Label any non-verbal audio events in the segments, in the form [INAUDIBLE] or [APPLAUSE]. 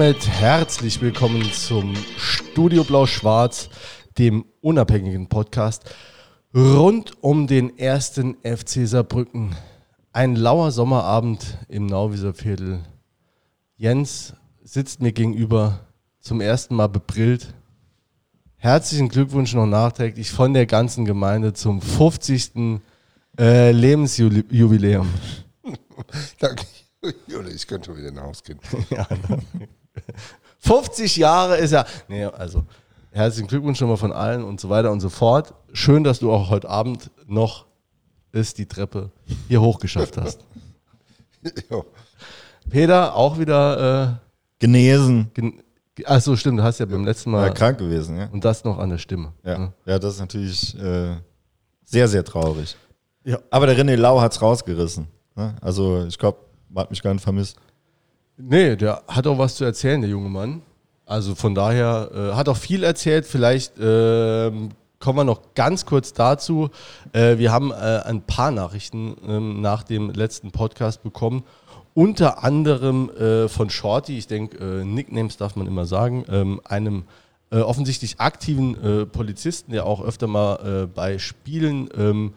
damit herzlich willkommen zum Studio Blau-Schwarz, dem unabhängigen Podcast rund um den ersten FC Saarbrücken. Ein lauer Sommerabend im Nauwieser Viertel. Jens sitzt mir gegenüber, zum ersten Mal bebrillt. Herzlichen Glückwunsch noch nachträglich von der ganzen Gemeinde zum 50. Äh, Lebensjubiläum. [LAUGHS] Danke. Ich könnte schon wieder nach Hause gehen. [LAUGHS] ja, 50 Jahre ist ja. Nee, also herzlichen Glückwunsch schon mal von allen und so weiter und so fort. Schön, dass du auch heute Abend noch ist die Treppe hier hochgeschafft hast. [LAUGHS] Peter, auch wieder äh, genesen. Gen Achso, stimmt, du hast ja beim letzten Mal. Ja, krank gewesen, ja. Und das noch an der Stimme. Ja, ja. ja das ist natürlich äh, sehr, sehr traurig. Ja. Aber der René Lau hat es rausgerissen. Ne? Also, ich glaube, man hat mich gar nicht vermisst. Nee, der hat auch was zu erzählen, der junge Mann. Also von daher äh, hat auch viel erzählt. Vielleicht äh, kommen wir noch ganz kurz dazu. Äh, wir haben äh, ein paar Nachrichten ähm, nach dem letzten Podcast bekommen. Unter anderem äh, von Shorty, ich denke, äh, Nicknames darf man immer sagen, ähm, einem offensichtlich aktiven Polizisten, der auch öfter mal bei Spielen ähm,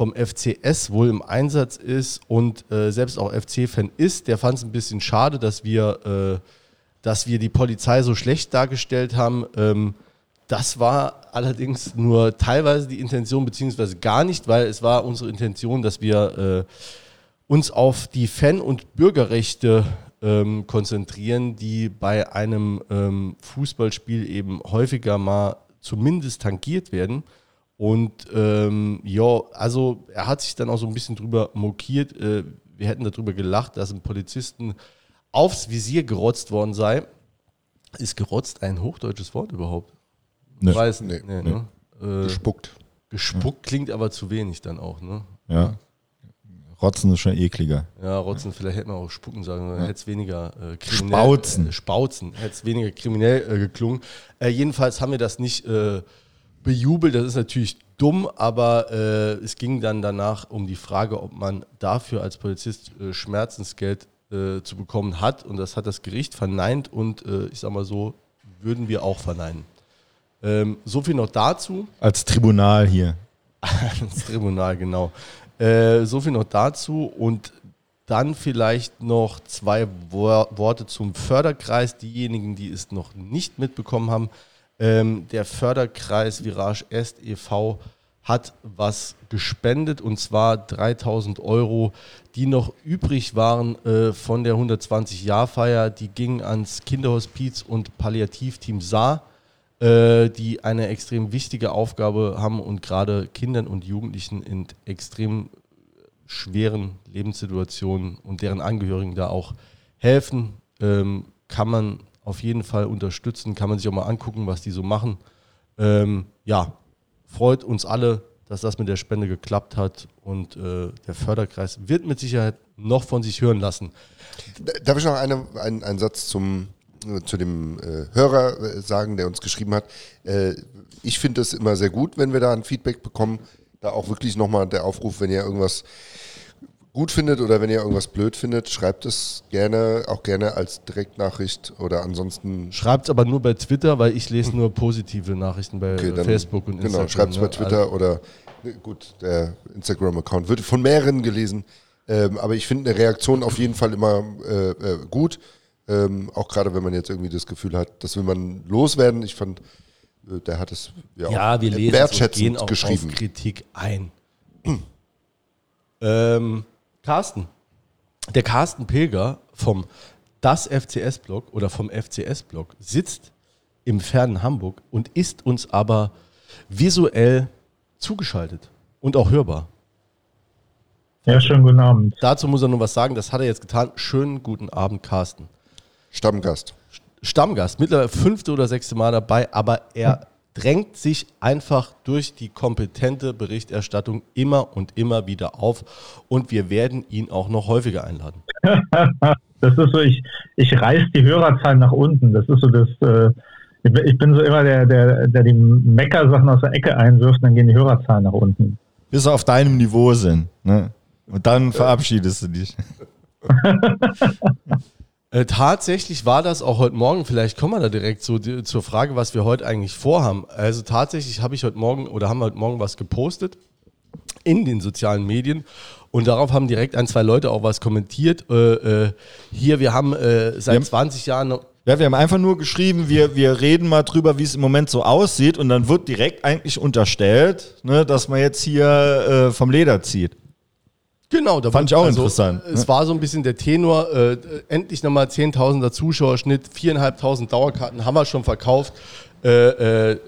vom FCS wohl im Einsatz ist und äh, selbst auch FC-Fan ist, der fand es ein bisschen schade, dass wir, äh, dass wir die Polizei so schlecht dargestellt haben. Ähm, das war allerdings nur teilweise die Intention, beziehungsweise gar nicht, weil es war unsere Intention, dass wir äh, uns auf die Fan- und Bürgerrechte ähm, konzentrieren, die bei einem ähm, Fußballspiel eben häufiger mal zumindest tangiert werden. Und ähm, ja, also er hat sich dann auch so ein bisschen drüber mokiert. Äh, wir hätten darüber gelacht, dass ein Polizisten aufs Visier gerotzt worden sei. Ist gerotzt ein hochdeutsches Wort überhaupt? Nee. Weiß nicht. Nee, nee. Ne? Äh, gespuckt. Gespuckt klingt aber zu wenig dann auch, ne? Ja. Rotzen ist schon ekliger. Ja, Rotzen, vielleicht hätte man auch Spucken sagen, dann ja. hätte es weniger äh, kriminell. Spauzen. Äh, Spauzen, hätte es weniger kriminell äh, geklungen. Äh, jedenfalls haben wir das nicht äh, bejubelt. Das ist natürlich dumm, aber äh, es ging dann danach um die Frage, ob man dafür als Polizist äh, Schmerzensgeld äh, zu bekommen hat. Und das hat das Gericht verneint und äh, ich sag mal so, würden wir auch verneinen. Ähm, so viel noch dazu. Als Tribunal hier. [LAUGHS] als Tribunal, genau. Äh, so viel noch dazu und dann vielleicht noch zwei Worte zum Förderkreis. Diejenigen, die es noch nicht mitbekommen haben, ähm, der Förderkreis Virage Est e.V. hat was gespendet und zwar 3000 Euro, die noch übrig waren äh, von der 120-Jahr-Feier. Die gingen ans Kinderhospiz und Palliativteam Saar, äh, die eine extrem wichtige Aufgabe haben und gerade Kindern und Jugendlichen in extrem schweren Lebenssituationen und deren Angehörigen da auch helfen. Ähm, kann man auf jeden Fall unterstützen. Kann man sich auch mal angucken, was die so machen. Ähm, ja, freut uns alle, dass das mit der Spende geklappt hat und äh, der Förderkreis wird mit Sicherheit noch von sich hören lassen. Darf ich noch eine, einen, einen Satz zum, zu dem äh, Hörer äh, sagen, der uns geschrieben hat? Äh, ich finde es immer sehr gut, wenn wir da ein Feedback bekommen. Da auch wirklich nochmal der Aufruf, wenn ihr irgendwas gut findet oder wenn ihr irgendwas blöd findet, schreibt es gerne, auch gerne als Direktnachricht oder ansonsten. Schreibt es aber nur bei Twitter, weil ich lese nur positive Nachrichten bei okay, Facebook und genau, Instagram. Genau, schreibt es bei ne? Twitter also oder gut, der Instagram-Account wird von mehreren gelesen. Ähm, aber ich finde eine Reaktion auf jeden Fall immer äh, äh, gut. Ähm, auch gerade wenn man jetzt irgendwie das Gefühl hat, das will man loswerden. Ich fand, äh, der hat es ja, ja auch wir lesen wertschätzend und gehen auch geschrieben. Auf Kritik ein. [CLEARS THROAT] ähm, Carsten. Der Carsten Pilger vom Das FCS-Blog oder vom FCS-Blog sitzt im fernen Hamburg und ist uns aber visuell zugeschaltet und auch hörbar. Ja, schönen guten Abend. Dazu muss er nur was sagen, das hat er jetzt getan. Schönen guten Abend, Carsten. Stammgast. Stammgast, mittlerweile fünfte oder sechste Mal dabei, aber er drängt sich einfach durch die kompetente Berichterstattung immer und immer wieder auf und wir werden ihn auch noch häufiger einladen. [LAUGHS] das ist so, ich, ich reiß die Hörerzahl nach unten. Das ist so das, äh, ich bin so immer der, der, der die Meckersachen aus der Ecke einwirft, dann gehen die Hörerzahlen nach unten. Bis sie auf deinem Niveau sind. Ne? Und dann verabschiedest du dich. [LAUGHS] Äh, tatsächlich war das auch heute Morgen, vielleicht kommen wir da direkt zu, die, zur Frage, was wir heute eigentlich vorhaben. Also tatsächlich habe ich heute Morgen oder haben wir heute Morgen was gepostet in den sozialen Medien und darauf haben direkt ein, zwei Leute auch was kommentiert. Äh, äh, hier, wir haben äh, seit haben- 20 Jahren Ja, wir haben einfach nur geschrieben, wir, wir reden mal drüber, wie es im Moment so aussieht und dann wird direkt eigentlich unterstellt, ne, dass man jetzt hier äh, vom Leder zieht. Genau, da Fand ich auch interessant, Es ne? war so ein bisschen der Tenor, äh, endlich nochmal 10.000er Zuschauerschnitt, 4.500 Dauerkarten haben wir schon verkauft. Äh, äh,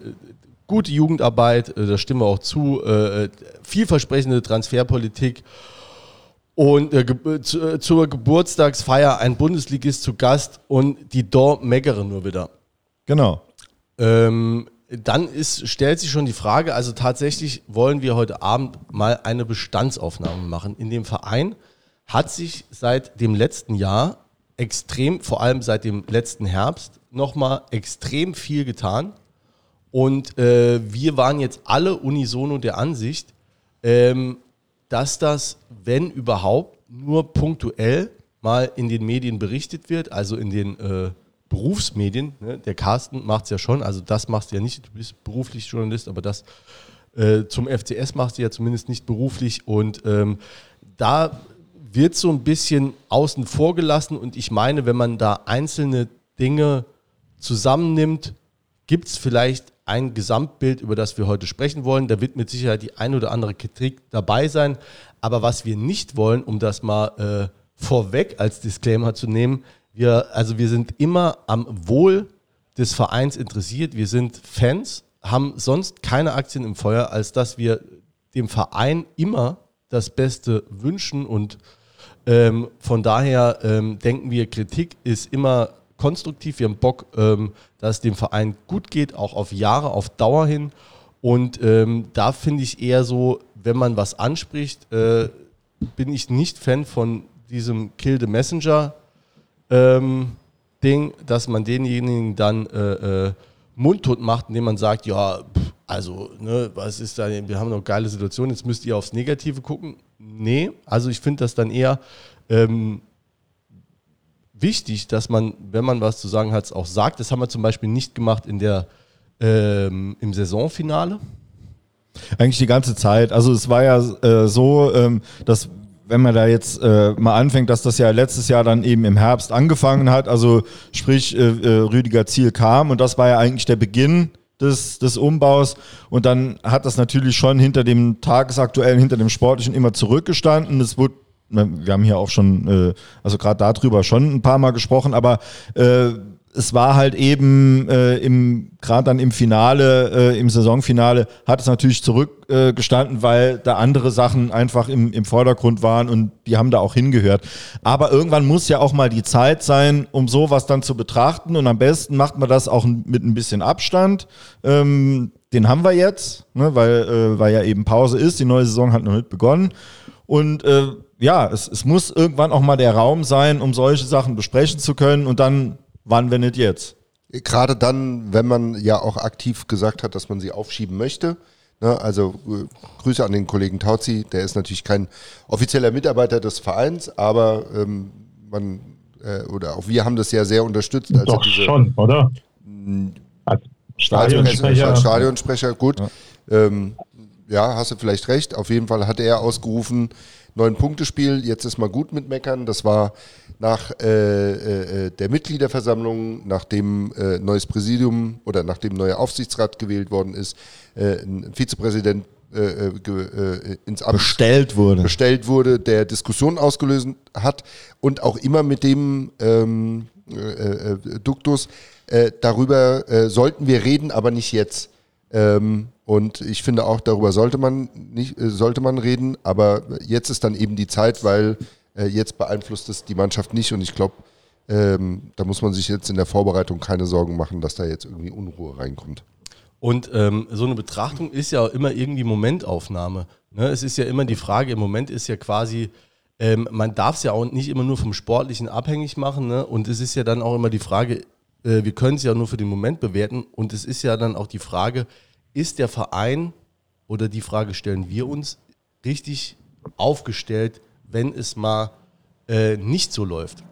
gute Jugendarbeit, äh, da stimmen wir auch zu, äh, vielversprechende Transferpolitik. Und äh, ge- äh, zu, äh, zur Geburtstagsfeier ein Bundesligist zu Gast und die Dor meckere nur wieder. Genau. Ähm, dann ist, stellt sich schon die Frage, also tatsächlich wollen wir heute Abend mal eine Bestandsaufnahme machen. In dem Verein hat sich seit dem letzten Jahr extrem, vor allem seit dem letzten Herbst, nochmal extrem viel getan. Und äh, wir waren jetzt alle unisono der Ansicht, ähm, dass das, wenn überhaupt, nur punktuell mal in den Medien berichtet wird, also in den äh, Berufsmedien. Ne? Der Carsten macht es ja schon, also das machst du ja nicht, du bist beruflich Journalist, aber das äh, zum FCS machst du ja zumindest nicht beruflich. Und ähm, da wird so ein bisschen außen vor gelassen und ich meine, wenn man da einzelne Dinge zusammennimmt, gibt es vielleicht ein Gesamtbild, über das wir heute sprechen wollen. Da wird mit Sicherheit die ein oder andere Kritik dabei sein. Aber was wir nicht wollen, um das mal äh, vorweg als Disclaimer zu nehmen, wir, also wir sind immer am Wohl des Vereins interessiert. Wir sind Fans, haben sonst keine Aktien im Feuer, als dass wir dem Verein immer das Beste wünschen und ähm, von daher ähm, denken wir, Kritik ist immer konstruktiv. Wir haben Bock, ähm, dass es dem Verein gut geht, auch auf Jahre, auf Dauer hin. Und ähm, da finde ich eher so, wenn man was anspricht, äh, bin ich nicht Fan von diesem Kill the Messenger ähm, Ding, dass man denjenigen dann äh, äh, mundtot macht, indem man sagt, ja, pff, also, ne, was ist da, wir haben noch geile Situation, jetzt müsst ihr aufs Negative gucken. Nee, also ich finde das dann eher ähm, wichtig, dass man, wenn man was zu sagen hat, es auch sagt. Das haben wir zum Beispiel nicht gemacht in der, ähm, im Saisonfinale. Eigentlich die ganze Zeit. Also es war ja äh, so, ähm, dass wenn man da jetzt äh, mal anfängt, dass das ja letztes Jahr dann eben im Herbst angefangen hat, also sprich äh, äh, Rüdiger Ziel kam und das war ja eigentlich der Beginn des, des Umbaus und dann hat das natürlich schon hinter dem tagesaktuellen, hinter dem sportlichen immer zurückgestanden. Es wurde wir haben hier auch schon, äh, also gerade darüber schon ein paar Mal gesprochen, aber äh, es war halt eben äh, im gerade dann im Finale, äh, im Saisonfinale hat es natürlich zurückgestanden, äh, weil da andere Sachen einfach im, im Vordergrund waren und die haben da auch hingehört. Aber irgendwann muss ja auch mal die Zeit sein, um sowas dann zu betrachten und am besten macht man das auch mit ein bisschen Abstand. Ähm, den haben wir jetzt, ne, weil, äh, weil ja eben Pause ist, die neue Saison hat noch nicht begonnen. Und äh, ja, es, es muss irgendwann auch mal der Raum sein, um solche Sachen besprechen zu können und dann, wann, wenn nicht jetzt. Gerade dann, wenn man ja auch aktiv gesagt hat, dass man sie aufschieben möchte. Ne, also äh, Grüße an den Kollegen Tauzi, der ist natürlich kein offizieller Mitarbeiter des Vereins, aber ähm, man äh, oder auch wir haben das ja sehr unterstützt. Als er Doch diese schon, oder? Als Stadionsprecher. Als Stadionsprecher, gut. Ja. Ähm, ja, hast du vielleicht recht. Auf jeden Fall hat er ausgerufen, neun Punktespiel, jetzt ist mal gut mit Meckern. Das war nach äh, äh, der Mitgliederversammlung, nachdem äh, neues Präsidium oder nachdem neuer Aufsichtsrat gewählt worden ist, äh, ein Vizepräsident äh, äh, ins Amt bestellt wurde. bestellt wurde, der Diskussion ausgelöst hat und auch immer mit dem ähm, äh, Duktus, darüber sollten wir reden, aber nicht jetzt. Ähm, und ich finde auch, darüber sollte man nicht, äh, sollte man reden, aber jetzt ist dann eben die Zeit, weil äh, jetzt beeinflusst es die Mannschaft nicht und ich glaube, ähm, da muss man sich jetzt in der Vorbereitung keine Sorgen machen, dass da jetzt irgendwie Unruhe reinkommt. Und ähm, so eine Betrachtung ist ja immer irgendwie Momentaufnahme. Ne? Es ist ja immer die Frage, im Moment ist ja quasi, ähm, man darf es ja auch nicht immer nur vom Sportlichen abhängig machen. Ne? Und es ist ja dann auch immer die Frage, äh, wir können es ja nur für den Moment bewerten. Und es ist ja dann auch die Frage, ist der Verein, oder die Frage stellen wir uns, richtig aufgestellt, wenn es mal äh, nicht so läuft?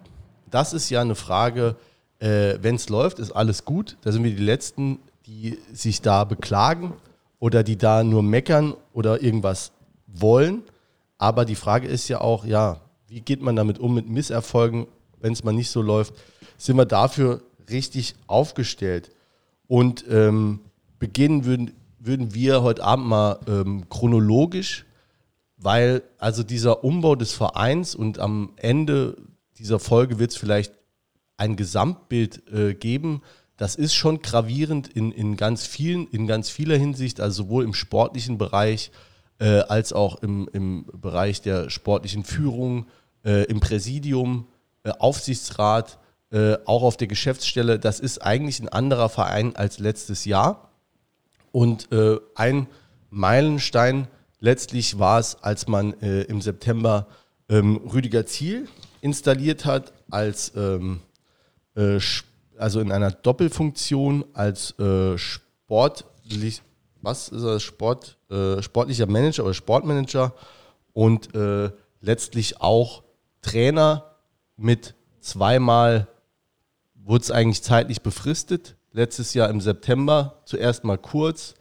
das ist ja eine Frage, äh, wenn es läuft, ist alles gut. Da sind wir die Letzten, die sich da beklagen oder die da nur meckern oder irgendwas wollen. Aber die Frage ist ja auch, ja, wie geht man damit um mit Misserfolgen, wenn es mal nicht so läuft? Sind wir dafür richtig aufgestellt? Und ähm, beginnen würden, würden wir heute Abend mal ähm, chronologisch, weil also dieser Umbau des Vereins und am Ende dieser Folge wird es vielleicht ein Gesamtbild äh, geben. Das ist schon gravierend in, in ganz vielen, in ganz vieler Hinsicht, also sowohl im sportlichen Bereich äh, als auch im, im Bereich der sportlichen Führung, äh, im Präsidium, äh, Aufsichtsrat, äh, auch auf der Geschäftsstelle. Das ist eigentlich ein anderer Verein als letztes Jahr. Und äh, ein Meilenstein letztlich war es, als man äh, im September ähm, Rüdiger Ziel installiert hat, als ähm, äh, also in einer Doppelfunktion als äh, sportlich, was ist das, Sport, äh, sportlicher Manager oder Sportmanager und äh, letztlich auch Trainer mit zweimal, wurde es eigentlich zeitlich befristet, letztes Jahr im September, zuerst mal kurz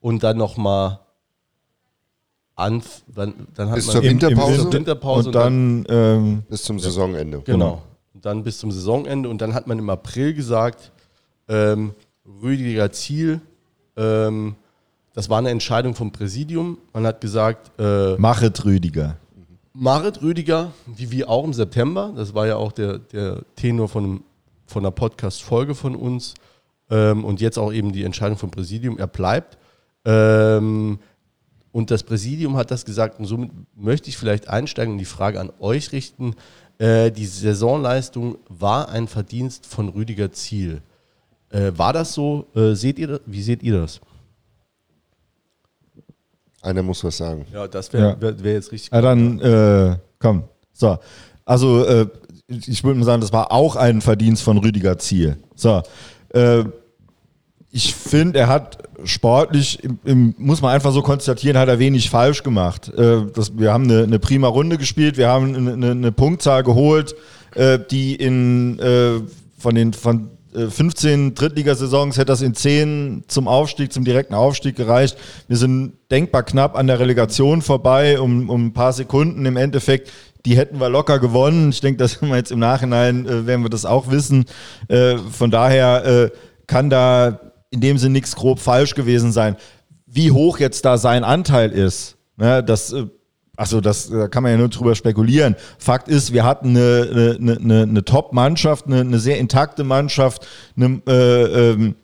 und dann nochmal an, dann, dann hat Bis man zur im- Winterpause? im Winterpause Und dann, ähm, Bis zum Saisonende. Genau. Und dann bis zum Saisonende. Und dann hat man im April gesagt, ähm, Rüdiger Ziel, ähm, das war eine Entscheidung vom Präsidium. Man hat gesagt, äh, machet Rüdiger. Marit Rüdiger, wie wir auch im September, das war ja auch der, der Tenor von, von einer Podcast-Folge von uns ähm, und jetzt auch eben die Entscheidung vom Präsidium, er bleibt. Ähm, und das Präsidium hat das gesagt und somit möchte ich vielleicht einsteigen und die Frage an euch richten. Äh, die Saisonleistung war ein Verdienst von Rüdiger Ziel. Äh, war das so? Äh, seht ihr, wie seht ihr das? Einer muss was sagen. Ja, das wäre Ja. wär, wär jetzt richtig. Ja, dann, äh, komm. So. Also, äh, ich würde mal sagen, das war auch ein Verdienst von Rüdiger Ziel. So. Äh, ich finde, er hat sportlich, im, im, muss man einfach so konstatieren, hat er wenig falsch gemacht. Äh, das, wir haben eine, eine prima Runde gespielt, wir haben eine, eine, Punktzahl geholt, äh, die in äh, von den von 15 Drittligasaisons hätte das in 10 zum Aufstieg, zum direkten Aufstieg gereicht. Wir sind denkbar knapp an der Relegation vorbei, um, um ein paar Sekunden im Endeffekt. Die hätten wir locker gewonnen. Ich denke, dass [LAUGHS] wir jetzt im Nachhinein äh, werden wir das auch wissen. Äh, von daher äh, kann da in dem Sinne nichts grob falsch gewesen sein. Wie hoch jetzt da sein Anteil ist, ne, das, äh, also das da kann man ja nur drüber spekulieren. Fakt ist, wir hatten eine, eine, eine, eine Top-Mannschaft, eine, eine sehr intakte Mannschaft, eine äh, ähm,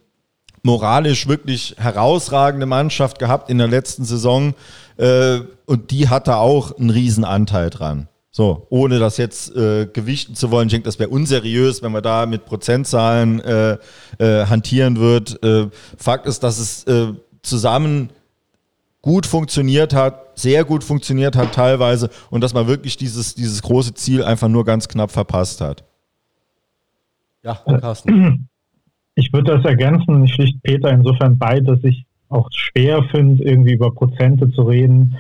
moralisch wirklich herausragende Mannschaft gehabt in der letzten Saison äh, und die hatte auch einen riesen Anteil dran. So, ohne das jetzt äh, gewichten zu wollen, ich denke, das wäre unseriös, wenn man da mit Prozentzahlen äh, äh, hantieren wird. Äh, Fakt ist, dass es äh, zusammen gut funktioniert hat, sehr gut funktioniert hat teilweise und dass man wirklich dieses, dieses große Ziel einfach nur ganz knapp verpasst hat. Ja, Carsten. [CLEARS THROAT] Ich würde das ergänzen. Ich schlicht Peter insofern bei, dass ich auch schwer finde, irgendwie über Prozente zu reden,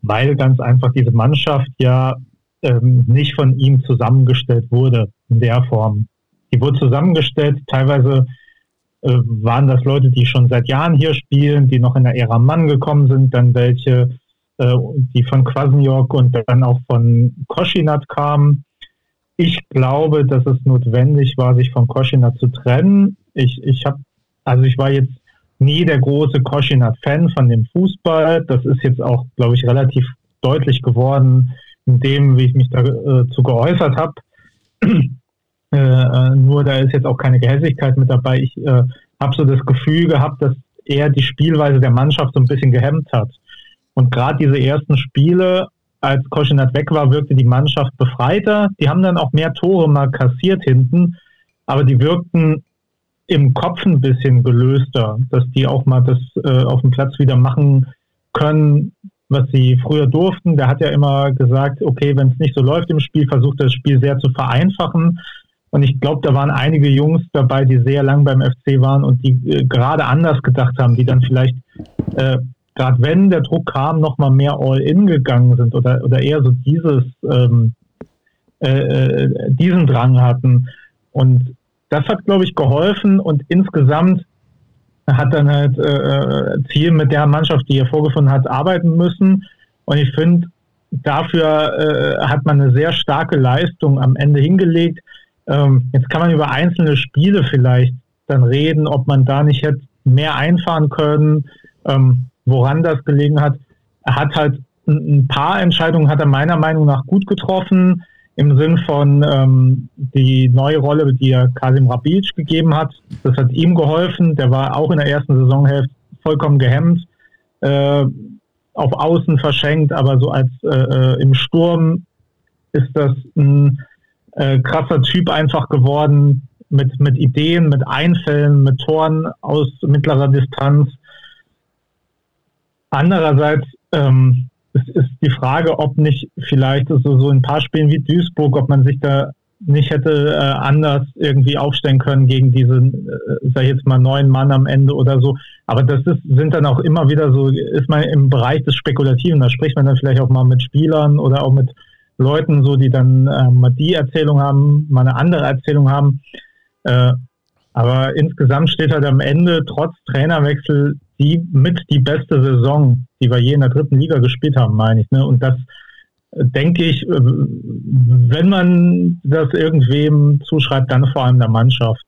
weil ganz einfach diese Mannschaft ja ähm, nicht von ihm zusammengestellt wurde in der Form. Die wurde zusammengestellt, teilweise äh, waren das Leute, die schon seit Jahren hier spielen, die noch in der Ära Mann gekommen sind, dann welche, äh, die von Kwasniok und dann auch von Koschinat kamen. Ich glaube, dass es notwendig war, sich von Koschinat zu trennen. Ich, ich habe, also ich war jetzt nie der große Koschinat-Fan von dem Fußball. Das ist jetzt auch, glaube ich, relativ deutlich geworden, in dem, wie ich mich dazu geäußert habe. Äh, nur da ist jetzt auch keine Gehässigkeit mit dabei. Ich äh, habe so das Gefühl gehabt, dass er die Spielweise der Mannschaft so ein bisschen gehemmt hat. Und gerade diese ersten Spiele, als Koschinat weg war, wirkte die Mannschaft befreiter. Die haben dann auch mehr Tore mal kassiert hinten, aber die wirkten im Kopf ein bisschen gelöster, dass die auch mal das äh, auf dem Platz wieder machen können, was sie früher durften. Der hat ja immer gesagt, okay, wenn es nicht so läuft im Spiel, versucht er das Spiel sehr zu vereinfachen. Und ich glaube, da waren einige Jungs dabei, die sehr lang beim FC waren und die äh, gerade anders gedacht haben, die dann vielleicht, äh, gerade wenn der Druck kam, nochmal mehr All-In gegangen sind oder, oder eher so dieses ähm, äh, äh, diesen Drang hatten. Und das hat, glaube ich, geholfen und insgesamt hat dann halt äh, Ziel mit der Mannschaft, die er vorgefunden hat, arbeiten müssen. Und ich finde, dafür äh, hat man eine sehr starke Leistung am Ende hingelegt. Ähm, jetzt kann man über einzelne Spiele vielleicht dann reden, ob man da nicht hätte mehr einfahren können, ähm, woran das gelegen hat. Er hat halt ein paar Entscheidungen hat er meiner Meinung nach gut getroffen, im Sinn von ähm, die neue Rolle, die er Kasim Rabic gegeben hat. Das hat ihm geholfen. Der war auch in der ersten Saisonhälfte vollkommen gehemmt, äh, auf Außen verschenkt, aber so als äh, äh im Sturm ist das ein äh, krasser Typ einfach geworden mit, mit Ideen, mit Einfällen, mit Toren aus mittlerer Distanz. Andererseits ähm, es ist die Frage, ob nicht vielleicht so, so ein paar Spielen wie Duisburg, ob man sich da nicht hätte äh, anders irgendwie aufstellen können gegen diesen, äh, sag ich jetzt mal, neuen Mann am Ende oder so. Aber das ist, sind dann auch immer wieder so, ist man im Bereich des Spekulativen. Da spricht man dann vielleicht auch mal mit Spielern oder auch mit Leuten, so die dann äh, mal die Erzählung haben, mal eine andere Erzählung haben. Äh, aber insgesamt steht halt am Ende trotz Trainerwechsel die mit die beste Saison, die wir je in der dritten Liga gespielt haben, meine ich. Ne? Und das äh, denke ich, äh, wenn man das irgendwem zuschreibt, dann vor allem der Mannschaft.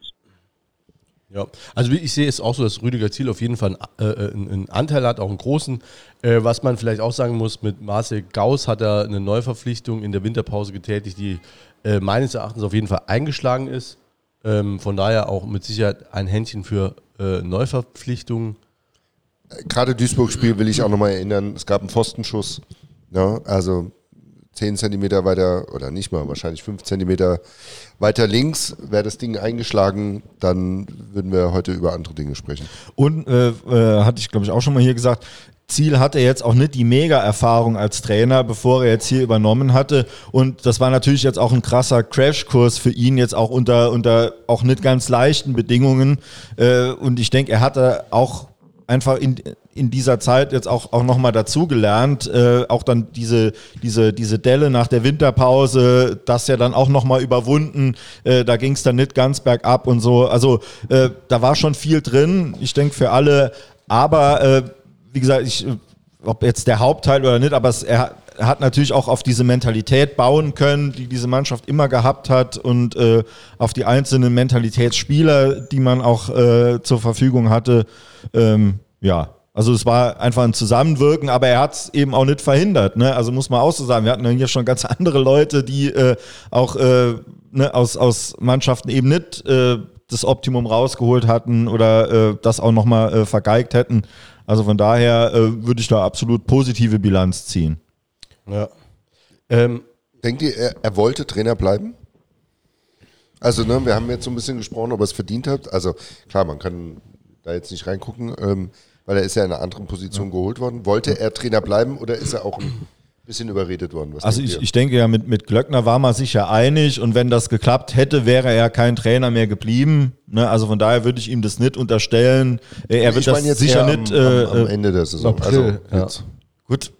Ja, also ich sehe es auch so, dass Rüdiger Ziel auf jeden Fall einen, äh, einen Anteil hat, auch einen großen. Äh, was man vielleicht auch sagen muss, mit Marcel Gauss hat er eine Neuverpflichtung in der Winterpause getätigt, die äh, meines Erachtens auf jeden Fall eingeschlagen ist. Ähm, von daher auch mit Sicherheit ein Händchen für äh, Neuverpflichtungen gerade Duisburg-Spiel will ich auch nochmal erinnern, es gab einen Pfostenschuss, ja, also 10 Zentimeter weiter oder nicht mal, wahrscheinlich 5 Zentimeter weiter links wäre das Ding eingeschlagen, dann würden wir heute über andere Dinge sprechen. Und äh, äh, hatte ich, glaube ich, auch schon mal hier gesagt, Ziel hatte jetzt auch nicht die Mega-Erfahrung als Trainer, bevor er jetzt hier übernommen hatte. Und das war natürlich jetzt auch ein krasser Crashkurs für ihn, jetzt auch unter, unter auch nicht ganz leichten Bedingungen. Äh, und ich denke, er hatte auch einfach in, in dieser Zeit jetzt auch, auch nochmal dazugelernt. Äh, auch dann diese, diese, diese Delle nach der Winterpause, das ja dann auch nochmal überwunden. Äh, da ging es dann nicht ganz bergab und so. Also äh, da war schon viel drin, ich denke für alle. Aber äh, wie gesagt, ich, ob jetzt der Hauptteil oder nicht, aber es, er, er hat natürlich auch auf diese Mentalität bauen können, die diese Mannschaft immer gehabt hat und äh, auf die einzelnen Mentalitätsspieler, die man auch äh, zur Verfügung hatte. Ähm, ja, also es war einfach ein Zusammenwirken, aber er hat es eben auch nicht verhindert. Ne? Also muss man auch so sagen, wir hatten hier schon ganz [LAUGHS] andere Leute, die äh, auch äh, ne, aus, aus Mannschaften eben nicht äh, das Optimum rausgeholt hatten oder äh, das auch nochmal äh, vergeigt hätten. Also von daher äh, würde ich da absolut positive Bilanz ziehen. Ja. Ähm, Denkt ihr, er, er wollte Trainer bleiben? Also, ne, wir haben jetzt so ein bisschen gesprochen, ob er es verdient hat. Also, klar, man kann da jetzt nicht reingucken, ähm, weil er ist ja in einer anderen Position ja. geholt worden. Wollte er Trainer bleiben oder ist er auch ein bisschen überredet worden? Was also ich, ich, denke ja, mit, mit Glöckner war man sich ja einig und wenn das geklappt hätte, wäre er kein Trainer mehr geblieben. Ne? Also von daher würde ich ihm das nicht unterstellen. Er wird ich das sicher nicht... Am, äh, am, Ende der Saison. April, also, ja. Gut,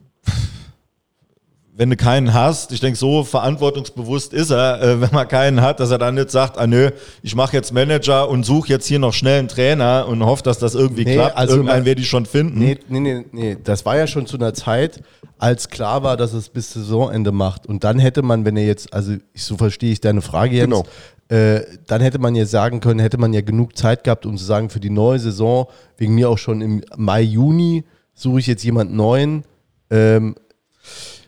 wenn du keinen hast, ich denke, so verantwortungsbewusst ist er, äh, wenn man keinen hat, dass er dann nicht sagt, ah nö, ich mache jetzt Manager und suche jetzt hier noch schnell einen Trainer und hoffe, dass das irgendwie nee, klappt. Also Irgendeinen werde ich schon finden. Nee, nee, nee, nee, das war ja schon zu einer Zeit, als klar war, dass es bis Saisonende macht. Und dann hätte man, wenn er jetzt, also so verstehe ich deine Frage jetzt, genau. Äh, dann hätte man ja sagen können, hätte man ja genug Zeit gehabt, um zu sagen, für die neue Saison, wegen mir auch schon im Mai, Juni, suche ich jetzt jemanden neuen. Ähm,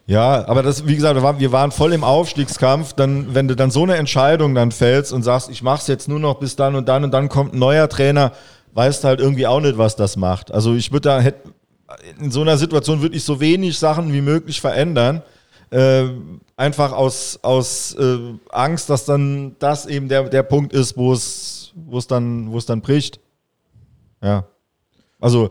ja, aber das, wie gesagt, wir waren voll im Aufstiegskampf. Dann, wenn du dann so eine Entscheidung dann fällst und sagst, ich mach's jetzt nur noch bis dann und dann und dann kommt ein neuer Trainer, weißt halt irgendwie auch nicht, was das macht. Also ich würde da, hätte, in so einer Situation würde ich so wenig Sachen wie möglich verändern. Äh, einfach aus, aus äh, Angst, dass dann das eben der, der Punkt ist, wo es, wo es dann, wo es dann bricht. Ja. Also,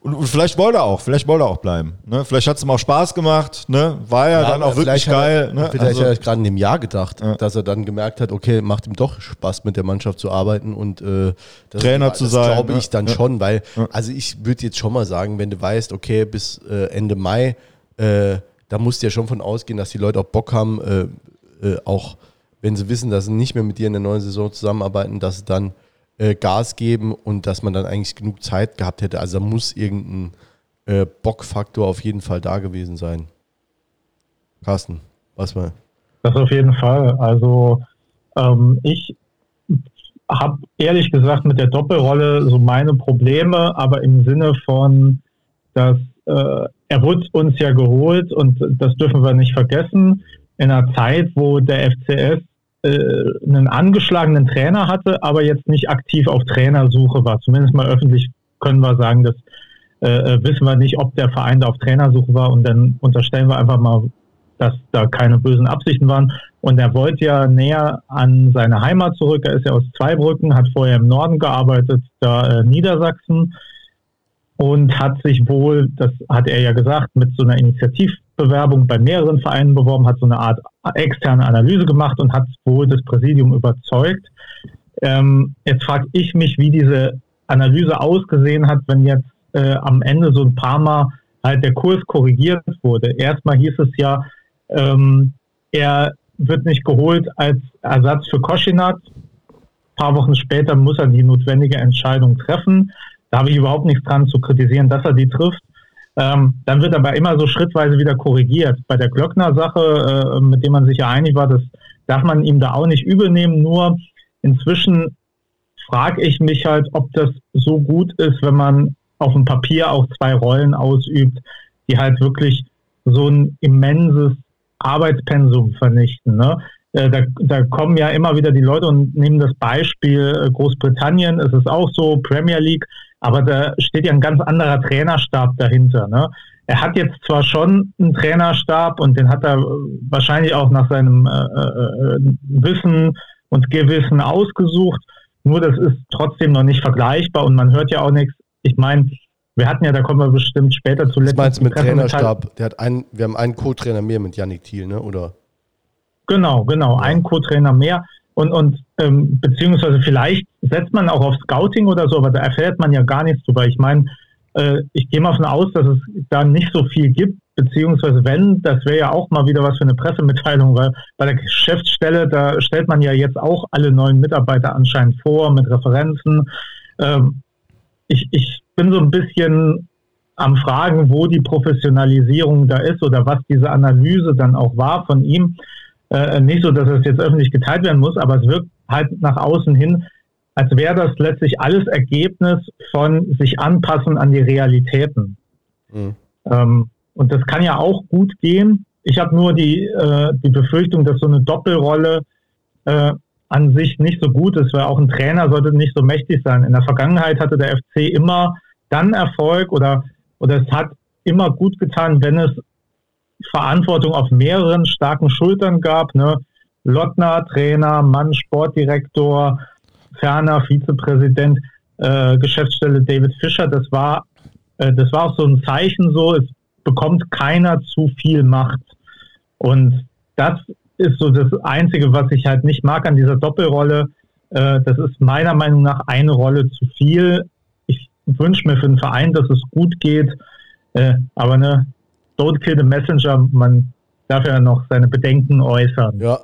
und, und, vielleicht wollte er auch, vielleicht wollte er auch bleiben. Ne? Vielleicht hat es ihm auch Spaß gemacht, ne? war ja, ja dann auch wirklich geil. Er, ne? Vielleicht also, hat er gerade in dem Jahr gedacht, ja. dass er dann gemerkt hat, okay, macht ihm doch Spaß mit der Mannschaft zu arbeiten und äh, das, Trainer zu das sein. Das glaube ich dann schon, weil, also ich würde jetzt schon mal sagen, wenn du weißt, okay, bis äh, Ende Mai, äh, da musst du ja schon von ausgehen, dass die Leute auch Bock haben, äh, äh, auch wenn sie wissen, dass sie nicht mehr mit dir in der neuen Saison zusammenarbeiten, dass sie dann äh, Gas geben und dass man dann eigentlich genug Zeit gehabt hätte. Also da muss irgendein äh, Bockfaktor auf jeden Fall da gewesen sein. Carsten, was mal? Das auf jeden Fall. Also ähm, ich habe ehrlich gesagt mit der Doppelrolle so meine Probleme, aber im Sinne von, dass äh, er wurde uns ja geholt und das dürfen wir nicht vergessen, in einer Zeit, wo der FCS äh, einen angeschlagenen Trainer hatte, aber jetzt nicht aktiv auf Trainersuche war. Zumindest mal öffentlich können wir sagen, das äh, äh, wissen wir nicht, ob der Verein da auf Trainersuche war und dann unterstellen wir einfach mal, dass da keine bösen Absichten waren. Und er wollte ja näher an seine Heimat zurück. Er ist ja aus Zweibrücken, hat vorher im Norden gearbeitet, da äh, Niedersachsen und hat sich wohl, das hat er ja gesagt, mit so einer Initiativbewerbung bei mehreren Vereinen beworben, hat so eine Art externe Analyse gemacht und hat wohl das Präsidium überzeugt. Ähm, jetzt frage ich mich, wie diese Analyse ausgesehen hat, wenn jetzt äh, am Ende so ein paar Mal halt der Kurs korrigiert wurde. Erstmal hieß es ja, ähm, er wird nicht geholt als Ersatz für Koschinat. Ein paar Wochen später muss er die notwendige Entscheidung treffen. Da habe ich überhaupt nichts dran zu kritisieren, dass er die trifft. Ähm, dann wird aber immer so schrittweise wieder korrigiert. Bei der Glöckner-Sache, äh, mit dem man sich ja einig war, das darf man ihm da auch nicht übel nehmen. Nur inzwischen frage ich mich halt, ob das so gut ist, wenn man auf dem Papier auch zwei Rollen ausübt, die halt wirklich so ein immenses Arbeitspensum vernichten. Ne? Äh, da, da, kommen ja immer wieder die Leute und nehmen das Beispiel äh, Großbritannien, es ist auch so, Premier League, aber da steht ja ein ganz anderer Trainerstab dahinter. Ne? Er hat jetzt zwar schon einen Trainerstab und den hat er wahrscheinlich auch nach seinem äh, äh, äh, Wissen und Gewissen ausgesucht, nur das ist trotzdem noch nicht vergleichbar und man hört ja auch nichts. Ich meine, wir hatten ja, da kommen wir bestimmt später zuletzt. Was meinst du mit Trainerstab? Der hat einen, wir haben einen Co-Trainer mehr mit Yannick Thiel, ne? Oder? Genau, genau, ja. einen Co-Trainer mehr. Und, und ähm, beziehungsweise vielleicht setzt man auch auf Scouting oder so, aber da erfährt man ja gar nichts drüber. Ich meine, äh, ich gehe mal davon aus, dass es da nicht so viel gibt, beziehungsweise wenn, das wäre ja auch mal wieder was für eine Pressemitteilung, weil bei der Geschäftsstelle, da stellt man ja jetzt auch alle neuen Mitarbeiter anscheinend vor mit Referenzen. Ähm, ich, ich bin so ein bisschen am Fragen, wo die Professionalisierung da ist oder was diese Analyse dann auch war von ihm. Äh, nicht so, dass es jetzt öffentlich geteilt werden muss, aber es wirkt halt nach außen hin, als wäre das letztlich alles Ergebnis von sich anpassen an die Realitäten. Mhm. Ähm, und das kann ja auch gut gehen. Ich habe nur die, äh, die Befürchtung, dass so eine Doppelrolle äh, an sich nicht so gut ist, weil auch ein Trainer sollte nicht so mächtig sein. In der Vergangenheit hatte der FC immer dann Erfolg oder, oder es hat immer gut getan, wenn es Verantwortung auf mehreren starken Schultern gab. Ne? Lottner, Trainer, Mann, Sportdirektor, ferner Vizepräsident, äh, Geschäftsstelle David Fischer. Das war, äh, das war auch so ein Zeichen so, es bekommt keiner zu viel Macht. Und das ist so das Einzige, was ich halt nicht mag an dieser Doppelrolle. Äh, das ist meiner Meinung nach eine Rolle zu viel. Ich wünsche mir für den Verein, dass es gut geht. Äh, aber ne, don't kill the messenger. Man darf ja noch seine Bedenken äußern. Ja.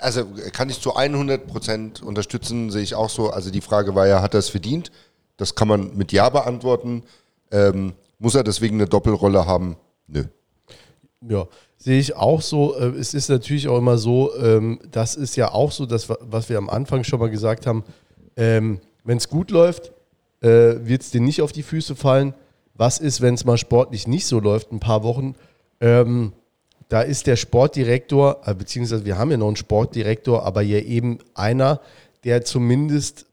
Also kann ich zu 100 Prozent unterstützen, sehe ich auch so. Also die Frage war ja, hat er es verdient? Das kann man mit Ja beantworten. Ähm, muss er deswegen eine Doppelrolle haben? Nö. Ja, sehe ich auch so. Äh, es ist natürlich auch immer so, ähm, das ist ja auch so, das, was wir am Anfang schon mal gesagt haben. Ähm, wenn es gut läuft, äh, wird es dir nicht auf die Füße fallen. Was ist, wenn es mal sportlich nicht so läuft, ein paar Wochen? Ähm, da ist der Sportdirektor, äh, beziehungsweise wir haben ja noch einen Sportdirektor, aber ja eben einer, der zumindest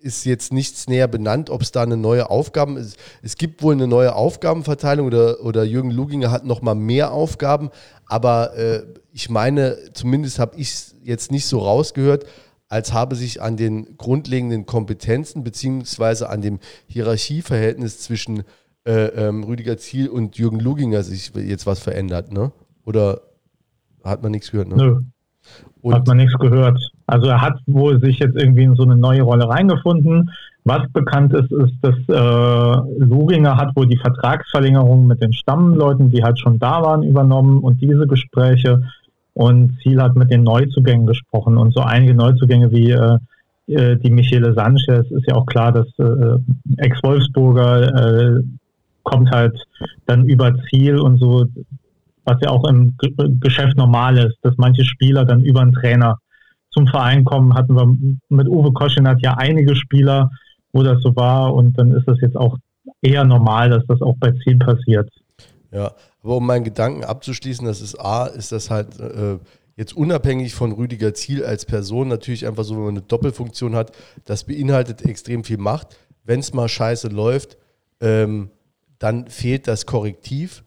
ist jetzt nichts näher benannt, ob es da eine neue Aufgaben ist. Es gibt wohl eine neue Aufgabenverteilung oder, oder Jürgen Luginger hat noch mal mehr Aufgaben, aber äh, ich meine, zumindest habe ich es jetzt nicht so rausgehört, als habe sich an den grundlegenden Kompetenzen beziehungsweise an dem Hierarchieverhältnis zwischen äh, ähm, Rüdiger Ziel und Jürgen Luginger sich jetzt was verändert, ne? Oder hat man nichts gehört, ne? Nö. Und hat man nichts gehört. Also er hat wohl sich jetzt irgendwie in so eine neue Rolle reingefunden. Was bekannt ist, ist, dass äh, Luginger hat wohl die Vertragsverlängerung mit den Stammleuten, die halt schon da waren, übernommen und diese Gespräche Und Ziel hat mit den Neuzugängen gesprochen. Und so einige Neuzugänge wie äh, äh die Michele Sanchez ist ja auch klar, dass äh, Ex-Wolfsburger äh, kommt halt dann über Ziel und so, was ja auch im G Geschäft normal ist, dass manche Spieler dann über einen Trainer zum Verein kommen, hatten wir mit Uwe Koschinat ja einige Spieler, wo das so war. Und dann ist das jetzt auch eher normal, dass das auch bei Ziel passiert. Ja, aber um meinen Gedanken abzuschließen, das ist A, ist das halt äh, jetzt unabhängig von Rüdiger Ziel als Person natürlich einfach so, wenn man eine Doppelfunktion hat, das beinhaltet extrem viel Macht. Wenn es mal scheiße läuft, ähm, dann fehlt das Korrektiv,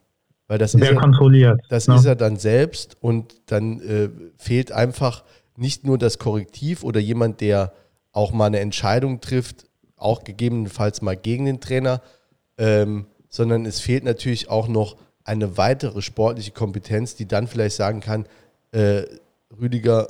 weil das, Wer ist, kontrolliert, er, das ne? ist er dann selbst und dann äh, fehlt einfach nicht nur das Korrektiv oder jemand, der auch mal eine Entscheidung trifft, auch gegebenenfalls mal gegen den Trainer, ähm, sondern es fehlt natürlich auch noch eine weitere sportliche Kompetenz, die dann vielleicht sagen kann, äh, Rüdiger,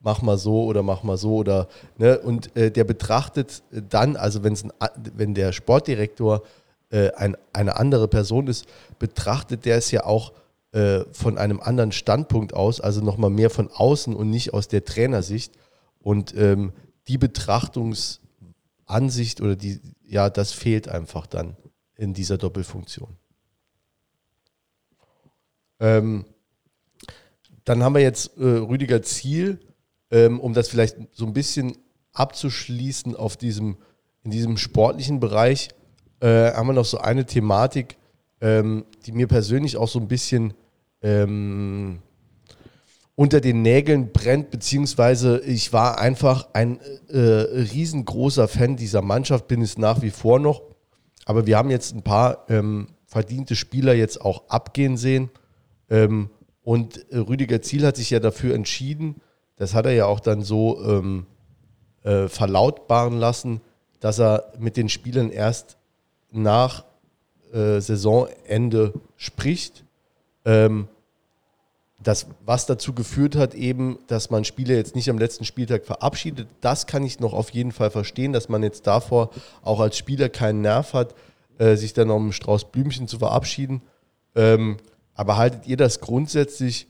mach mal so oder mach mal so oder ne, und äh, der betrachtet dann, also wenn's ein, wenn der Sportdirektor äh, ein, eine andere Person ist, betrachtet der es ja auch äh, von einem anderen Standpunkt aus, also nochmal mehr von außen und nicht aus der Trainersicht. Und ähm, die Betrachtungsansicht oder die, ja, das fehlt einfach dann in dieser Doppelfunktion. Ähm, dann haben wir jetzt äh, Rüdiger Ziel, ähm, um das vielleicht so ein bisschen abzuschließen auf diesem, in diesem sportlichen Bereich, äh, haben wir noch so eine Thematik, ähm, die mir persönlich auch so ein bisschen ähm, unter den Nägeln brennt, beziehungsweise ich war einfach ein äh, riesengroßer Fan dieser Mannschaft, bin es nach wie vor noch. Aber wir haben jetzt ein paar ähm, verdiente Spieler jetzt auch abgehen sehen. Ähm, und Rüdiger Ziel hat sich ja dafür entschieden, das hat er ja auch dann so ähm, äh, verlautbaren lassen, dass er mit den Spielern erst nach äh, Saisonende spricht. Ähm, das, was dazu geführt hat, eben, dass man Spieler jetzt nicht am letzten Spieltag verabschiedet, das kann ich noch auf jeden Fall verstehen, dass man jetzt davor auch als Spieler keinen Nerv hat, äh, sich dann um Strauß Blümchen zu verabschieden. Ähm, aber haltet ihr das grundsätzlich,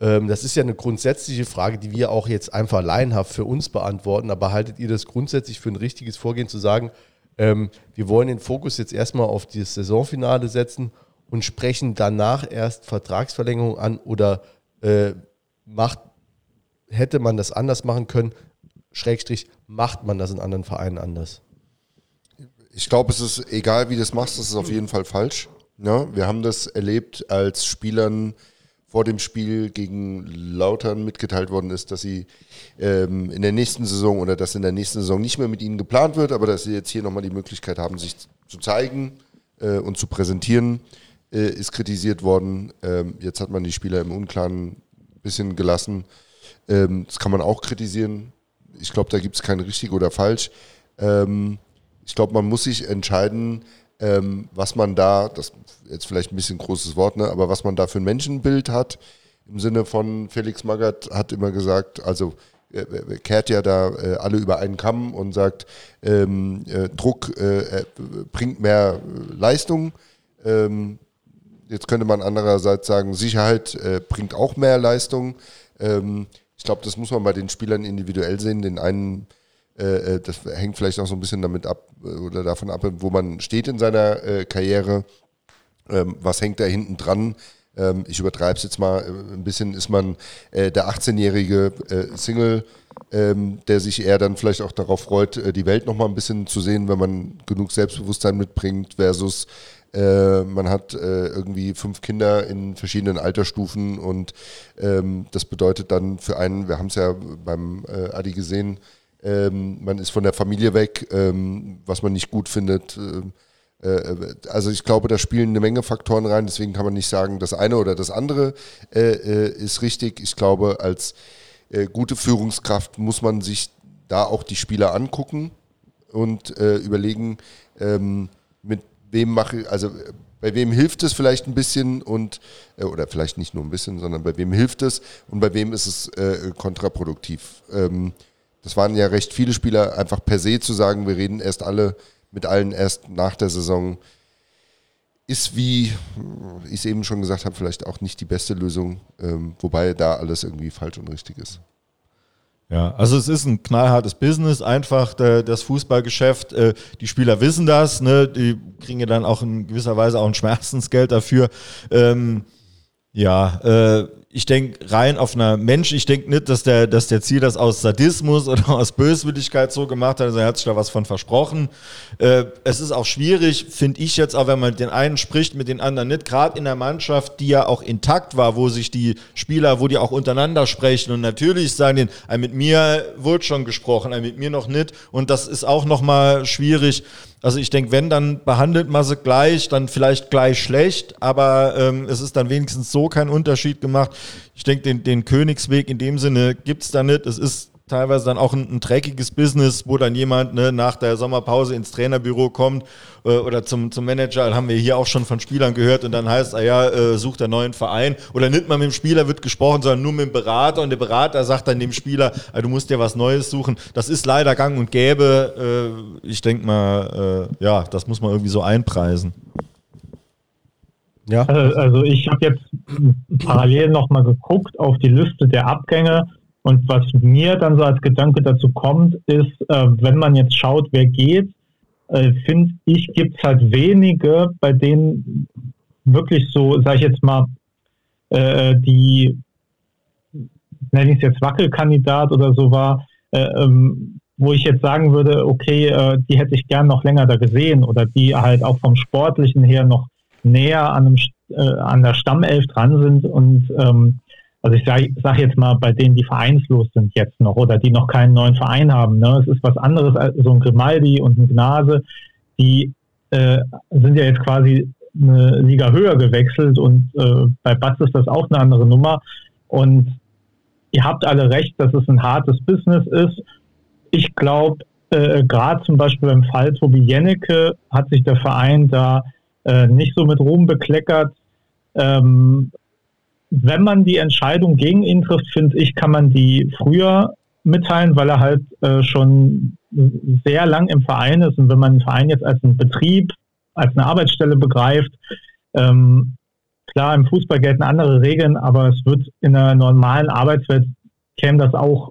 ähm, das ist ja eine grundsätzliche Frage, die wir auch jetzt einfach laienhaft für uns beantworten, aber haltet ihr das grundsätzlich für ein richtiges Vorgehen zu sagen, ähm, wir wollen den Fokus jetzt erstmal auf das Saisonfinale setzen und sprechen danach erst Vertragsverlängerung an oder äh, macht, hätte man das anders machen können, Schrägstrich, macht man das in anderen Vereinen anders? Ich glaube, es ist egal, wie du das machst, das ist auf jeden Fall falsch. Ja, ne? wir haben das erlebt, als Spielern vor dem Spiel gegen Lautern mitgeteilt worden ist, dass sie ähm, in der nächsten Saison oder dass in der nächsten Saison nicht mehr mit ihnen geplant wird, aber dass sie jetzt hier nochmal die Möglichkeit haben, sich zu zeigen äh, und zu präsentieren äh, ist kritisiert worden. Ähm, jetzt hat man die Spieler im Unklaren ein bisschen gelassen. Ähm, das kann man auch kritisieren. Ich glaube, da gibt es kein richtig oder falsch. Ähm, ich glaube, man muss sich entscheiden, ähm, was man da, das jetzt vielleicht ein bisschen großes Wort, ne, aber was man da für ein Menschenbild hat. Im Sinne von Felix Magath hat immer gesagt, also er kehrt ja da äh, alle über einen Kamm und sagt, ähm, äh, Druck äh, bringt mehr Leistung. Ähm, Jetzt könnte man andererseits sagen, Sicherheit äh, bringt auch mehr Leistung. Ähm, ich glaube, das muss man bei den Spielern individuell sehen. Den einen, äh, äh, das hängt vielleicht auch so ein bisschen damit ab äh, oder davon ab, wo man steht in seiner äh, Karriere. Ähm, was hängt da hinten dran? Ähm, ich übertreibe es jetzt mal äh, ein bisschen. Ist man der 18-jährige Single, ähm, der sich eher dann vielleicht auch darauf freut, die Welt nochmal ein bisschen zu sehen, wenn man genug Selbstbewusstsein mitbringt, versus äh, man hat äh, irgendwie fünf Kinder in verschiedenen Altersstufen und ähm, das bedeutet dann für einen, wir haben es ja beim äh, Adi gesehen, ähm, man ist von der Familie weg, ähm, was man nicht gut findet. Äh, äh, also ich glaube, da spielen eine Menge Faktoren rein, deswegen kann man nicht sagen, das eine oder das andere ist richtig. Ich glaube, als gute Führungskraft muss man sich da auch die Spieler angucken und überlegen, ähm, wem mache also bei wem hilft es vielleicht ein bisschen und äh, oder vielleicht nicht nur ein bisschen, sondern bei wem hilft es und bei wem ist es äh, kontraproduktiv. Ähm, das waren ja recht viele Spieler, einfach per se zu sagen, wir reden erst alle mit allen erst nach der Saison, ist, wie ich es eben schon gesagt habe, vielleicht auch nicht die beste Lösung, ähm, wobei da alles irgendwie falsch und richtig ist. Ja, also es ist ein knallhartes Business, einfach das Fußballgeschäft. Äh, die Spieler wissen das, ne? die kriegen ja dann auch in gewisser Weise auch ein Schmerzensgeld dafür. Ähm, ja, äh, ich denke rein auf einer Mensch, ich denke nicht, dass der, dass der Ziel das aus Sadismus oder [LAUGHS] aus Böswilligkeit so gemacht hat, also er hat sich da was von versprochen. Äh, es ist auch schwierig, finde ich jetzt auch, wenn man den einen spricht, mit den anderen nicht, gerade in der Mannschaft, die ja auch intakt war, wo sich die Spieler, wo die auch untereinander sprechen und natürlich sagen den, mit mir wurde schon gesprochen, mit mir noch nicht. Und das ist auch nochmal schwierig, also ich denke, wenn, dann behandelt man sie gleich, dann vielleicht gleich schlecht, aber ähm, es ist dann wenigstens so kein Unterschied gemacht. Ich denke, den, den Königsweg in dem Sinne gibt es da nicht. Es ist teilweise dann auch ein, ein dreckiges Business, wo dann jemand ne, nach der Sommerpause ins Trainerbüro kommt äh, oder zum, zum Manager, das haben wir hier auch schon von Spielern gehört und dann heißt, ah ja, äh, sucht einen neuen Verein oder nicht mal mit dem Spieler wird gesprochen, sondern nur mit dem Berater und der Berater sagt dann dem Spieler, ah, du musst dir was Neues suchen. Das ist leider gang und gäbe. Äh, ich denke mal, äh, ja, das muss man irgendwie so einpreisen. Ja. Also, also ich habe jetzt parallel nochmal geguckt auf die Liste der Abgänge und was mir dann so als Gedanke dazu kommt, ist, äh, wenn man jetzt schaut, wer geht, äh, finde ich, gibt es halt wenige, bei denen wirklich so, sage ich jetzt mal, äh, die, nenne ich es jetzt Wackelkandidat oder so war, äh, ähm, wo ich jetzt sagen würde, okay, äh, die hätte ich gern noch länger da gesehen oder die halt auch vom Sportlichen her noch näher an, einem, äh, an der Stammelf dran sind und ähm, also ich sage sag jetzt mal, bei denen, die vereinslos sind jetzt noch oder die noch keinen neuen Verein haben. Ne? Es ist was anderes als so ein Grimaldi und ein Gnase, die äh, sind ja jetzt quasi eine Liga höher gewechselt und äh, bei Batz ist das auch eine andere Nummer. Und ihr habt alle recht, dass es ein hartes Business ist. Ich glaube, äh, gerade zum Beispiel beim Fall Tobi Jennecke hat sich der Verein da äh, nicht so mit Ruhm bekleckert. Ähm, wenn man die Entscheidung gegen ihn trifft, finde ich, kann man die früher mitteilen, weil er halt äh, schon sehr lang im Verein ist. Und wenn man den Verein jetzt als einen Betrieb, als eine Arbeitsstelle begreift, ähm, klar, im Fußball gelten andere Regeln, aber es wird in einer normalen Arbeitswelt käme das auch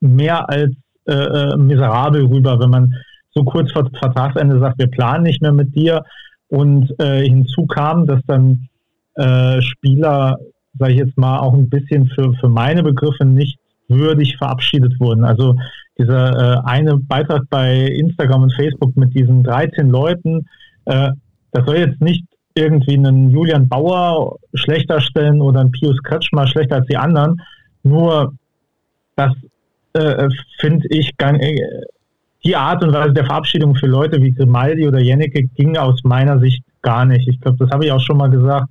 mehr als äh, äh miserabel rüber, wenn man so kurz vor Vertragsende sagt, wir planen nicht mehr mit dir. Und äh, hinzu kam, dass dann äh, Spieler sage ich jetzt mal, auch ein bisschen für, für meine Begriffe nicht würdig verabschiedet wurden. Also dieser äh, eine Beitrag bei Instagram und Facebook mit diesen 13 Leuten, äh, das soll jetzt nicht irgendwie einen Julian Bauer schlechter stellen oder einen Pius Kretschmer schlechter als die anderen. Nur das äh, finde ich gar, äh, die Art und Weise der Verabschiedung für Leute wie Grimaldi oder Jennecke ging aus meiner Sicht gar nicht. Ich glaube, das habe ich auch schon mal gesagt.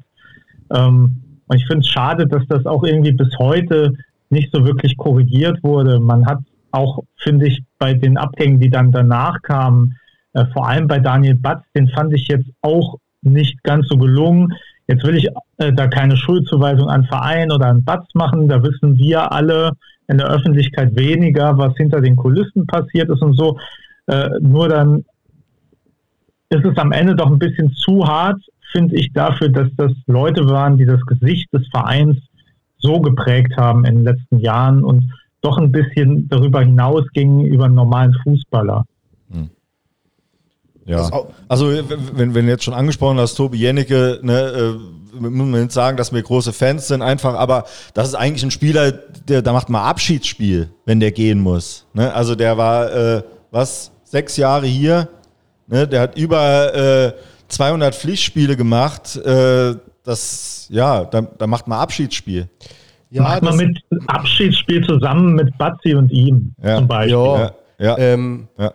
Ähm, und ich finde es schade, dass das auch irgendwie bis heute nicht so wirklich korrigiert wurde. Man hat auch, finde ich, bei den Abgängen, die dann danach kamen, äh, vor allem bei Daniel Batz, den fand ich jetzt auch nicht ganz so gelungen. Jetzt will ich äh, da keine Schuldzuweisung an Verein oder an Batz machen. Da wissen wir alle in der Öffentlichkeit weniger, was hinter den Kulissen passiert ist und so. Äh, nur dann ist es am Ende doch ein bisschen zu hart, finde ich, dafür, dass das Leute waren, die das Gesicht des Vereins so geprägt haben in den letzten Jahren und doch ein bisschen darüber hinaus gingen über einen normalen Fußballer. Hm. Ja, also wenn, wenn du jetzt schon angesprochen hast, Tobi Jennecke, ne, äh, muss man nicht sagen, dass wir große Fans sind, einfach, aber das ist eigentlich ein Spieler, der, da macht mal Abschiedsspiel, wenn der gehen muss. Ne? Also der war, äh, was, sechs Jahre hier, ne? der hat über äh, 200 Pflichtspiele gemacht. Äh, das, ja, da, da macht man Abschiedsspiel. Ja, macht man mit Abschiedsspiel zusammen mit Batzi und ihm ja. zum Beispiel. Ja, ja. Ähm, ja.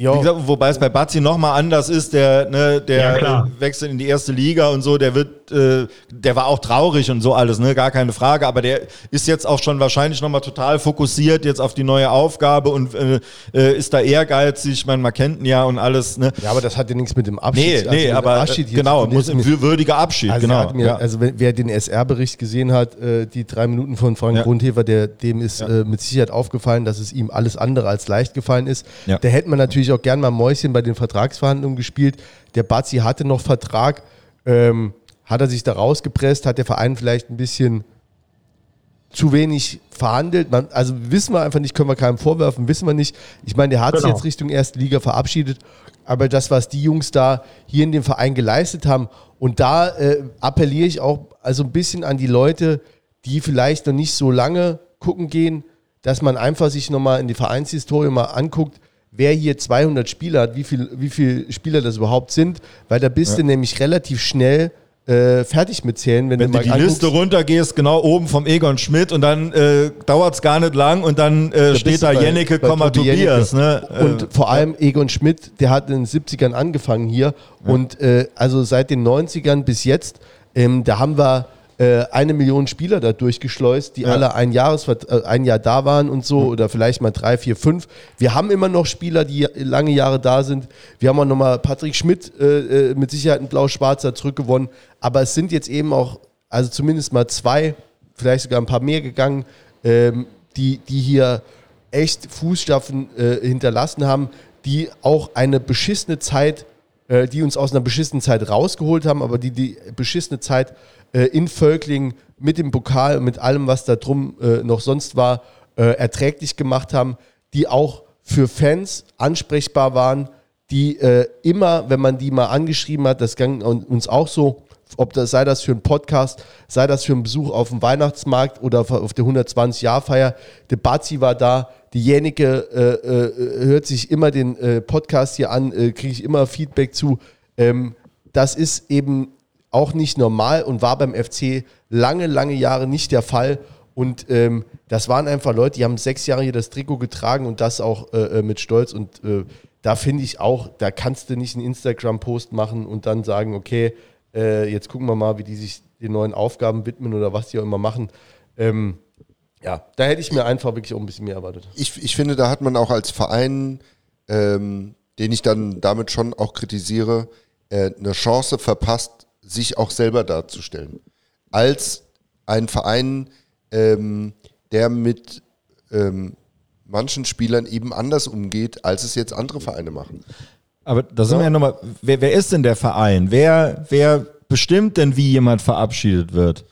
Ja. Gesagt, wobei es bei Bazzi nochmal anders ist, der, ne, der ja, wechselt in die erste Liga und so, der wird, äh, der war auch traurig und so alles, ne, gar keine Frage, aber der ist jetzt auch schon wahrscheinlich nochmal total fokussiert jetzt auf die neue Aufgabe und äh, äh, ist da ehrgeizig, ich meine, man kennt ihn ja und alles, ne. Ja, aber das hat ja nichts mit dem Abschied. Nee, also nee, aber Abschied genau, muss ein würdiger Abschied, also genau. Mir, ja. Also wer den SR-Bericht gesehen hat, äh, die drei Minuten von Frank ja. Grundhefer, der, dem ist äh, mit Sicherheit aufgefallen, dass es ihm alles andere als leicht gefallen ist. Ja. Da hätte man natürlich natürlich auch gern mal Mäuschen bei den Vertragsverhandlungen gespielt. Der Bazzi hatte noch Vertrag, ähm, hat er sich da rausgepresst, hat der Verein vielleicht ein bisschen zu wenig verhandelt. Man, also wissen wir einfach nicht, können wir keinem vorwerfen, wissen wir nicht. Ich meine, der hat genau. sich jetzt Richtung erste Liga verabschiedet, aber das, was die Jungs da hier in dem Verein geleistet haben, und da äh, appelliere ich auch also ein bisschen an die Leute, die vielleicht noch nicht so lange gucken gehen, dass man einfach sich nochmal in die Vereinshistorie mal anguckt, wer hier 200 Spieler hat, wie viele wie viel Spieler das überhaupt sind, weil da bist ja. du nämlich relativ schnell äh, fertig mitzählen. Wenn, wenn du, du die anguckst. Liste runtergehst, genau oben vom Egon Schmidt und dann äh, dauert es gar nicht lang und dann äh, steht da Jennecke, Tobias. Ne? Und äh, vor allem Egon Schmidt, der hat in den 70ern angefangen hier ja. und äh, also seit den 90ern bis jetzt, ähm, da haben wir äh, eine Million Spieler da durchgeschleust, die ja. alle ein, Jahres, äh, ein Jahr da waren und so, mhm. oder vielleicht mal drei, vier, fünf. Wir haben immer noch Spieler, die lange Jahre da sind. Wir haben auch nochmal Patrick Schmidt äh, äh, mit Sicherheit ein Blau-Schwarzer zurückgewonnen. Aber es sind jetzt eben auch, also zumindest mal zwei, vielleicht sogar ein paar mehr gegangen, ähm, die, die hier echt Fußstapfen äh, hinterlassen haben, die auch eine beschissene Zeit, äh, die uns aus einer beschissenen Zeit rausgeholt haben, aber die die beschissene Zeit äh, in Völkling mit dem Pokal, mit allem, was da drum äh, noch sonst war, äh, erträglich gemacht haben, die auch für Fans ansprechbar waren, die äh, immer, wenn man die mal angeschrieben hat, das ging uns auch so, ob das sei das für einen Podcast, sei das für einen Besuch auf dem Weihnachtsmarkt oder auf der 120-Jahr-Feier. Der Bazi war da, die Jänicke äh, äh, hört sich immer den äh, Podcast hier an, äh, kriege ich immer Feedback zu. Ähm, das ist eben auch nicht normal und war beim FC lange, lange Jahre nicht der Fall. Und ähm, das waren einfach Leute, die haben sechs Jahre hier das Trikot getragen und das auch äh, äh, mit Stolz. Und äh, da finde ich auch, da kannst du nicht einen Instagram-Post machen und dann sagen, okay, äh, jetzt gucken wir mal, wie die sich den neuen Aufgaben widmen oder was die auch immer machen. Ähm, ja, da hätte ich mir einfach wirklich auch ein bisschen mehr erwartet. Ich, ich finde, da hat man auch als Verein, ähm, den ich dann damit schon auch kritisiere, äh, eine Chance verpasst, sich auch selber darzustellen. Als ein Verein, ähm, der mit ähm, manchen Spielern eben anders umgeht, als es jetzt andere Vereine machen. Aber da sind ja. wir ja nochmal, wer, wer ist denn der Verein? Wer, wer bestimmt denn, wie jemand verabschiedet wird?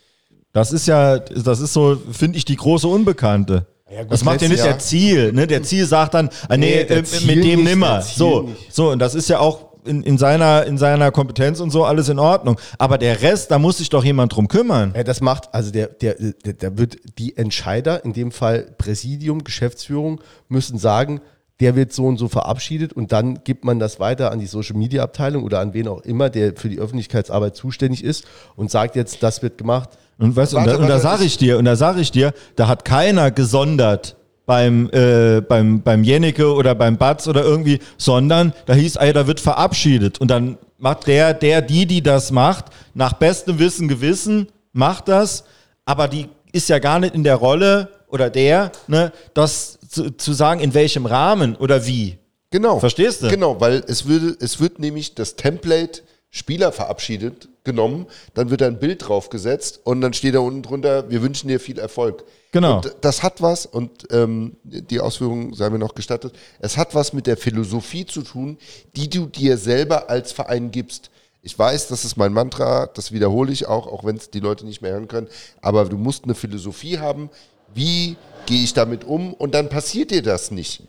Das ist ja, das ist so, finde ich, die große Unbekannte. Ja, gut, das macht ja nicht Jahr. der Ziel, ne? Der Ziel sagt dann, ah, nee, nee äh, mit dem nimmer. So, so, und das ist ja auch in, in, seiner, in seiner Kompetenz und so alles in Ordnung. Aber der Rest, da muss sich doch jemand drum kümmern. Ja, das macht, also der, der, der, der wird die Entscheider, in dem Fall Präsidium, Geschäftsführung, müssen sagen, der wird so und so verabschiedet und dann gibt man das weiter an die Social Media Abteilung oder an wen auch immer, der für die Öffentlichkeitsarbeit zuständig ist und sagt jetzt, das wird gemacht. Und weißt warte, und da, und da sage ich dir, und da sage ich dir, da hat keiner gesondert beim, äh, beim, beim Jennecke oder beim Batz oder irgendwie, sondern da hieß, ey, da wird verabschiedet. Und dann macht der, der, die, die das macht, nach bestem Wissen, Gewissen, macht das, aber die ist ja gar nicht in der Rolle oder der, ne, das zu, zu sagen, in welchem Rahmen oder wie. Genau. Verstehst du? Genau, weil es würde, es wird nämlich das Template Spieler verabschiedet genommen, dann wird da ein Bild draufgesetzt und dann steht da unten drunter, wir wünschen dir viel Erfolg. Genau. Und das hat was, und ähm, die Ausführung sei mir noch gestattet, es hat was mit der Philosophie zu tun, die du dir selber als Verein gibst. Ich weiß, das ist mein Mantra, das wiederhole ich auch, auch wenn es die Leute nicht mehr hören können, aber du musst eine Philosophie haben, wie gehe ich damit um und dann passiert dir das nicht,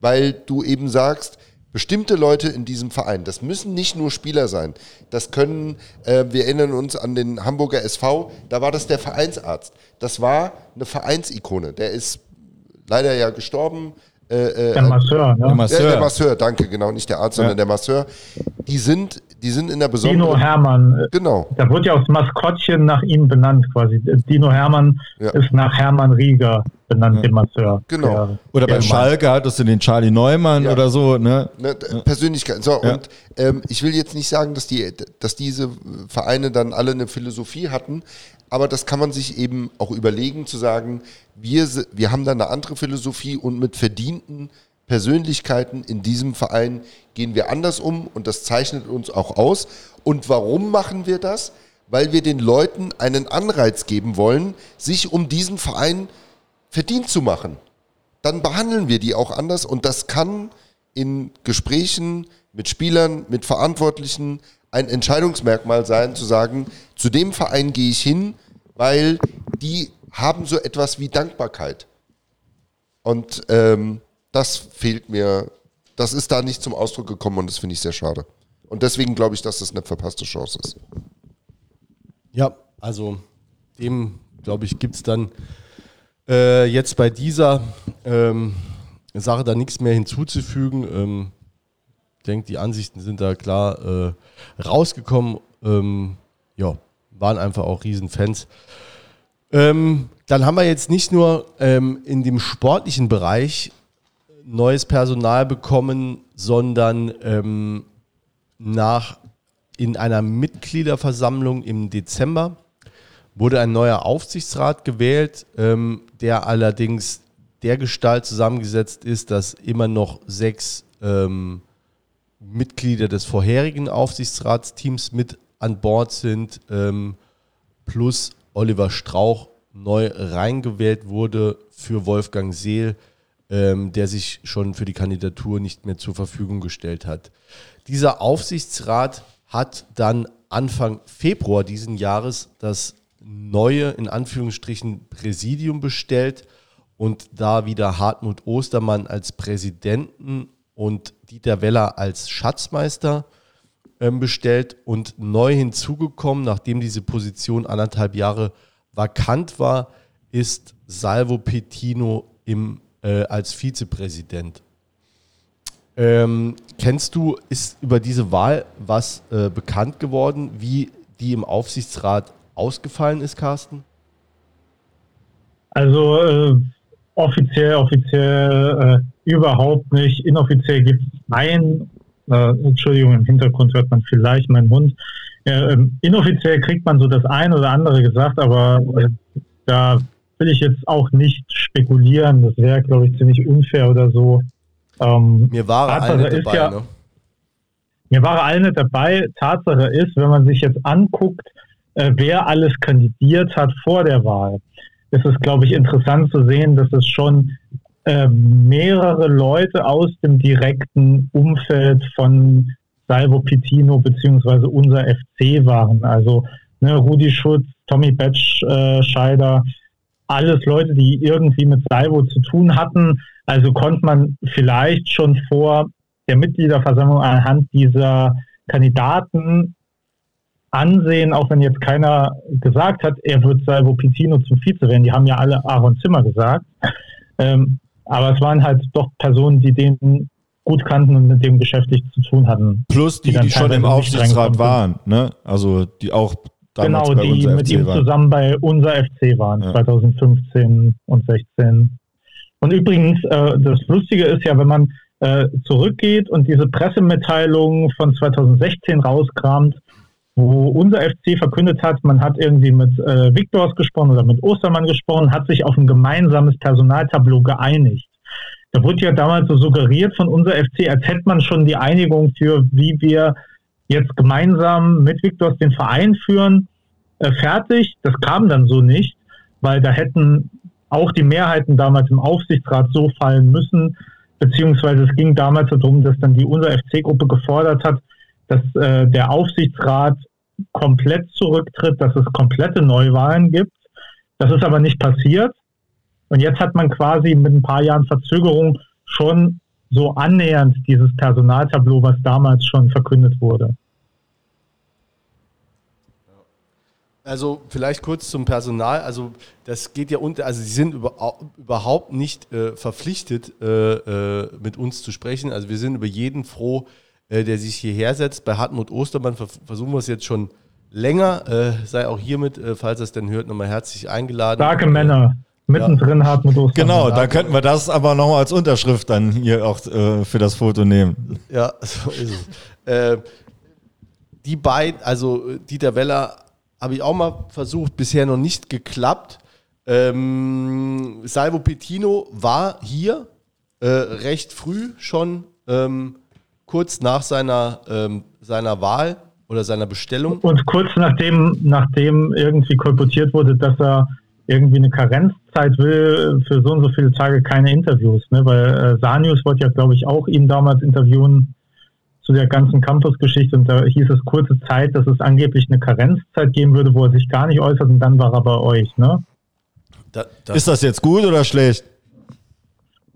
weil du eben sagst, bestimmte Leute in diesem Verein, das müssen nicht nur Spieler sein, das können, äh, wir erinnern uns an den Hamburger SV, da war das der Vereinsarzt. Das war eine Vereinsikone, der ist leider ja gestorben. Äh, äh, der Masseur, ne? Der Masseur. Der, der Masseur, danke, genau, nicht der Arzt, ja. sondern der Masseur. Die sind, die sind in der besonderen... Dino Hermann. Genau. Da wird ja auch das Maskottchen nach ihm benannt quasi. Dino Hermann ja. ist nach Hermann Rieger benannt, ja. dem Masseur. Genau. Der, oder bei Schalke hattest du den Charlie Neumann ja. oder so. Ne? ne Persönlichkeit. So, ja. und ähm, ich will jetzt nicht sagen, dass, die, dass diese Vereine dann alle eine Philosophie hatten, aber das kann man sich eben auch überlegen, zu sagen, wir, wir haben da eine andere Philosophie und mit verdienten Persönlichkeiten in diesem Verein gehen wir anders um und das zeichnet uns auch aus. Und warum machen wir das? Weil wir den Leuten einen Anreiz geben wollen, sich um diesen Verein verdient zu machen. Dann behandeln wir die auch anders und das kann in Gesprächen mit Spielern, mit Verantwortlichen ein Entscheidungsmerkmal sein, zu sagen, zu dem Verein gehe ich hin, weil die haben so etwas wie Dankbarkeit. Und ähm, das fehlt mir, das ist da nicht zum Ausdruck gekommen und das finde ich sehr schade. Und deswegen glaube ich, dass das eine verpasste Chance ist. Ja, also dem, glaube ich, gibt es dann äh, jetzt bei dieser ähm, Sache da nichts mehr hinzuzufügen. Ähm, ich denke, die Ansichten sind da klar äh, rausgekommen. Ähm, ja, waren einfach auch Riesenfans. Ähm, dann haben wir jetzt nicht nur ähm, in dem sportlichen Bereich neues Personal bekommen, sondern ähm, nach in einer Mitgliederversammlung im Dezember wurde ein neuer Aufsichtsrat gewählt, ähm, der allerdings der Gestalt zusammengesetzt ist, dass immer noch sechs ähm, Mitglieder des vorherigen Aufsichtsratsteams mit an Bord sind, ähm, plus Oliver Strauch neu reingewählt wurde für Wolfgang Seel, ähm, der sich schon für die Kandidatur nicht mehr zur Verfügung gestellt hat. Dieser Aufsichtsrat hat dann Anfang Februar diesen Jahres das neue, in Anführungsstrichen, Präsidium bestellt und da wieder Hartmut Ostermann als Präsidenten und Dieter Weller als Schatzmeister ähm, bestellt und neu hinzugekommen, nachdem diese Position anderthalb Jahre vakant war, ist Salvo Petino im, äh, als Vizepräsident. Ähm, kennst du, ist über diese Wahl was äh, bekannt geworden, wie die im Aufsichtsrat ausgefallen ist, Carsten? Also äh, offiziell, offiziell äh, überhaupt nicht. Inoffiziell gibt es ein, äh, Entschuldigung, im Hintergrund hört man vielleicht meinen Hund. Ähm, inoffiziell kriegt man so das ein oder andere gesagt, aber äh, da will ich jetzt auch nicht spekulieren. Das wäre, glaube ich, ziemlich unfair oder so. Ähm, mir war eine dabei, ja, ne? Mir war eine dabei. Tatsache ist, wenn man sich jetzt anguckt, äh, wer alles kandidiert hat vor der Wahl, ist es, glaube ich, interessant zu sehen, dass es schon äh, mehrere Leute aus dem direkten Umfeld von Salvo Pitino beziehungsweise unser FC waren. Also ne, Rudi Schutz, Tommy Betsch, äh, Scheider, alles Leute, die irgendwie mit Salvo zu tun hatten. Also konnte man vielleicht schon vor der Mitgliederversammlung anhand dieser Kandidaten ansehen, auch wenn jetzt keiner gesagt hat, er wird Salvo Pitino zum Vize werden. Die haben ja alle Aaron Zimmer gesagt. Ähm, aber es waren halt doch Personen, die den gut kannten und mit dem beschäftigt zu tun hatten. Plus die, die, die schon im Aufsichtsrat waren, ne? Also die auch damals genau, bei die mit FC ihm waren. zusammen bei unser FC waren, ja. 2015 und 16. Und übrigens, äh, das Lustige ist ja, wenn man äh, zurückgeht und diese Pressemitteilung von 2016 rauskramt, wo unser FC verkündet hat, man hat irgendwie mit äh, Viktors gesprochen oder mit Ostermann gesprochen, hat sich auf ein gemeinsames Personaltableau geeinigt. Da wurde ja damals so suggeriert von unser FC, als hätte man schon die Einigung für, wie wir jetzt gemeinsam mit Viktors den Verein führen, äh, fertig. Das kam dann so nicht, weil da hätten auch die Mehrheiten damals im Aufsichtsrat so fallen müssen, beziehungsweise es ging damals darum, dass dann die unser FC-Gruppe gefordert hat, dass äh, der Aufsichtsrat komplett zurücktritt, dass es komplette Neuwahlen gibt. Das ist aber nicht passiert. Und jetzt hat man quasi mit ein paar Jahren Verzögerung schon so annähernd dieses Personaltableau, was damals schon verkündet wurde. Also vielleicht kurz zum Personal. Also das geht ja unter, also sie sind über, überhaupt nicht äh, verpflichtet, äh, äh, mit uns zu sprechen. Also wir sind über jeden froh, äh, der sich hierher setzt. Bei Hartmut Ostermann versuchen wir es jetzt schon länger. Äh, sei auch hiermit, äh, falls er es denn hört, nochmal herzlich eingeladen. Starke Männer. Mittendrin ja. Hartmut Ostermann. Genau, da könnten wir das aber nochmal als Unterschrift dann hier auch für das Foto nehmen. Ja, [LAUGHS] so ist es. die beiden, also Dieter Weller habe ich auch mal versucht, bisher noch nicht geklappt. Ähm, Salvo Petino war hier äh, recht früh schon, ähm, kurz nach seiner, ähm, seiner Wahl oder seiner Bestellung. Und kurz nachdem, nachdem irgendwie kolportiert wurde, dass er irgendwie eine Karenzzeit will, für so und so viele Tage keine Interviews. Ne? Weil äh, Sanius wollte ja, glaube ich, auch ihn damals interviewen zu der ganzen Campus-Geschichte und da hieß es kurze Zeit, dass es angeblich eine Karenzzeit geben würde, wo er sich gar nicht äußert und dann war er bei euch. Ne? Da, das ist das jetzt gut oder schlecht?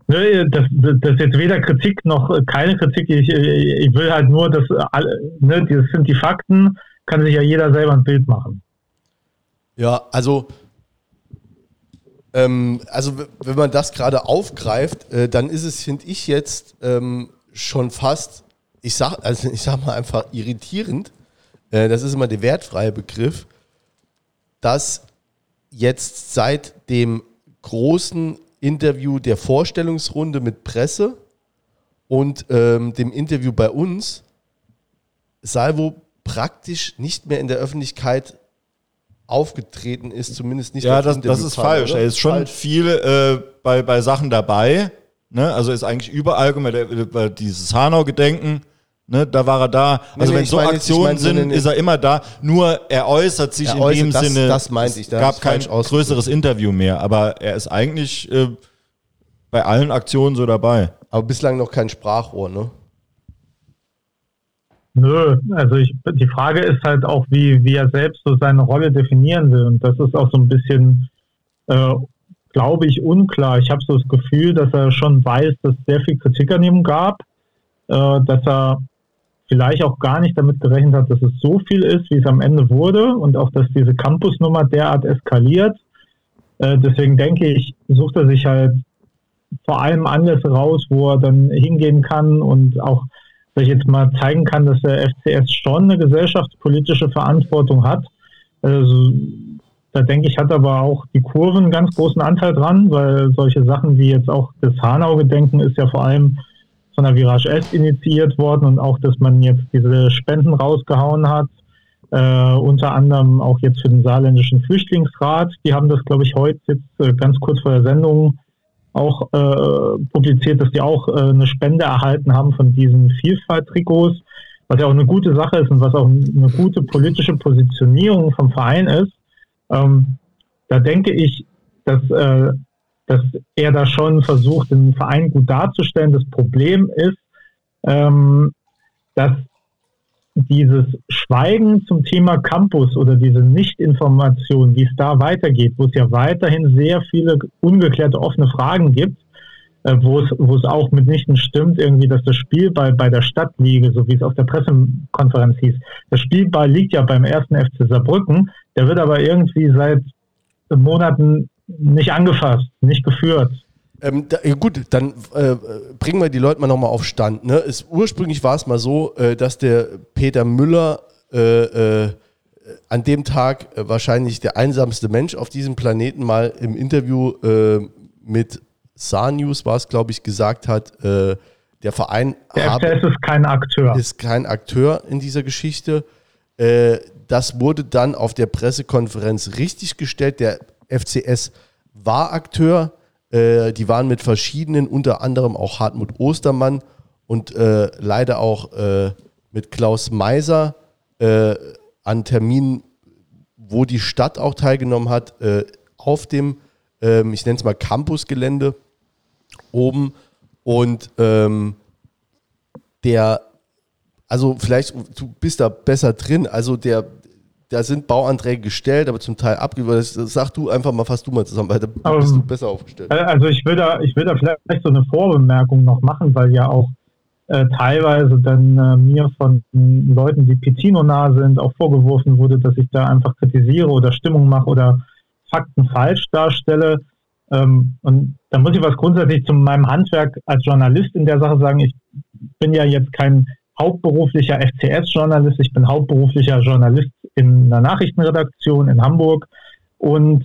Ne, das, das ist jetzt weder Kritik noch keine Kritik. Ich, ich will halt nur, dass alle, ne, das sind die Fakten, kann sich ja jeder selber ein Bild machen. Ja, also ähm, also wenn man das gerade aufgreift, äh, dann ist es, finde ich jetzt ähm, schon fast, ich sag, also ich sag mal einfach irritierend. Äh, das ist immer der wertfreie Begriff, dass jetzt seit dem großen Interview der Vorstellungsrunde mit Presse und ähm, dem Interview bei uns Salvo praktisch nicht mehr in der Öffentlichkeit aufgetreten ist, zumindest nicht. Ja, das, das ist falsch. Oder? Er ist schon falsch. viel äh, bei, bei Sachen dabei. Ne? Also ist eigentlich überall, bei dieses Hanau-Gedenken, ne? da war er da. Also nee, wenn so Aktionen jetzt, sind, ist er immer da. Nur er äußert sich er in äußert, dem das, Sinne. Das meinte ich. Da gab kein größeres Interview mehr, aber er ist eigentlich äh, bei allen Aktionen so dabei. Aber bislang noch kein Sprachrohr, ne? Nö, also ich, die Frage ist halt auch, wie, wie er selbst so seine Rolle definieren will. Und das ist auch so ein bisschen, äh, glaube ich, unklar. Ich habe so das Gefühl, dass er schon weiß, dass es sehr viel Kritik an ihm gab, äh, dass er vielleicht auch gar nicht damit gerechnet hat, dass es so viel ist, wie es am Ende wurde und auch, dass diese Campusnummer derart eskaliert. Äh, deswegen denke ich, sucht er sich halt vor allem Anlässe raus, wo er dann hingehen kann und auch dass ich jetzt mal zeigen kann, dass der FCS schon eine gesellschaftspolitische Verantwortung hat. Also, da denke ich, hat aber auch die Kurve einen ganz großen Anteil dran, weil solche Sachen wie jetzt auch das Hanau-Gedenken ist ja vor allem von der Virage S initiiert worden und auch, dass man jetzt diese Spenden rausgehauen hat, äh, unter anderem auch jetzt für den saarländischen Flüchtlingsrat. Die haben das, glaube ich, heute jetzt äh, ganz kurz vor der Sendung auch äh, publiziert, dass die auch äh, eine Spende erhalten haben von diesen Vielfalt-Trikots, was ja auch eine gute Sache ist und was auch eine gute politische Positionierung vom Verein ist. Ähm, da denke ich, dass, äh, dass er da schon versucht, den Verein gut darzustellen. Das Problem ist, ähm, dass dieses Schweigen zum Thema Campus oder diese Nichtinformation, wie es da weitergeht, wo es ja weiterhin sehr viele ungeklärte offene Fragen gibt, äh, wo es, wo es auch mitnichten stimmt, irgendwie, dass das Spielball bei der Stadt liege, so wie es auf der Pressekonferenz hieß. Der Spielball liegt ja beim ersten FC Saarbrücken, der wird aber irgendwie seit Monaten nicht angefasst, nicht geführt. Ähm, da, gut, dann äh, bringen wir die Leute mal nochmal auf Stand. Ne? Es, ursprünglich war es mal so, äh, dass der Peter Müller äh, äh an dem Tag äh, wahrscheinlich der einsamste Mensch auf diesem Planeten mal im Interview äh, mit Saar News war es, glaube ich, gesagt hat, der Verein der habe, ist kein Akteur. Ist kein Akteur in dieser Geschichte. das wurde dann auf der Pressekonferenz richtig gestellt. Der FCS war Akteur äh, die waren mit verschiedenen, unter anderem auch Hartmut Ostermann und äh, leider auch äh, mit Klaus Meiser äh, an Terminen, wo die Stadt auch teilgenommen hat, äh, auf dem, ähm, ich nenne es mal Campusgelände oben. Und ähm, der, also vielleicht, du bist da besser drin, also der, da sind Bauanträge gestellt, aber zum Teil abgegeben. Sag du einfach mal, fass du mal zusammen, weil da um, bist du ähm, besser aufgestellt. Äh, also ich will da, ich will da vielleicht so eine Vorbemerkung noch machen, weil ja auch äh, teilweise dann äh, mir von Leuten, die Pizzino nah sind, auch vorgeworfen wurde, dass ich da einfach kritisiere oder Stimmung mache oder Fakten falsch darstelle. Ähm, und da muss ich was grundsätzlich zu meinem Handwerk als Journalist in der Sache sagen. Ich bin ja jetzt kein hauptberuflicher FCS-Journalist, ich bin hauptberuflicher Journalist in einer Nachrichtenredaktion in Hamburg. Und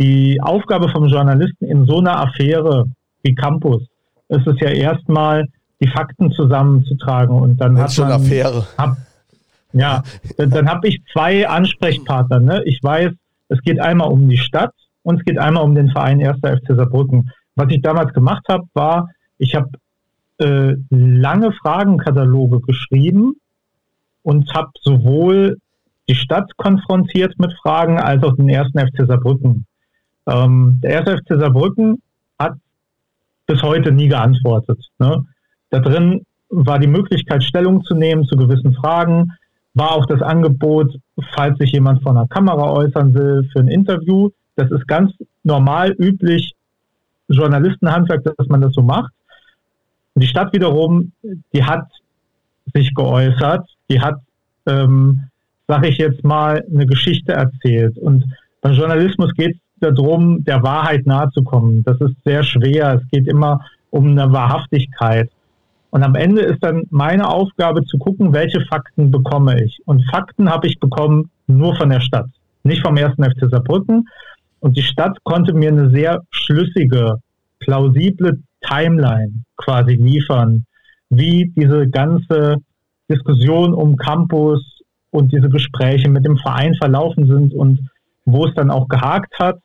die Aufgabe vom Journalisten in so einer Affäre wie Campus ist es ja erstmal, die Fakten zusammenzutragen. Und dann das hat schon man, Affäre. Hab, ja, dann, dann habe ich zwei Ansprechpartner. Ne? Ich weiß, es geht einmal um die Stadt und es geht einmal um den Verein 1. FC Saarbrücken. Was ich damals gemacht habe, war, ich habe äh, lange Fragenkataloge geschrieben und habe sowohl die Stadt konfrontiert mit Fragen als auch den ersten FC Saarbrücken. Ähm, der erste FC Saarbrücken hat bis heute nie geantwortet. Ne? Da drin war die Möglichkeit, Stellung zu nehmen zu gewissen Fragen, war auch das Angebot, falls sich jemand vor einer Kamera äußern will, für ein Interview. Das ist ganz normal, üblich, Journalistenhandwerk, dass man das so macht. Und die Stadt wiederum, die hat sich geäußert, die hat, ähm, sage ich jetzt mal, eine Geschichte erzählt. Und beim Journalismus geht es darum, der Wahrheit nahezukommen. Das ist sehr schwer. Es geht immer um eine Wahrhaftigkeit. Und am Ende ist dann meine Aufgabe zu gucken, welche Fakten bekomme ich. Und Fakten habe ich bekommen nur von der Stadt, nicht vom ersten FC Saarbrücken. Und die Stadt konnte mir eine sehr schlüssige, plausible Timeline quasi liefern, wie diese ganze Diskussion um Campus und diese Gespräche mit dem Verein verlaufen sind und wo es dann auch gehakt hat.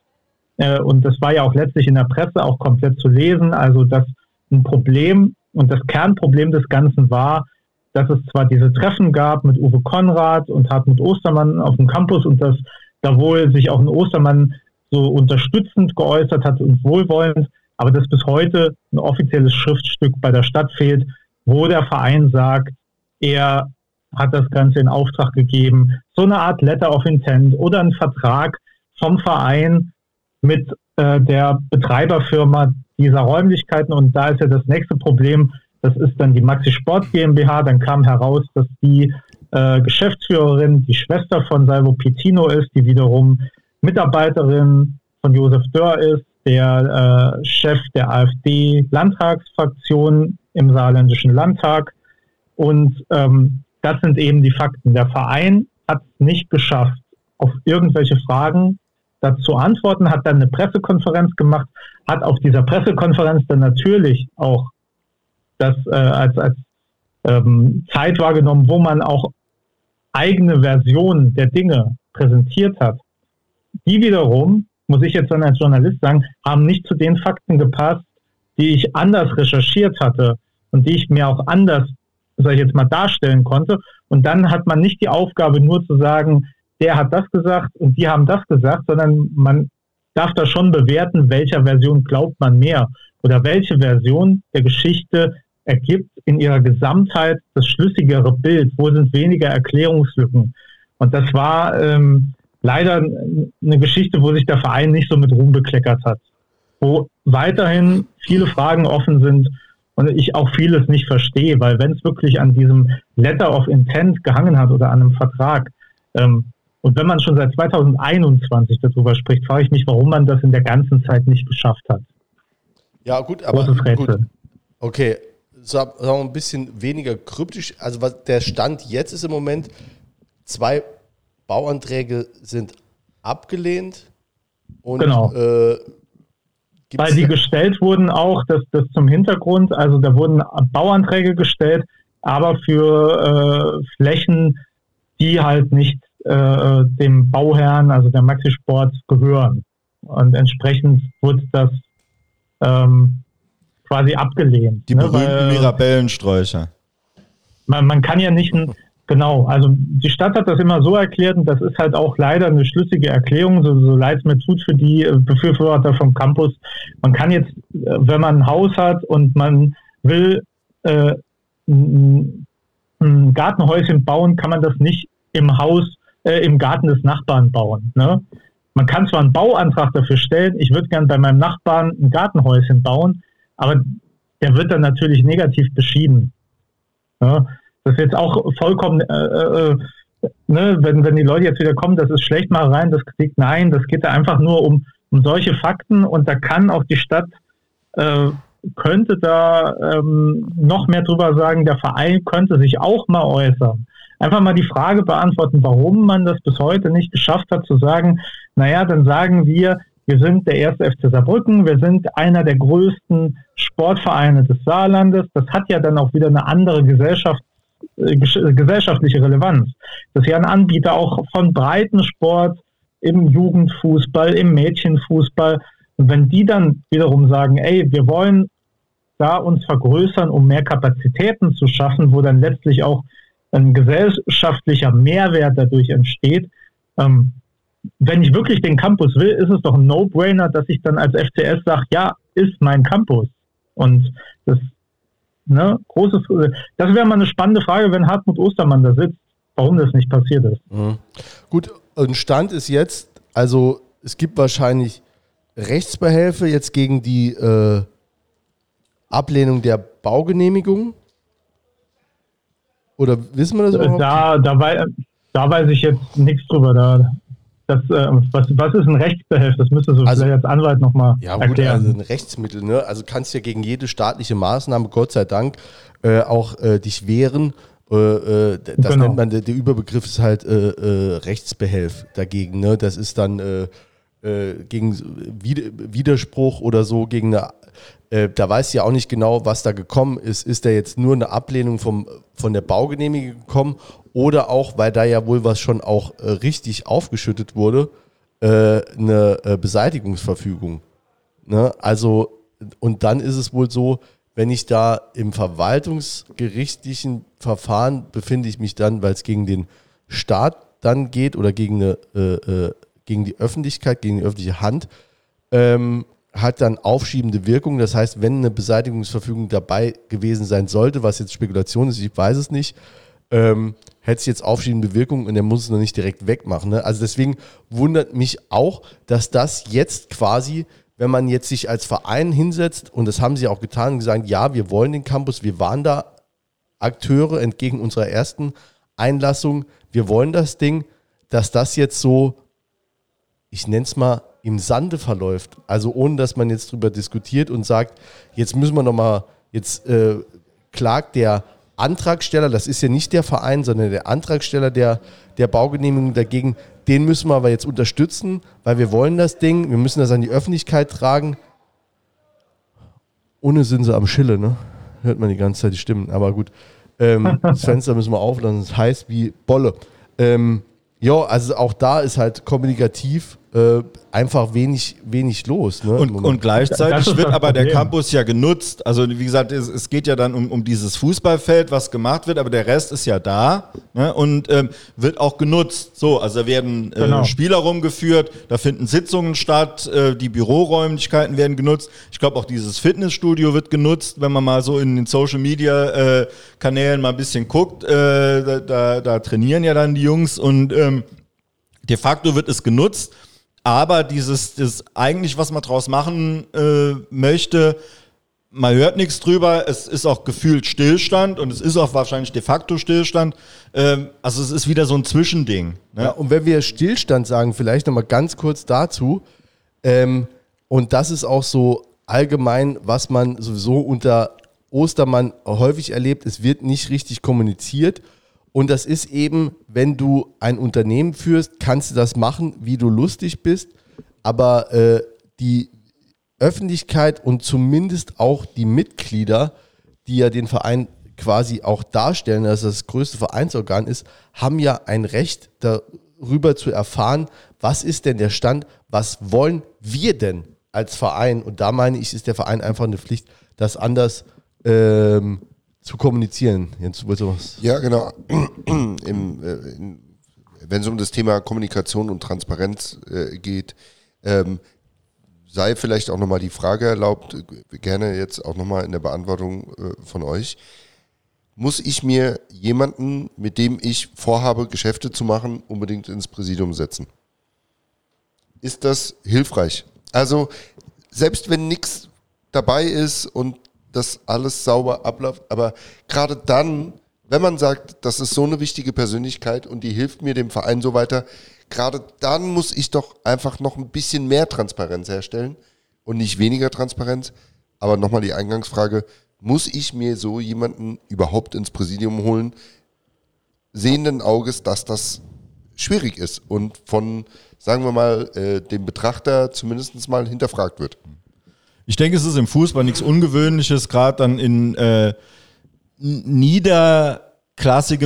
Äh, und das war ja auch letztlich in der Presse auch komplett zu lesen. Also, dass ein Problem und das Kernproblem des Ganzen war, dass es zwar diese Treffen gab mit Uwe Konrad und Hartmut Ostermann auf dem Campus und dass da wohl sich auch ein Ostermann so unterstützend geäußert hat und wohlwollend, aber dass bis heute ein offizielles Schriftstück bei der Stadt fehlt, wo der Verein sagt, er hat das Ganze in Auftrag gegeben, so eine Art Letter of Intent oder ein Vertrag vom Verein mit äh, der Betreiberfirma, dieser Räumlichkeiten. Und da ist ja das nächste Problem, das ist dann die Maxi Sport GmbH. Dann kam heraus, dass die äh, Geschäftsführerin die Schwester von Salvo Pitino ist, die wiederum Mitarbeiterin von Josef Dörr ist, der äh, Chef der AfD-Landtagsfraktion im saarländischen Landtag. Und ähm, das sind eben die Fakten. Der Verein hat es nicht geschafft, auf irgendwelche Fragen dazu antworten, hat dann eine Pressekonferenz gemacht, hat auf dieser Pressekonferenz dann natürlich auch das äh, als, als ähm, Zeit wahrgenommen, wo man auch eigene Versionen der Dinge präsentiert hat. Die wiederum, muss ich jetzt dann als Journalist sagen, haben nicht zu den Fakten gepasst, die ich anders recherchiert hatte und die ich mir auch anders, sag ich jetzt mal, darstellen konnte. Und dann hat man nicht die Aufgabe, nur zu sagen, der hat das gesagt und die haben das gesagt, sondern man darf da schon bewerten, welcher Version glaubt man mehr oder welche Version der Geschichte ergibt in ihrer Gesamtheit das schlüssigere Bild, wo sind weniger Erklärungslücken. Und das war ähm, leider eine Geschichte, wo sich der Verein nicht so mit Ruhm bekleckert hat, wo weiterhin viele Fragen offen sind und ich auch vieles nicht verstehe, weil wenn es wirklich an diesem Letter of Intent gehangen hat oder an einem Vertrag, ähm, und wenn man schon seit 2021 darüber spricht, frage ich mich, warum man das in der ganzen Zeit nicht geschafft hat. Ja, gut, aber gut. Okay, sagen wir ein bisschen weniger kryptisch. Also was der Stand jetzt ist im Moment, zwei Bauanträge sind abgelehnt. Und, genau. Äh, Weil die gestellt wurden auch, das, das zum Hintergrund, also da wurden Bauanträge gestellt, aber für äh, Flächen, die halt nicht äh, dem Bauherrn, also der Maxi Sport, gehören. Und entsprechend wurde das ähm, quasi abgelehnt. Die ne, berühmten Mirabellensträucher. Man, man kann ja nicht, genau, also die Stadt hat das immer so erklärt und das ist halt auch leider eine schlüssige Erklärung, so, so leid es mir tut für die äh, Befürworter vom Campus. Man kann jetzt, äh, wenn man ein Haus hat und man will äh, ein Gartenhäuschen bauen, kann man das nicht im Haus äh, im Garten des Nachbarn bauen. Ne? Man kann zwar einen Bauantrag dafür stellen, ich würde gern bei meinem Nachbarn ein Gartenhäuschen bauen, aber der wird dann natürlich negativ beschieden. Ne? Das ist jetzt auch vollkommen, äh, äh, ne, wenn, wenn die Leute jetzt wieder kommen, das ist schlecht mal rein, das kriegt, nein, das geht da einfach nur um, um solche Fakten und da kann auch die Stadt äh, könnte da ähm, noch mehr drüber sagen, der Verein könnte sich auch mal äußern einfach mal die Frage beantworten, warum man das bis heute nicht geschafft hat, zu sagen, naja, dann sagen wir, wir sind der erste FC Saarbrücken, wir sind einer der größten Sportvereine des Saarlandes. Das hat ja dann auch wieder eine andere Gesellschaft, äh, gesellschaftliche Relevanz. Das ist ja ein Anbieter auch von Breitensport im Jugendfußball, im Mädchenfußball. Und wenn die dann wiederum sagen, ey, wir wollen da uns vergrößern, um mehr Kapazitäten zu schaffen, wo dann letztlich auch ein gesellschaftlicher Mehrwert dadurch entsteht, ähm, wenn ich wirklich den Campus will, ist es doch ein No-Brainer, dass ich dann als FCS sage, ja, ist mein Campus. Und das, ne, großes, das wäre mal eine spannende Frage, wenn Hartmut Ostermann da sitzt, warum das nicht passiert ist. Mhm. Gut, und Stand ist jetzt, also es gibt wahrscheinlich Rechtsbehelfe jetzt gegen die äh, Ablehnung der Baugenehmigung. Oder wissen wir das überhaupt? Da, da, wei da weiß ich jetzt nichts drüber. Da, das, äh, was, was ist ein Rechtsbehelf? Das müsste so also, vielleicht als Anwalt nochmal ja, gut, erklären. Also ein Rechtsmittel, ne? Also kannst ja gegen jede staatliche Maßnahme, Gott sei Dank, äh, auch äh, dich wehren. Äh, äh, das genau. nennt man, der, der, Überbegriff ist halt äh, Rechtsbehelf dagegen. Ne? Das ist dann gegen Widerspruch oder so, gegen eine da weiß ja auch nicht genau, was da gekommen ist. Ist da jetzt nur eine Ablehnung vom, von der Baugenehmigung gekommen oder auch, weil da ja wohl was schon auch äh, richtig aufgeschüttet wurde, äh, eine äh, Beseitigungsverfügung. Ne? Also, und dann ist es wohl so, wenn ich da im verwaltungsgerichtlichen Verfahren befinde ich mich dann, weil es gegen den Staat dann geht oder gegen, eine, äh, äh, gegen die Öffentlichkeit, gegen die öffentliche Hand, ähm, hat dann aufschiebende Wirkung. Das heißt, wenn eine Beseitigungsverfügung dabei gewesen sein sollte, was jetzt Spekulation ist, ich weiß es nicht, ähm, hätte es jetzt aufschiebende Wirkung und er muss es noch nicht direkt wegmachen. Ne? Also deswegen wundert mich auch, dass das jetzt quasi, wenn man jetzt sich als Verein hinsetzt, und das haben sie auch getan gesagt, ja, wir wollen den Campus, wir waren da Akteure entgegen unserer ersten Einlassung, wir wollen das Ding, dass das jetzt so, ich nenne es mal, im Sande verläuft. Also ohne, dass man jetzt drüber diskutiert und sagt, jetzt müssen wir nochmal, jetzt äh, klagt der Antragsteller, das ist ja nicht der Verein, sondern der Antragsteller der, der Baugenehmigung dagegen, den müssen wir aber jetzt unterstützen, weil wir wollen das Ding, wir müssen das an die Öffentlichkeit tragen. Ohne sind sie am Schille, ne? Hört man die ganze Zeit die Stimmen, aber gut. Ähm, [LAUGHS] das Fenster müssen wir auflassen, es heißt wie Bolle. Ähm, ja, also auch da ist halt kommunikativ äh, einfach wenig, wenig los. Ne, und, und, gleichzeitig wird aber der Campus ja genutzt. Also wie gesagt, es, es, geht ja dann um, um dieses Fußballfeld, was gemacht wird, aber der Rest ist ja da ne, und ähm, wird auch genutzt. So, also da werden äh, genau. Spieler rumgeführt, da finden Sitzungen statt, äh, die Büroräumlichkeiten werden genutzt. Ich glaube auch dieses Fitnessstudio wird genutzt, wenn man mal so in den Social Media äh, Kanälen mal ein bisschen guckt. Äh, da, da, da, trainieren ja dann die Jungs und ähm, de facto wird es genutzt aber dieses, das eigentlich, was man draus machen äh, möchte, man hört nichts drüber, es ist auch gefühlt Stillstand und es ist auch wahrscheinlich de facto Stillstand. Ähm, also es ist wieder so ein Zwischending. Ne? Ja, und wenn wir Stillstand sagen, vielleicht nochmal ganz kurz dazu, ähm, und das ist auch so allgemein, was man sowieso unter Ostermann häufig erlebt, es wird nicht richtig kommuniziert und das ist eben, wenn du ein Unternehmen führst, kannst du das machen, wie du lustig bist. Aber äh, die Öffentlichkeit und zumindest auch die Mitglieder, die ja den Verein quasi auch darstellen, dass das größte Vereinsorgan ist, haben ja ein Recht darüber zu erfahren, was ist denn der Stand, was wollen wir denn als Verein? Und da meine ich, ist der Verein einfach eine Pflicht, das anders ähm, zu kommunizieren. Jens, du was? Ja, genau. [CLEARS THROAT] Im, äh, wenn es um das Thema Kommunikation und Transparenz äh, geht, ähm, sei vielleicht auch nochmal die Frage erlaubt, äh, gerne jetzt auch nochmal in der Beantwortung äh, von euch. Muss ich mir jemanden, mit dem ich vorhabe, Geschäfte zu machen, unbedingt ins Präsidium setzen? Ist das hilfreich? Also, selbst wenn nichts dabei ist und dass alles sauber abläuft. Aber gerade dann, wenn man sagt, das ist so eine wichtige Persönlichkeit und die hilft mir dem Verein so weiter, gerade dann muss ich doch einfach noch ein bisschen mehr Transparenz herstellen und nicht weniger Transparenz. Aber nochmal die Eingangsfrage, muss ich mir so jemanden überhaupt ins Präsidium holen, sehenden Auges, dass das schwierig ist und von, sagen wir mal, äh, dem Betrachter zumindest mal hinterfragt wird? Ich denke, es ist im Fußball nichts Ungewöhnliches, gerade dann in äh, niederklassigen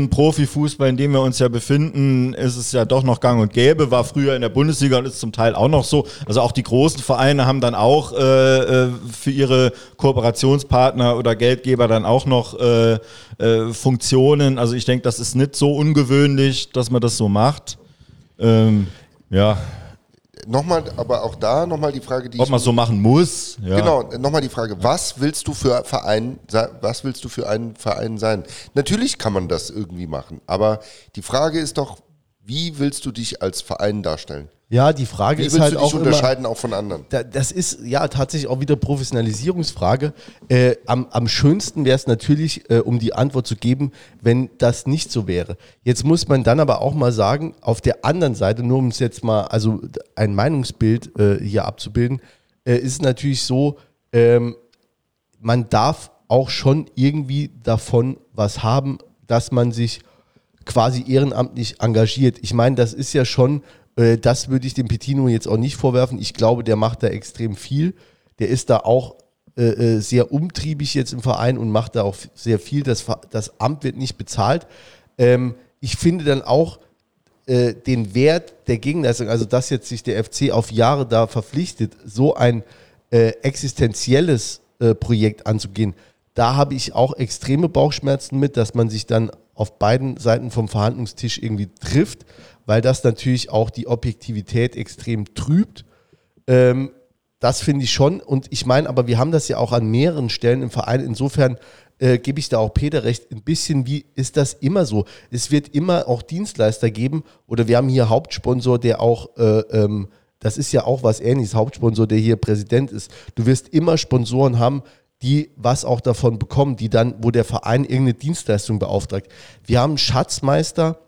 Profifußball, in dem wir uns ja befinden, ist es ja doch noch gang und gäbe, war früher in der Bundesliga und ist zum Teil auch noch so. Also auch die großen Vereine haben dann auch äh, äh für ihre Kooperationspartner oder Geldgeber dann auch noch äh, äh, Funktionen. Also ich denke, das ist nicht so ungewöhnlich, dass man das so macht. Ähm, Ja. Nochmal, aber auch da nochmal die Frage, die Ob man so machen muss. Ja. Genau, nochmal die Frage, was willst du für Verein, was willst du für einen Verein sein? Natürlich kann man das irgendwie machen, aber die Frage ist doch, wie willst du dich als Verein darstellen? Ja, die Frage Wie ist halt du dich auch unterscheiden immer, auch von anderen? da, das ist ja tatsächlich auch wieder Professionalisierungsfrage. Äh, am, am schönsten wäre es natürlich, äh, um die Antwort zu geben, wenn das nicht so wäre. Jetzt muss man dann aber auch mal sagen, auf der anderen Seite, nur um es jetzt mal, also ein Meinungsbild äh, hier abzubilden, äh, ist es natürlich so, ähm, man darf auch schon irgendwie davon was haben, dass man sich quasi ehrenamtlich engagiert. Ich meine, das ist ja schon, äh, das würde ich dem Petino jetzt auch nicht vorwerfen. Ich glaube, der macht da extrem viel. Der ist da auch äh, äh, sehr umtriebig jetzt im Verein und macht da auch sehr viel. Das, das Amt wird nicht bezahlt. Ähm, ich finde dann auch äh, den Wert der Gegenleistung, also dass jetzt sich der FC auf Jahre da verpflichtet, so ein äh, existenzielles äh, Projekt anzugehen, da habe ich auch extreme Bauchschmerzen mit, dass man sich dann auf beiden Seiten vom Verhandlungstisch irgendwie trifft, weil das natürlich auch die Objektivität extrem trübt. Ähm, das finde ich schon. Und ich meine, aber wir haben das ja auch an mehreren Stellen im Verein. Insofern äh, gebe ich da auch Peter recht. Ein bisschen wie ist das immer so? Es wird immer auch Dienstleister geben. Oder wir haben hier Hauptsponsor, der auch, äh, ähm, das ist ja auch was ähnliches, Hauptsponsor, der hier Präsident ist. Du wirst immer Sponsoren haben, die was auch davon bekommen, die dann, wo der Verein irgendeine Dienstleistung beauftragt. Wir haben einen Schatzmeister,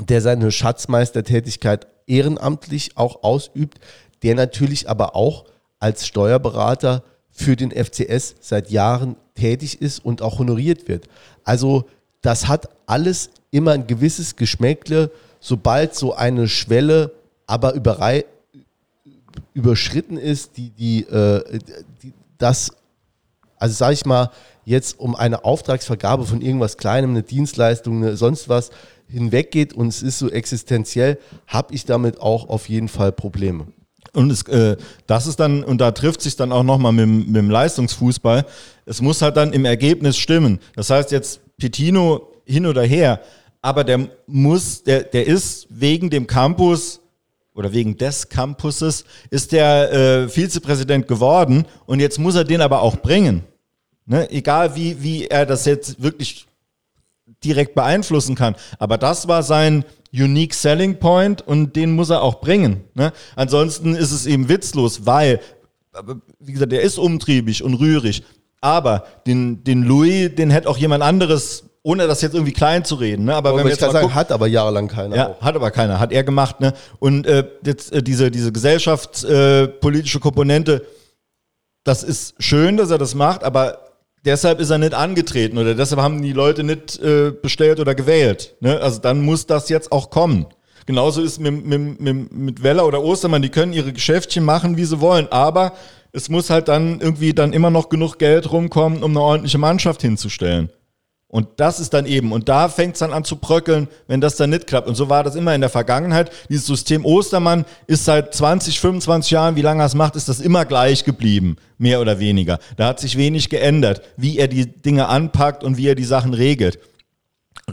der seine Schatzmeistertätigkeit ehrenamtlich auch ausübt, der natürlich aber auch als Steuerberater für den FCS seit Jahren tätig ist und auch honoriert wird. Also das hat alles immer ein gewisses Geschmäckle, sobald so eine Schwelle aber überschritten ist, die, die, äh, die das also sage ich mal, jetzt um eine Auftragsvergabe von irgendwas Kleinem, eine Dienstleistung, eine sonst was hinweggeht und es ist so existenziell, habe ich damit auch auf jeden Fall Probleme. Und es, äh, das ist dann, und da trifft sich dann auch nochmal mit, mit dem Leistungsfußball. Es muss halt dann im Ergebnis stimmen. Das heißt jetzt Petino hin oder her, aber der muss, der, der ist wegen dem Campus oder wegen des Campuses ist der äh, Vizepräsident geworden und jetzt muss er den aber auch bringen. Ne? Egal wie, wie er das jetzt wirklich direkt beeinflussen kann. Aber das war sein Unique Selling Point und den muss er auch bringen. Ne? Ansonsten ist es eben witzlos, weil, wie gesagt, der ist umtriebig und rührig. Aber den, den Louis, den hätte auch jemand anderes, ohne das jetzt irgendwie klein zu reden. Ne? Aber wenn wir jetzt kann mal sagen, gucken, hat aber jahrelang keiner. ja, auch. hat aber keiner, hat er gemacht, ne? Und äh, jetzt äh, diese, diese gesellschaftspolitische äh, Komponente, das ist schön, dass er das macht, aber deshalb ist er nicht angetreten oder deshalb haben die Leute nicht äh, bestellt oder gewählt. Ne? Also dann muss das jetzt auch kommen. Genauso ist mit, mit, mit, mit Weller oder Ostermann, die können ihre Geschäftchen machen, wie sie wollen, aber es muss halt dann irgendwie dann immer noch genug Geld rumkommen, um eine ordentliche Mannschaft hinzustellen. Und das ist dann eben, und da fängt es dann an zu bröckeln, wenn das dann nicht klappt. Und so war das immer in der Vergangenheit. Dieses System Ostermann ist seit 20, 25 Jahren, wie lange er es macht, ist das immer gleich geblieben, mehr oder weniger. Da hat sich wenig geändert, wie er die Dinge anpackt und wie er die Sachen regelt.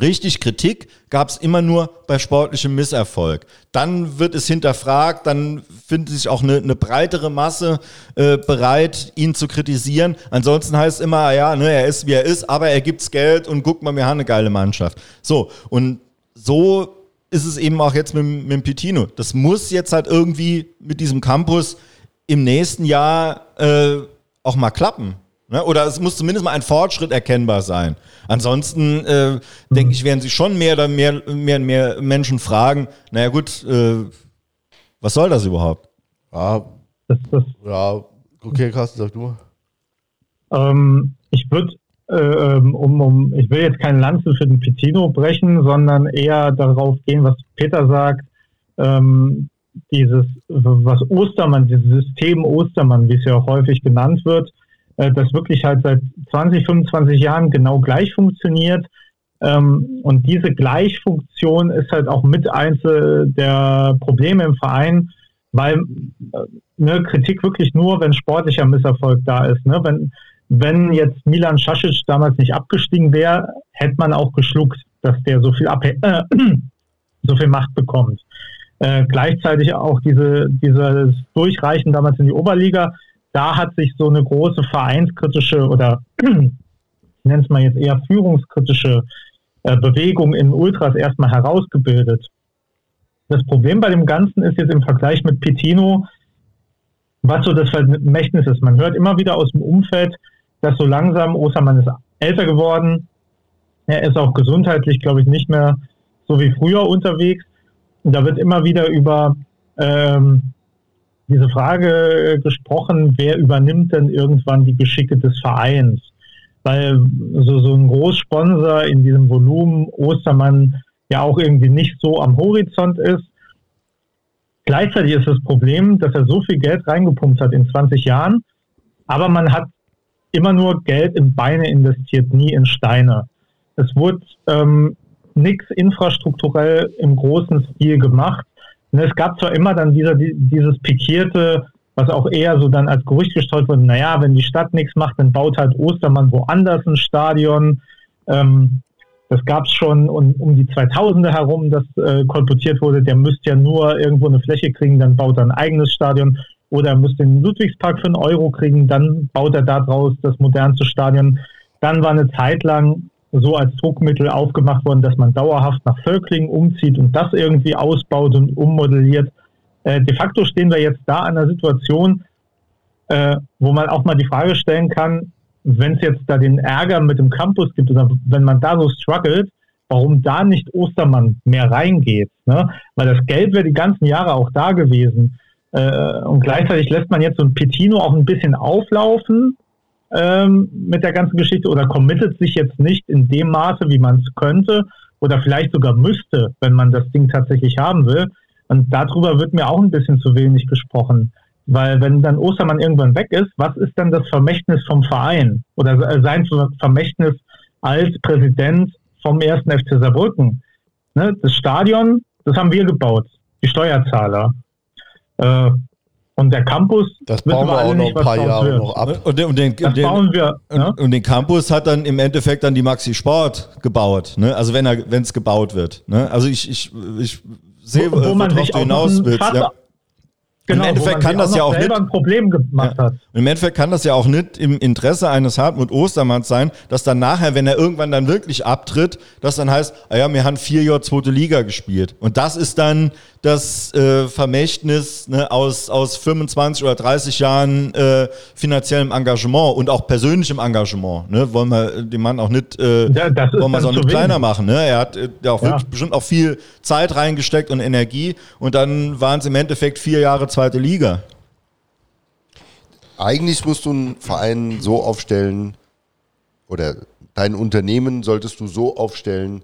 Richtig Kritik gab es immer nur bei sportlichem Misserfolg. Dann wird es hinterfragt, dann findet sich auch eine, eine breitere Masse äh, bereit, ihn zu kritisieren. Ansonsten heißt es immer, ah ja, ne, er ist wie er ist, aber er gibt's Geld und guck mal, wir haben eine geile Mannschaft. So, und so ist es eben auch jetzt mit, mit Pitino. Das muss jetzt halt irgendwie mit diesem Campus im nächsten Jahr äh, auch mal klappen. Ne? Oder es muss zumindest mal ein Fortschritt erkennbar sein. Ansonsten äh, denke ich, werden sich schon mehr oder mehr, mehr, mehr Menschen fragen, naja gut, äh, was soll das überhaupt? Ja, ja, okay, Carsten, sag du ähm, ich würde, äh, ähm, um, um, ich will jetzt keine Lanze für den Pitino brechen, sondern eher darauf gehen, was Peter sagt, ähm, dieses, was Ostermann, dieses System Ostermann, wie es ja auch häufig genannt wird, äh, das wirklich halt seit 20, 25 Jahren genau gleich funktioniert. Ähm, und diese Gleichfunktion ist halt auch mit eins äh, der Probleme im Verein, weil äh, ne, Kritik wirklich nur, wenn sportlicher Misserfolg da ist. Ne? Wenn, wenn jetzt Milan Šašić damals nicht abgestiegen wäre, hätte man auch geschluckt, dass der so viel, Abhä äh, [CLEARS THROAT] so viel Macht bekommt. Äh, gleichzeitig auch diese, dieses Durchreichen damals in die Oberliga. Da hat sich so eine große vereinskritische oder [CLEARS THROAT] ich nenne es mal jetzt eher führungskritische äh, Bewegung in Ultras erstmal herausgebildet. Das Problem bei dem Ganzen ist jetzt im Vergleich mit Petino, was so das Vermächtnis ist. Man hört immer wieder aus dem Umfeld, dass so langsam Ostermann ist älter geworden. Er ist auch gesundheitlich, glaube ich, nicht mehr so wie früher unterwegs. Und da wird immer wieder über ähm, diese Frage gesprochen, wer übernimmt denn irgendwann die Geschicke des Vereins? Weil so, so ein Großsponsor in diesem Volumen Ostermann ja auch irgendwie nicht so am Horizont ist. Gleichzeitig ist das Problem, dass er so viel Geld reingepumpt hat in 20 Jahren, aber man hat immer nur Geld in Beine investiert, nie in Steine. Es wurde ähm, nichts infrastrukturell im großen Stil gemacht. Und es gab zwar immer dann dieser, dieses pikierte, was auch eher so dann als Gerücht gestreut wurde, naja, wenn die Stadt nichts macht, dann baut halt Ostermann woanders ein Stadion. Ähm, das gab es schon um, um, die 2000er herum, das äh, kolportiert wurde, der müsste ja nur irgendwo eine Fläche kriegen, dann baut er ein eigenes Stadion. Oder er müsste den Ludwigspark für einen Euro kriegen, dann baut er daraus das modernste Stadion. Dann war eine Zeit lang so als Druckmittel aufgemacht worden, dass man dauerhaft nach Völklingen umzieht und das irgendwie ausbaut und ummodelliert. Äh, de facto stehen wir jetzt da an einer Situation, äh, wo man auch mal die Frage stellen kann, wenn es jetzt da den Ärger mit dem Campus gibt oder wenn man da so struggelt, warum da nicht Ostermann mehr reingeht. Ne? Weil das Geld wäre die ganzen Jahre auch da gewesen. Äh, und gleichzeitig lässt man jetzt so ein Petino auch ein bisschen auflaufen, ähm, mit der ganzen Geschichte oder committet sich jetzt nicht in dem Maße, wie man es könnte oder vielleicht sogar müsste, wenn man das Ding tatsächlich haben will. Und darüber wird mir auch ein bisschen zu wenig gesprochen. Weil wenn dann Ostermann irgendwann weg ist, was ist dann das Vermächtnis vom Verein oder sein Vermächtnis als Präsident vom ersten FC Saarbrücken? Ne? Das Stadion, das haben wir gebaut, die Steuerzahler. Äh, und der Campus, das bauen wir, wir auch noch ein paar Jahre wird. noch ab. Und, den, und den, das den, bauen wir. Und, ja? und, den Campus hat dann im Endeffekt dann die Maxi Sport gebaut. Ne? Also wenn er, wenn es gebaut wird. Ne? Also ich, ich, ich sehe, wo, wo man sich du hinaus willst. Ja. Genau, Im Endeffekt kann das ja auch nicht. Ein Problem gemacht ja. hat. Im Endeffekt kann das ja auch nicht im Interesse eines Hartmut Ostermanns sein, dass dann nachher, wenn er irgendwann dann wirklich abtritt, dass dann heißt, ah ja, wir haben vier Jahre zweite Liga gespielt. Und das ist dann das äh, Vermächtnis ne, aus, aus 25 oder 30 Jahren äh, finanziellem Engagement und auch persönlichem Engagement. Ne? Wollen wir den Mann auch nicht, äh, ja, wollen wir so nicht kleiner machen. Ne? Er hat äh, auch ja. wirklich bestimmt auch viel Zeit reingesteckt und Energie und dann waren es im Endeffekt vier Jahre zweite Liga. Eigentlich musst du einen Verein so aufstellen oder dein Unternehmen solltest du so aufstellen,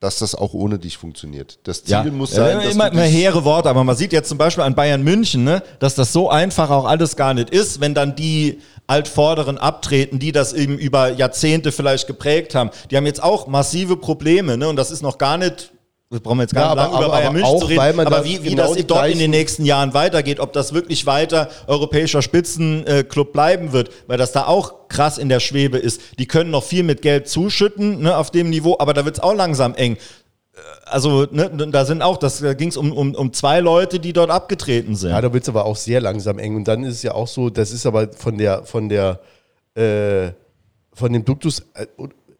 dass das auch ohne dich funktioniert. Das Ziel ja. muss sein, dass immer, immer hehre Worte, aber man sieht jetzt zum Beispiel an Bayern München, ne, dass das so einfach auch alles gar nicht ist, wenn dann die Altvorderen abtreten, die das eben über Jahrzehnte vielleicht geprägt haben. Die haben jetzt auch massive Probleme, ne, und das ist noch gar nicht das brauchen wir jetzt gar ja, nicht lange über Bayern München zu reden, aber wie, wie genau das dort in den nächsten Jahren weitergeht, ob das wirklich weiter europäischer Spitzenclub bleiben wird, weil das da auch krass in der Schwebe ist. Die können noch viel mit Geld zuschütten ne, auf dem Niveau, aber da wird es auch langsam eng. Äh, also, ne, da sind auch, das, da ging es um, um, um zwei Leute, die dort abgetreten sind. Ja, da wird es aber auch sehr langsam eng. Und dann ist es ja auch so, das ist aber von der, von der, äh, von dem Duktus, äh,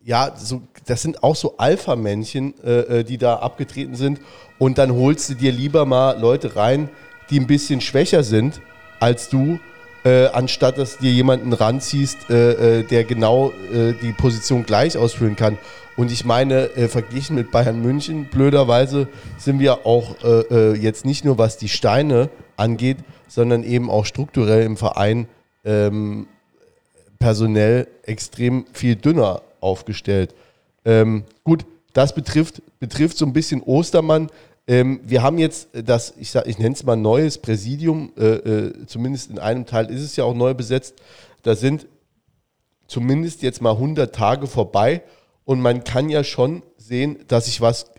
ja, so, das sind auch so Alpha-Männchen, äh, äh, die da abgetreten sind. Und dann holst du dir lieber mal Leute rein, die ein bisschen schwächer sind als du, äh, anstatt dass dir jemanden ranziehst, äh, äh der genau äh, die Position gleich ausfüllen kann. Und ich meine, verglichen mit Bayern München, blöderweise sind wir auch jetzt nicht nur was die Steine angeht, sondern eben auch strukturell im Verein ähm, personell extrem viel dünner aufgestellt. Ähm, gut, das betrifft, betrifft so ein bisschen Ostermann. Ähm, wir haben jetzt das, ich, ich nenne es mal neues Präsidium, äh, äh, zumindest in einem Teil ist es ja auch neu besetzt. Da sind zumindest jetzt mal 100 Tage vorbei und man kann ja schon sehen, dass sich was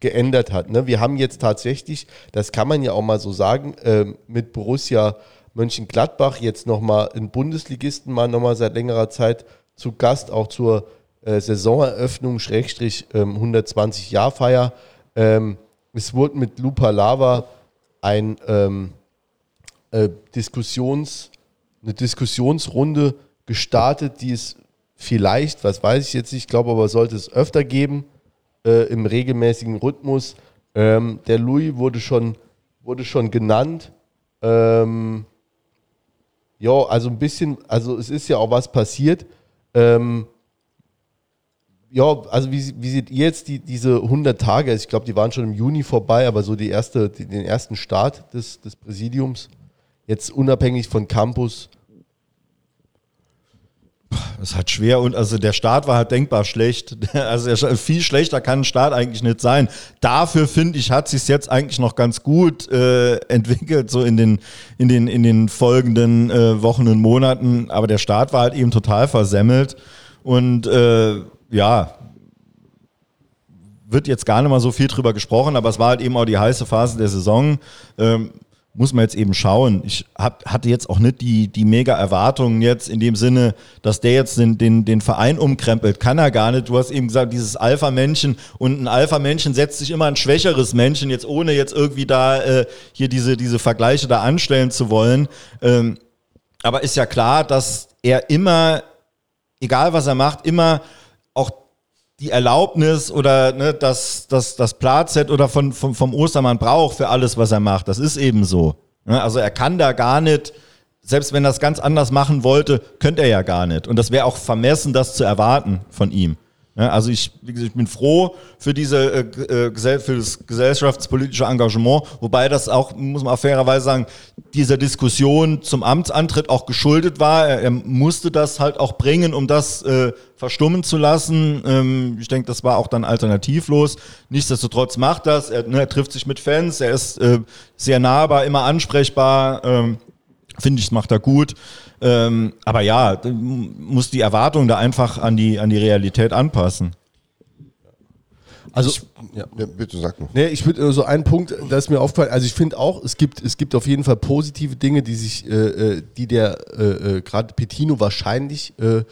geändert hat. Ne? Wir haben jetzt tatsächlich, das kann man ja auch mal so sagen, äh, mit Borussia Mönchengladbach jetzt nochmal einen Bundesligisten mal nochmal seit längerer Zeit zu Gast, auch zur äh, Saisoneröffnung, Schrägstrich ähm, 120-Jahr-Feier. Ähm, es wurde mit Lupa Lava ein ähm, äh, Diskussions, eine Diskussionsrunde gestartet, die es vielleicht, was weiß ich jetzt nicht, ich glaube aber sollte es öfter geben, äh, im regelmäßigen Rhythmus. Ähm, der Louis wurde schon, wurde schon genannt. Ähm, ja, also ein bisschen, also es ist ja auch was passiert. Ähm, ja, also wie, wie seht ihr jetzt die, diese 100 Tage? Also ich glaube, die waren schon im Juni vorbei, aber so die erste, die, den ersten Start des, des Präsidiums, jetzt unabhängig von Campus, es hat schwer und also der Start war halt denkbar schlecht. [LAUGHS] Also viel schlechter kann ein Start eigentlich nicht sein. Dafür finde ich, hat sich jetzt eigentlich noch ganz gut äh, entwickelt, so in den, in den, in den folgenden äh, Wochen und Monaten. Aber der Start war halt eben total versemmelt. Und äh, ja, wird jetzt gar nicht mal so viel drüber gesprochen, aber es war halt eben auch die heiße Phase der Saison. Ähm, muss man jetzt eben schauen. Ich hab, hatte jetzt auch nicht die, die mega Erwartungen jetzt in dem Sinne, dass der jetzt den, den, den Verein umkrempelt. Kann er gar nicht. Du hast eben gesagt, dieses Alpha-Männchen und ein Alpha-Männchen setzt sich immer ein schwächeres Männchen, jetzt ohne jetzt irgendwie da äh, hier diese, diese Vergleiche da anstellen zu wollen. Ähm, aber ist ja klar, dass er immer, egal was er macht, immer auch die Erlaubnis oder ne, das, das, das Platset oder von, von, vom Ostermann braucht für alles, was er macht. Das ist eben so. Ne? Also er kann da gar nicht, selbst wenn er es ganz anders machen wollte, könnte er ja gar nicht. Und das wäre auch vermessen, das zu erwarten von ihm. Ja, also ich, ich bin froh für diese äh, äh für das gesellschaftspolitische Engagement, wobei das auch, muss man auch fairerweise sagen, dieser Diskussion zum Amtsantritt auch geschuldet war. Er, er musste das halt auch bringen, um das äh, verstummen zu lassen. Ähm, ich denke, das war auch dann alternativlos. Nichtsdestotrotz macht das. Er, ne, er trifft sich mit Fans, er ist äh, sehr nahbar, immer ansprechbar. Ähm, Finde ich, macht er gut. Ähm, aber ja, muss die Erwartung da einfach an die, an die Realität anpassen. Also, ich, ja. ja. bitte sag noch. Nee, ich würde so einen Punkt, da ist mir aufgefallen, also ich finde auch, es gibt, es gibt auf jeden Fall positive Dinge, die sich, äh, äh die der äh, äh, gerade Petino wahrscheinlich äh,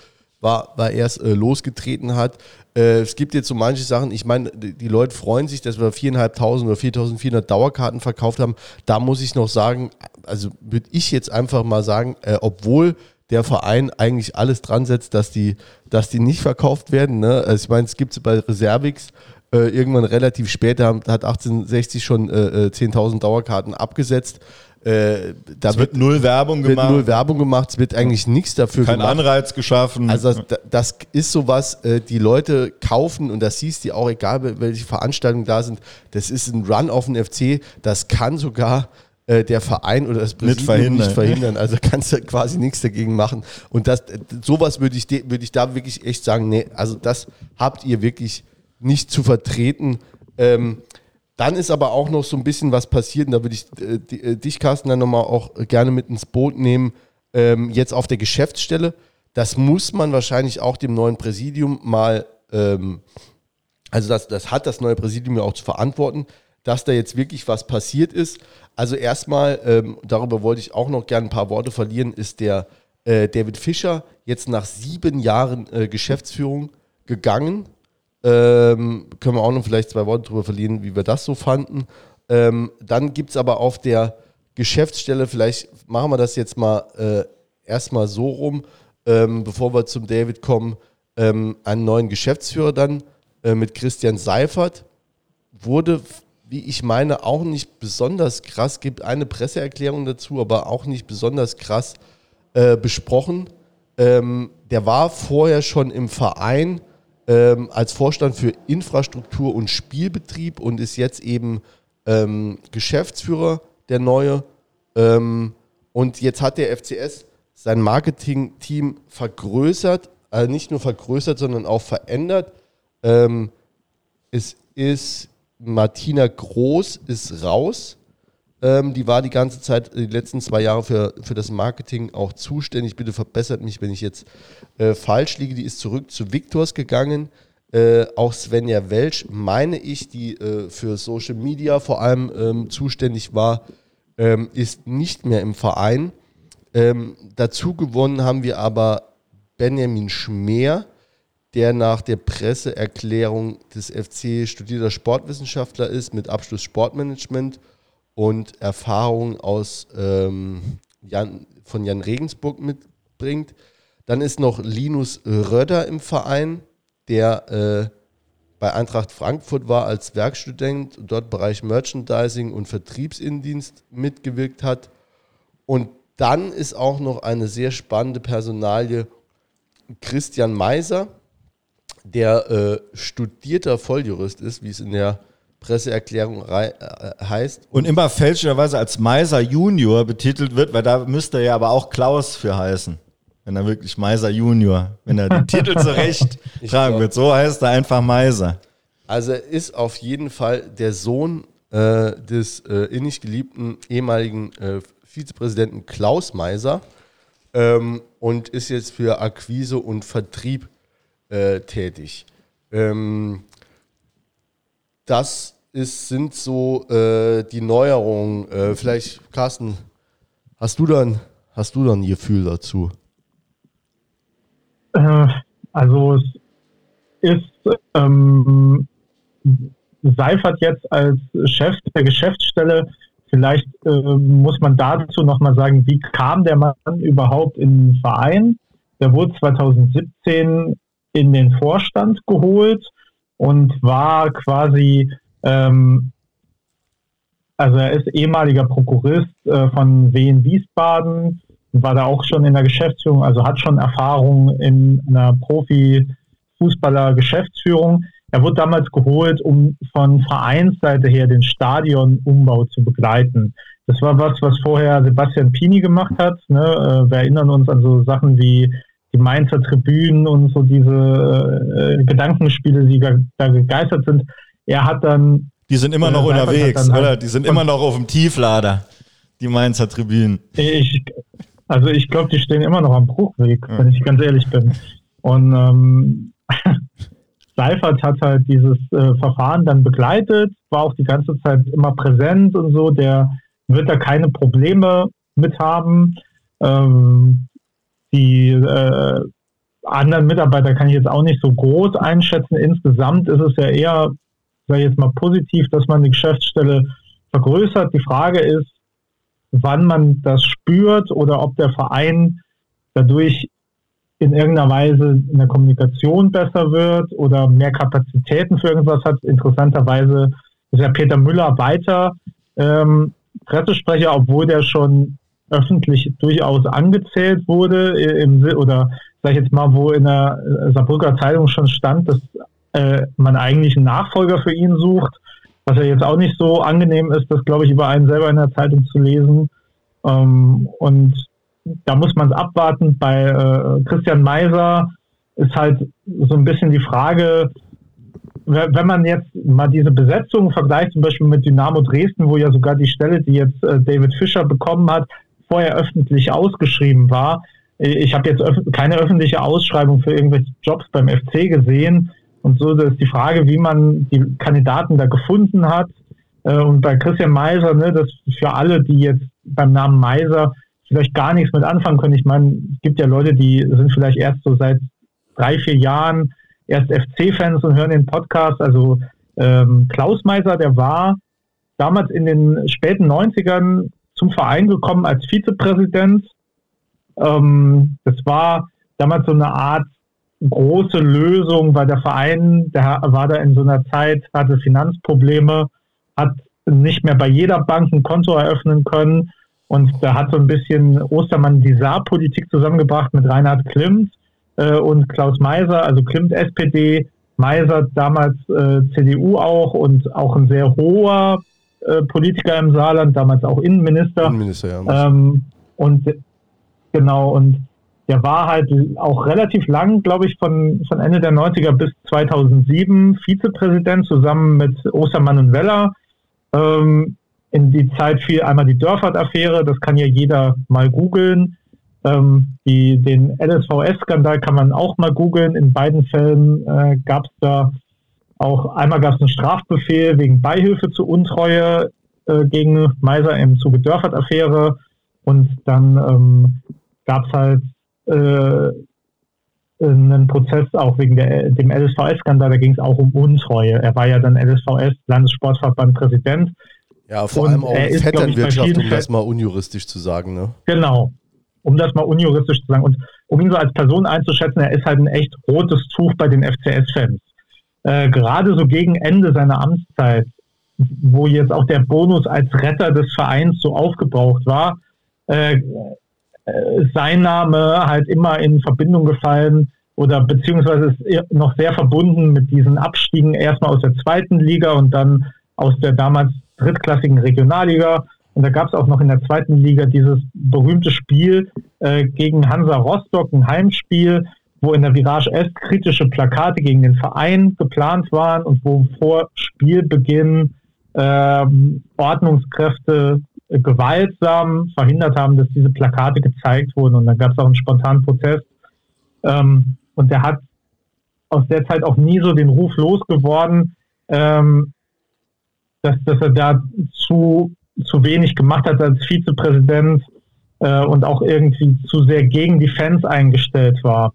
war, war erst äh, losgetreten hat. Äh, es gibt jetzt so manche Sachen, ich meine, die Leute freuen sich, dass wir 4.500 oder 4.400 Dauerkarten verkauft haben. Da muss ich noch sagen, also würde ich jetzt einfach mal sagen, äh, obwohl der Verein eigentlich alles dran setzt, dass die, dass die nicht verkauft werden. Ne? Also ich meine, es gibt bei Reservix äh, irgendwann relativ spät, da hat 1860 schon äh, 10.000 äh, Dauerkarten abgesetzt. Äh, da es wird, wird, null Werbung wird gemacht. null Werbung gemacht, es wird eigentlich nichts dafür Kein gemacht. Kein Anreiz geschaffen. Also das, das ist sowas, äh, die Leute kaufen und das siehst du auch, egal welche Veranstaltungen da sind, das ist ein Run auf den FC, das kann sogar äh, der Verein oder das Präsidium verhindern. nicht verhindern. Also [LAUGHS] kannst du quasi nichts dagegen machen. Und das, sowas würde ich, würde ich da wirklich echt sagen, nee, also das habt ihr wirklich nicht zu vertreten. Ähm, dann ist aber auch noch so ein bisschen was passiert, und da würde ich äh, äh, dich, Carsten, dann nochmal auch gerne mit ins Boot nehmen, ähm, jetzt auf der Geschäftsstelle. Das muss man wahrscheinlich auch dem neuen Präsidium mal, ähm, also das, das hat das neue Präsidium ja auch zu verantworten, dass da jetzt wirklich was passiert ist. Also erstmal, ähm, darüber wollte ich auch noch gerne ein paar Worte verlieren, ist der äh, David Fischer jetzt nach sieben Jahren äh, Geschäftsführung gegangen ähm, können wir auch noch vielleicht zwei Worte darüber verlieren, wie wir das so fanden. Ähm, dann gibt es aber auf der Geschäftsstelle, vielleicht machen wir das jetzt mal äh, erstmal so rum, ähm, bevor wir zum David kommen, ähm, einen neuen Geschäftsführer dann äh, mit Christian Seifert. Wurde, wie ich meine, auch nicht besonders krass, gibt eine Presseerklärung dazu, aber auch nicht besonders krass äh, besprochen. Ähm, der war vorher schon im Verein ähm, als Vorstand für Infrastruktur und Spielbetrieb und ist jetzt eben ähm, Geschäftsführer der neue. Ähm, und jetzt hat der FCS sein Marketing-Team vergrößert, also nicht nur vergrößert, sondern auch verändert. Ähm, es ist Martina Groß ist raus ähm, die war die ganze Zeit, die letzten zwei Jahre für, für das Marketing auch zuständig. Bitte verbessert mich, wenn ich jetzt äh, falsch liege. Die ist zurück zu Victors gegangen. Äh, auch Svenja Welsch, meine ich, die äh, für Social Media vor allem ähm, zuständig war, ähm, ist nicht mehr im Verein. Ähm, dazu gewonnen haben wir aber Benjamin Schmeer, der nach der Presseerklärung des FC studierter Sportwissenschaftler ist mit Abschluss Sportmanagement und Erfahrungen aus ähm, Jan, von Jan Regensburg mitbringt. Dann ist noch Linus Röder im Verein, der äh, bei Eintracht Frankfurt war als Werkstudent, dort Bereich Merchandising und Vertriebsindienst mitgewirkt hat. Und dann ist auch noch eine sehr spannende Personalie Christian Meiser, der äh, studierter Volljurist ist, wie es in der Presseerklärung äh, heißt. Und immer fälschlicherweise als Meiser Junior betitelt wird, weil da müsste er ja aber auch Klaus für heißen. Wenn er wirklich Meiser Junior, wenn er den Titel [LAUGHS] zurecht tragen wird. So heißt er einfach Meiser. Also er ist auf jeden Fall der Sohn äh, des äh, innig geliebten ehemaligen äh, Vizepräsidenten Klaus Meiser ähm, und ist jetzt für Akquise und Vertrieb äh, tätig. Ähm, das ist, sind so äh, die Neuerungen. Äh, vielleicht, Carsten, hast du dann, hast du dann ein Gefühl dazu? Äh, also es ist ähm, Seifert jetzt als Chef der Geschäftsstelle. Vielleicht äh, muss man dazu nochmal sagen, wie kam der Mann überhaupt in den Verein? Der wurde 2017 in den Vorstand geholt und war quasi, ähm, also er ist ehemaliger Prokurist äh, von Wien Wiesbaden, war da auch schon in der Geschäftsführung, also hat schon Erfahrung in einer Profi-Fußballer-Geschäftsführung. Er wurde damals geholt, um von Vereinsseite her den Stadionumbau zu begleiten. Das war was, was vorher Sebastian Pini gemacht hat. Ne? Äh, wir erinnern uns an so Sachen wie die Mainzer Tribünen und so diese äh, Gedankenspiele, die da gegeistert sind. Er hat dann. Die sind immer noch äh, unterwegs, oder? Halt die sind immer noch auf dem Tieflader, die Mainzer Tribünen. Ich, also ich glaube, die stehen immer noch am Bruchweg, ja. wenn ich ganz ehrlich bin. Und ähm, [LAUGHS] Seifert hat halt dieses äh, Verfahren dann begleitet, war auch die ganze Zeit immer präsent und so. Der wird da keine Probleme mit haben. Ähm, die äh, anderen Mitarbeiter kann ich jetzt auch nicht so groß einschätzen. Insgesamt ist es ja eher, sage ich jetzt mal, positiv, dass man die Geschäftsstelle vergrößert. Die Frage ist, wann man das spürt oder ob der Verein dadurch in irgendeiner Weise in der Kommunikation besser wird oder mehr Kapazitäten für irgendwas hat. Interessanterweise ist ja Peter Müller weiter ähm, Pressesprecher, obwohl der schon öffentlich durchaus angezählt wurde, im, oder sag ich jetzt mal, wo in der Saarbrücker Zeitung schon stand, dass äh, man eigentlich einen Nachfolger für ihn sucht, was ja jetzt auch nicht so angenehm ist, das glaube ich über einen selber in der Zeitung zu lesen. Ähm, und da muss man es abwarten. Bei äh, Christian Meiser ist halt so ein bisschen die Frage, wenn man jetzt mal diese Besetzung vergleicht, zum Beispiel mit Dynamo Dresden, wo ja sogar die Stelle, die jetzt äh, David Fischer bekommen hat, vorher öffentlich ausgeschrieben war. Ich habe jetzt öf keine öffentliche Ausschreibung für irgendwelche Jobs beim FC gesehen. Und so das ist die Frage, wie man die Kandidaten da gefunden hat. Äh, und bei Christian Meiser, ne, das für alle, die jetzt beim Namen Meiser vielleicht gar nichts mit anfangen können. Ich meine, es gibt ja Leute, die sind vielleicht erst so seit drei, vier Jahren erst FC-Fans und hören den Podcast. Also ähm, Klaus Meiser, der war damals in den späten 90ern zum Verein gekommen als Vizepräsident. Ähm, das war damals so eine Art große Lösung, weil der Verein, der war da in so einer Zeit, hatte Finanzprobleme, hat nicht mehr bei jeder Bank ein Konto eröffnen können. Und da hat so ein bisschen Ostermann die Saarpolitik zusammengebracht mit Reinhard Klimt äh, und Klaus Meiser, also Klimt SPD, Meiser damals äh, CDU auch und auch ein sehr hoher Politiker im Saarland, damals auch Innenminister. Innenminister, ja. Ähm, und genau, und der war halt auch relativ lang, glaube ich, von, von Ende der 90er bis 2007 Vizepräsident zusammen mit Ostermann und Weller. Ähm, in die Zeit fiel einmal die Dörfert-Affäre, das kann ja jeder mal googeln. Ähm, die, den LSVS-Skandal kann man auch mal googeln. In beiden Fällen äh, gab es da auch einmal gab es einen Strafbefehl wegen Beihilfe zur Untreue äh, gegen Meiser im Zuge Dörfert-Affäre und dann ähm, gab es halt äh, einen Prozess auch wegen der, dem LSVS-Skandal, da ging es auch um Untreue. Er war ja dann LSVS, Landessportverband Präsident Ja, vor Und allem auch ist, Vetternwirtschaft, um das mal unjuristisch zu sagen. Ne? Genau. Um das mal unjuristisch zu sagen. Und um ihn so als Person einzuschätzen, er ist halt ein echt rotes Tuch bei den FCS-Fans. Äh, gerade so gegen Ende seiner Amtszeit, wo jetzt auch der Bonus als Retter des Vereins so aufgebraucht war, äh, äh, sein Name halt immer in Verbindung gefallen oder beziehungsweise ist noch sehr verbunden mit diesen Abstiegen erstmal aus der zweiten Liga und dann aus der damals drittklassigen Regionalliga. Und da gab es auch noch in der zweiten Liga dieses berühmte Spiel äh, gegen Hansa Rostock, ein Heimspiel, wo in der Virage S kritische Plakate gegen den Verein geplant waren und wo vor Spielbeginn ähm, Ordnungskräfte äh, gewaltsam verhindert haben, dass diese Plakate gezeigt wurden. Und dann gab es auch einen spontanen Protest. Ähm, und der hat aus der Zeit auch nie so den Ruf losgeworden, ähm, dass, dass er da zu, zu wenig gemacht hat als Vizepräsident äh, und auch irgendwie zu sehr gegen die Fans eingestellt war.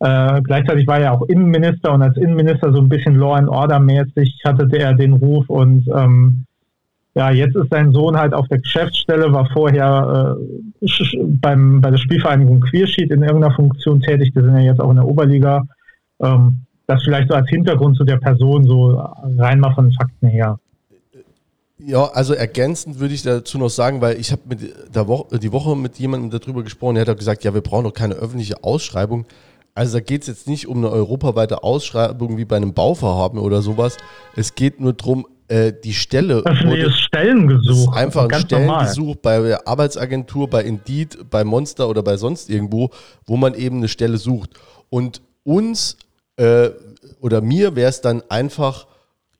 Äh, gleichzeitig war er auch Innenminister und als Innenminister so ein bisschen Law and Order mäßig hatte er den Ruf und ähm, ja, jetzt ist sein Sohn halt auf der Geschäftsstelle, war vorher äh, beim, bei der Spielvereinigung Queersheet in irgendeiner Funktion tätig, die sind ja jetzt auch in der Oberliga. Ähm, das vielleicht so als Hintergrund zu der Person, so rein mal von Fakten her. Ja, also ergänzend würde ich dazu noch sagen, weil ich habe mit die Woche mit jemandem darüber gesprochen, der hat auch gesagt, ja, wir brauchen doch keine öffentliche Ausschreibung. Also da geht es jetzt nicht um eine europaweite Ausschreibung wie bei einem Bauvorhaben oder sowas. Es geht nur darum, äh, die Stelle Öffentliches Stellengesuch. einfach ein ganz normal. Stellengesuch bei der Arbeitsagentur, bei Indeed, bei Monster oder bei sonst irgendwo, wo man eben eine Stelle sucht. Und uns äh, oder mir wäre es dann einfach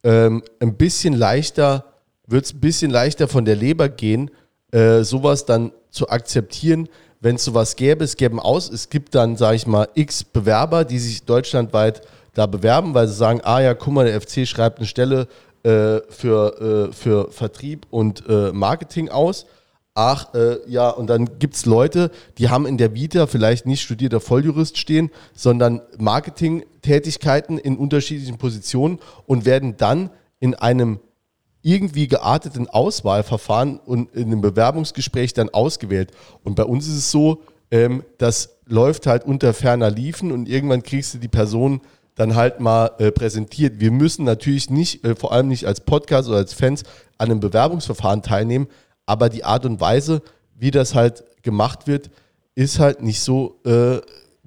ähm, ein bisschen leichter, wird es ein bisschen leichter von der Leber gehen, äh, sowas dann zu akzeptieren, wenn es sowas gäbe. Es gäbe aus, es gibt dann, sage ich mal, x Bewerber, die sich deutschlandweit da bewerben, weil sie sagen, ah ja, guck mal, der FC schreibt eine Stelle äh, für, äh, für Vertrieb und äh, Marketing aus. Ach, äh, ja, und dann gibt es Leute, die haben in der Vita vielleicht nicht studierter Volljurist stehen, sondern Marketingtätigkeiten in unterschiedlichen Positionen und werden dann in einem irgendwie gearteten Auswahlverfahren und in einem Bewerbungsgespräch dann ausgewählt. Und bei uns ist es so, ähm, das läuft halt unter ferner Liefen und irgendwann kriegst du die Person dann halt mal äh, präsentiert. Wir müssen natürlich nicht, äh, vor allem nicht als Podcast oder als Fans, an einem Bewerbungsverfahren teilnehmen, aber die Art und Weise, wie das halt gemacht wird, ist halt nicht so äh,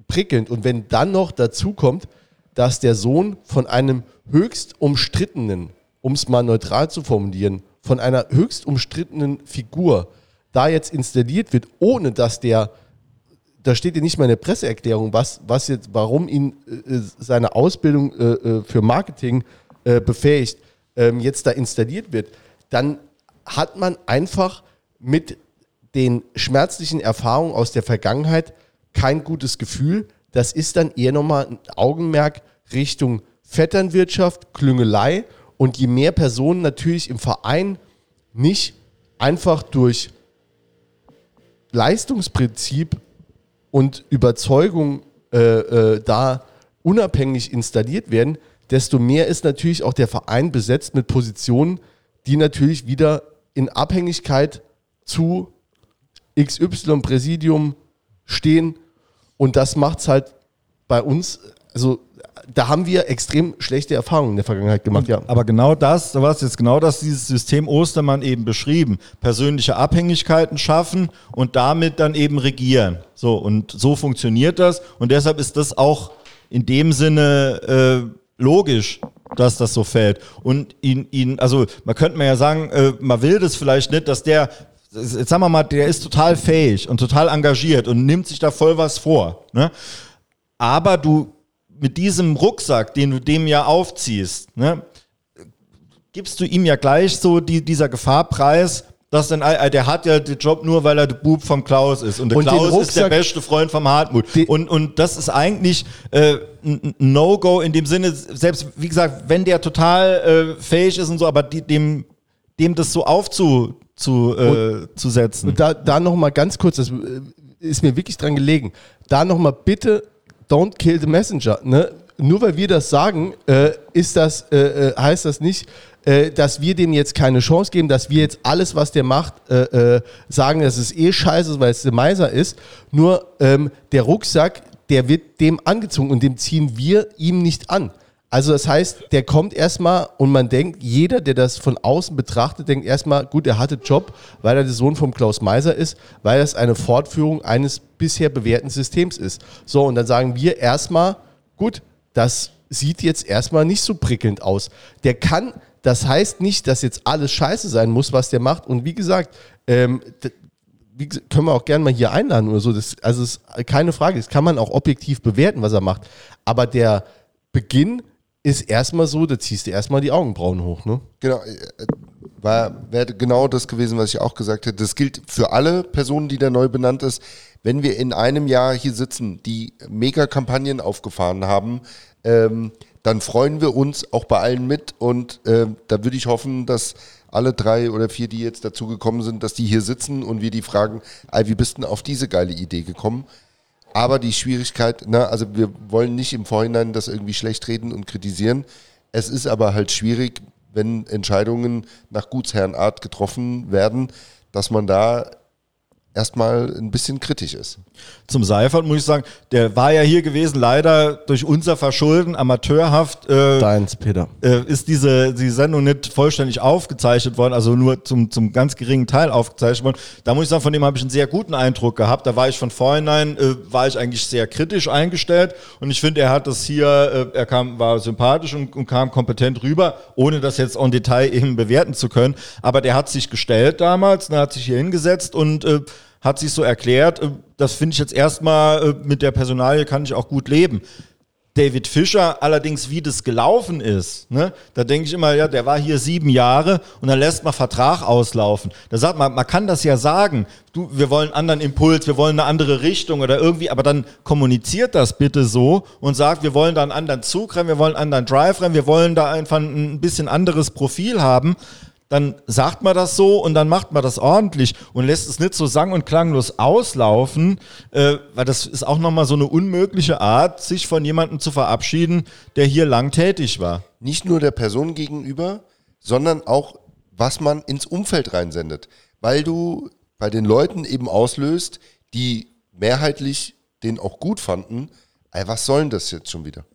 prickelnd. Und wenn dann noch dazu kommt, dass der Sohn von einem höchst umstrittenen, um es mal neutral zu formulieren, von einer höchst umstrittenen Figur da jetzt installiert wird, ohne dass der, da steht ja nicht mal in der Presseerklärung, was, was jetzt, warum ihn äh, seine Ausbildung äh, äh, für Marketing äh, befähigt, ähm, jetzt da installiert wird, dann hat man einfach mit den schmerzlichen Erfahrungen aus der Vergangenheit kein gutes Gefühl. Das ist dann eher nochmal ein Augenmerk Richtung Vetternwirtschaft, Klüngelei. Und je mehr Personen natürlich im Verein nicht einfach durch Leistungsprinzip und Überzeugung äh, äh, da unabhängig installiert werden, desto mehr ist natürlich auch der Verein besetzt mit Positionen, die natürlich wieder in Abhängigkeit zu XY-Präsidium stehen. Und das macht es halt bei uns, also da haben wir extrem schlechte Erfahrungen in der Vergangenheit gemacht, ja. Aber genau das, du hast jetzt genau das, dieses System Ostermann eben beschrieben. Persönliche Abhängigkeiten schaffen und damit dann eben regieren. So, und so funktioniert das. Und deshalb ist das auch in dem Sinne äh, logisch, dass das so fällt. Und ihn, ihn, also man könnte mir ja sagen, äh, man will das vielleicht nicht, dass der, jetzt sagen wir mal, der ist total fähig und total engagiert und nimmt sich da voll was vor. Ne? Aber du mit diesem Rucksack, den du dem ja aufziehst, ne, gibst du ihm ja gleich so die, dieser Gefahrpreis, dass dann, äh, der hat ja den Job nur, weil er der Bub vom Klaus ist. Und der Und Klaus ist der Rucksack- beste Freund vom Hartmut. Und, und das ist eigentlich äh, ein No-Go in dem Sinne, selbst wie gesagt, wenn der total äh, fähig ist und so, aber die, dem, dem das so aufzu zu, äh, zu setzen. Und da, da nochmal ganz kurz, das äh, ist mir wirklich dran gelegen, da nochmal bitte, don't kill the messenger. Ne? Nur weil wir das sagen, äh, ist das, äh, äh, heißt das nicht, äh, dass wir dem jetzt keine Chance geben, dass wir jetzt alles, was der macht, äh, äh, sagen, dass es eh scheiße, weil es der Meiser ist. Nur ähm, der Rucksack, der wird dem angezogen und dem ziehen wir ihm nicht an. Also das heißt, der kommt erstmal und man denkt, jeder, der das von außen betrachtet, denkt erstmal, gut, er hatte Job, weil er der Sohn von Klaus Meiser ist, weil das eine Fortführung eines bisher bewährten Systems ist. So, und dann sagen wir erstmal, gut, das sieht jetzt erstmal nicht so prickelnd aus. Der kann, das heißt nicht, dass jetzt alles scheiße sein muss, was der macht. Und wie gesagt, ähm, wie, können wir auch gerne mal hier einladen oder so. Das, also ist keine Frage, das kann man auch objektiv bewerten, was er macht. Aber der Beginn ist erstmal so, da ziehst du erstmal die Augenbrauen hoch, ne? Genau, äh, wäre genau das gewesen, was ich auch gesagt hätte. Das gilt für alle Personen, die da neu benannt ist. Wenn wir in einem Jahr hier sitzen, die Mega-Kampagnen aufgefahren haben, ähm, dann freuen wir uns auch bei allen mit und äh, da würde ich hoffen, dass alle drei oder vier, die jetzt dazu gekommen sind, dass die hier sitzen und wir die fragen, wie bist du denn auf diese geile Idee gekommen? Aber die Schwierigkeit, na, also wir wollen nicht im Vorhinein das irgendwie schlecht reden und kritisieren. Es ist aber halt schwierig, wenn Entscheidungen nach Gutsherrenart getroffen werden, dass man da erstmal ein bisschen kritisch ist. Zum Seifert muss ich sagen, der war ja hier gewesen, leider durch unser Verschulden, amateurhaft. Äh, Deins, Peter. Äh, ist diese die Sendung nicht vollständig aufgezeichnet worden, also nur zum, zum ganz geringen Teil aufgezeichnet worden. Da muss ich sagen, von dem habe ich einen sehr guten Eindruck gehabt. Da war ich von vornherein, äh, war ich eigentlich sehr kritisch eingestellt und ich finde, er hat das hier, äh, er kam, war sympathisch und, und kam kompetent rüber, ohne das jetzt en Detail [LAUGHS] eben bewerten zu können. Aber der hat sich gestellt damals, der hat sich hier hingesetzt und äh, hat sich so erklärt. Äh, das finde ich jetzt erstmal äh, mit der Personalie kann ich auch gut leben. David Fischer, allerdings wie das gelaufen ist, ne, da denke ich immer, ja, der war hier sieben Jahre und dann lässt man Vertrag auslaufen. Da sagt man, man kann das ja sagen, du, wir wollen einen anderen Impuls, wir wollen eine andere Richtung oder irgendwie, aber dann kommuniziert das bitte so und sagt, wir wollen da einen anderen Zug rennen, wir wollen einen anderen Drive rennen, wir wollen da einfach ein bisschen anderes Profil haben dann sagt man das so und dann macht man das ordentlich und lässt es nicht so sang- und klanglos auslaufen, äh, weil das ist auch nochmal so eine unmögliche Art, sich von jemandem zu verabschieden, der hier lang tätig war. Nicht nur der Person gegenüber, sondern auch, was man ins Umfeld reinsendet. Weil du bei den Leuten eben auslöst, die mehrheitlich den auch gut fanden, ey, was soll denn das jetzt schon wieder?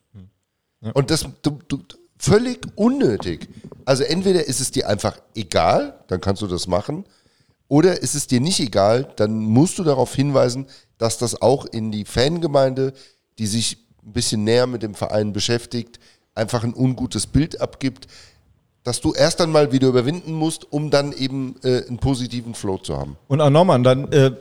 Ja. Und das, du, du, völlig unnötig. Also entweder ist es dir einfach egal, dann kannst du das machen, oder ist es dir nicht egal, dann musst du darauf hinweisen, dass das auch in die Fangemeinde, die sich ein bisschen näher mit dem Verein beschäftigt, einfach ein ungutes Bild abgibt, dass du erst einmal wieder überwinden musst, um dann eben äh, einen positiven Flow zu haben. Und auch nochmal, dann äh,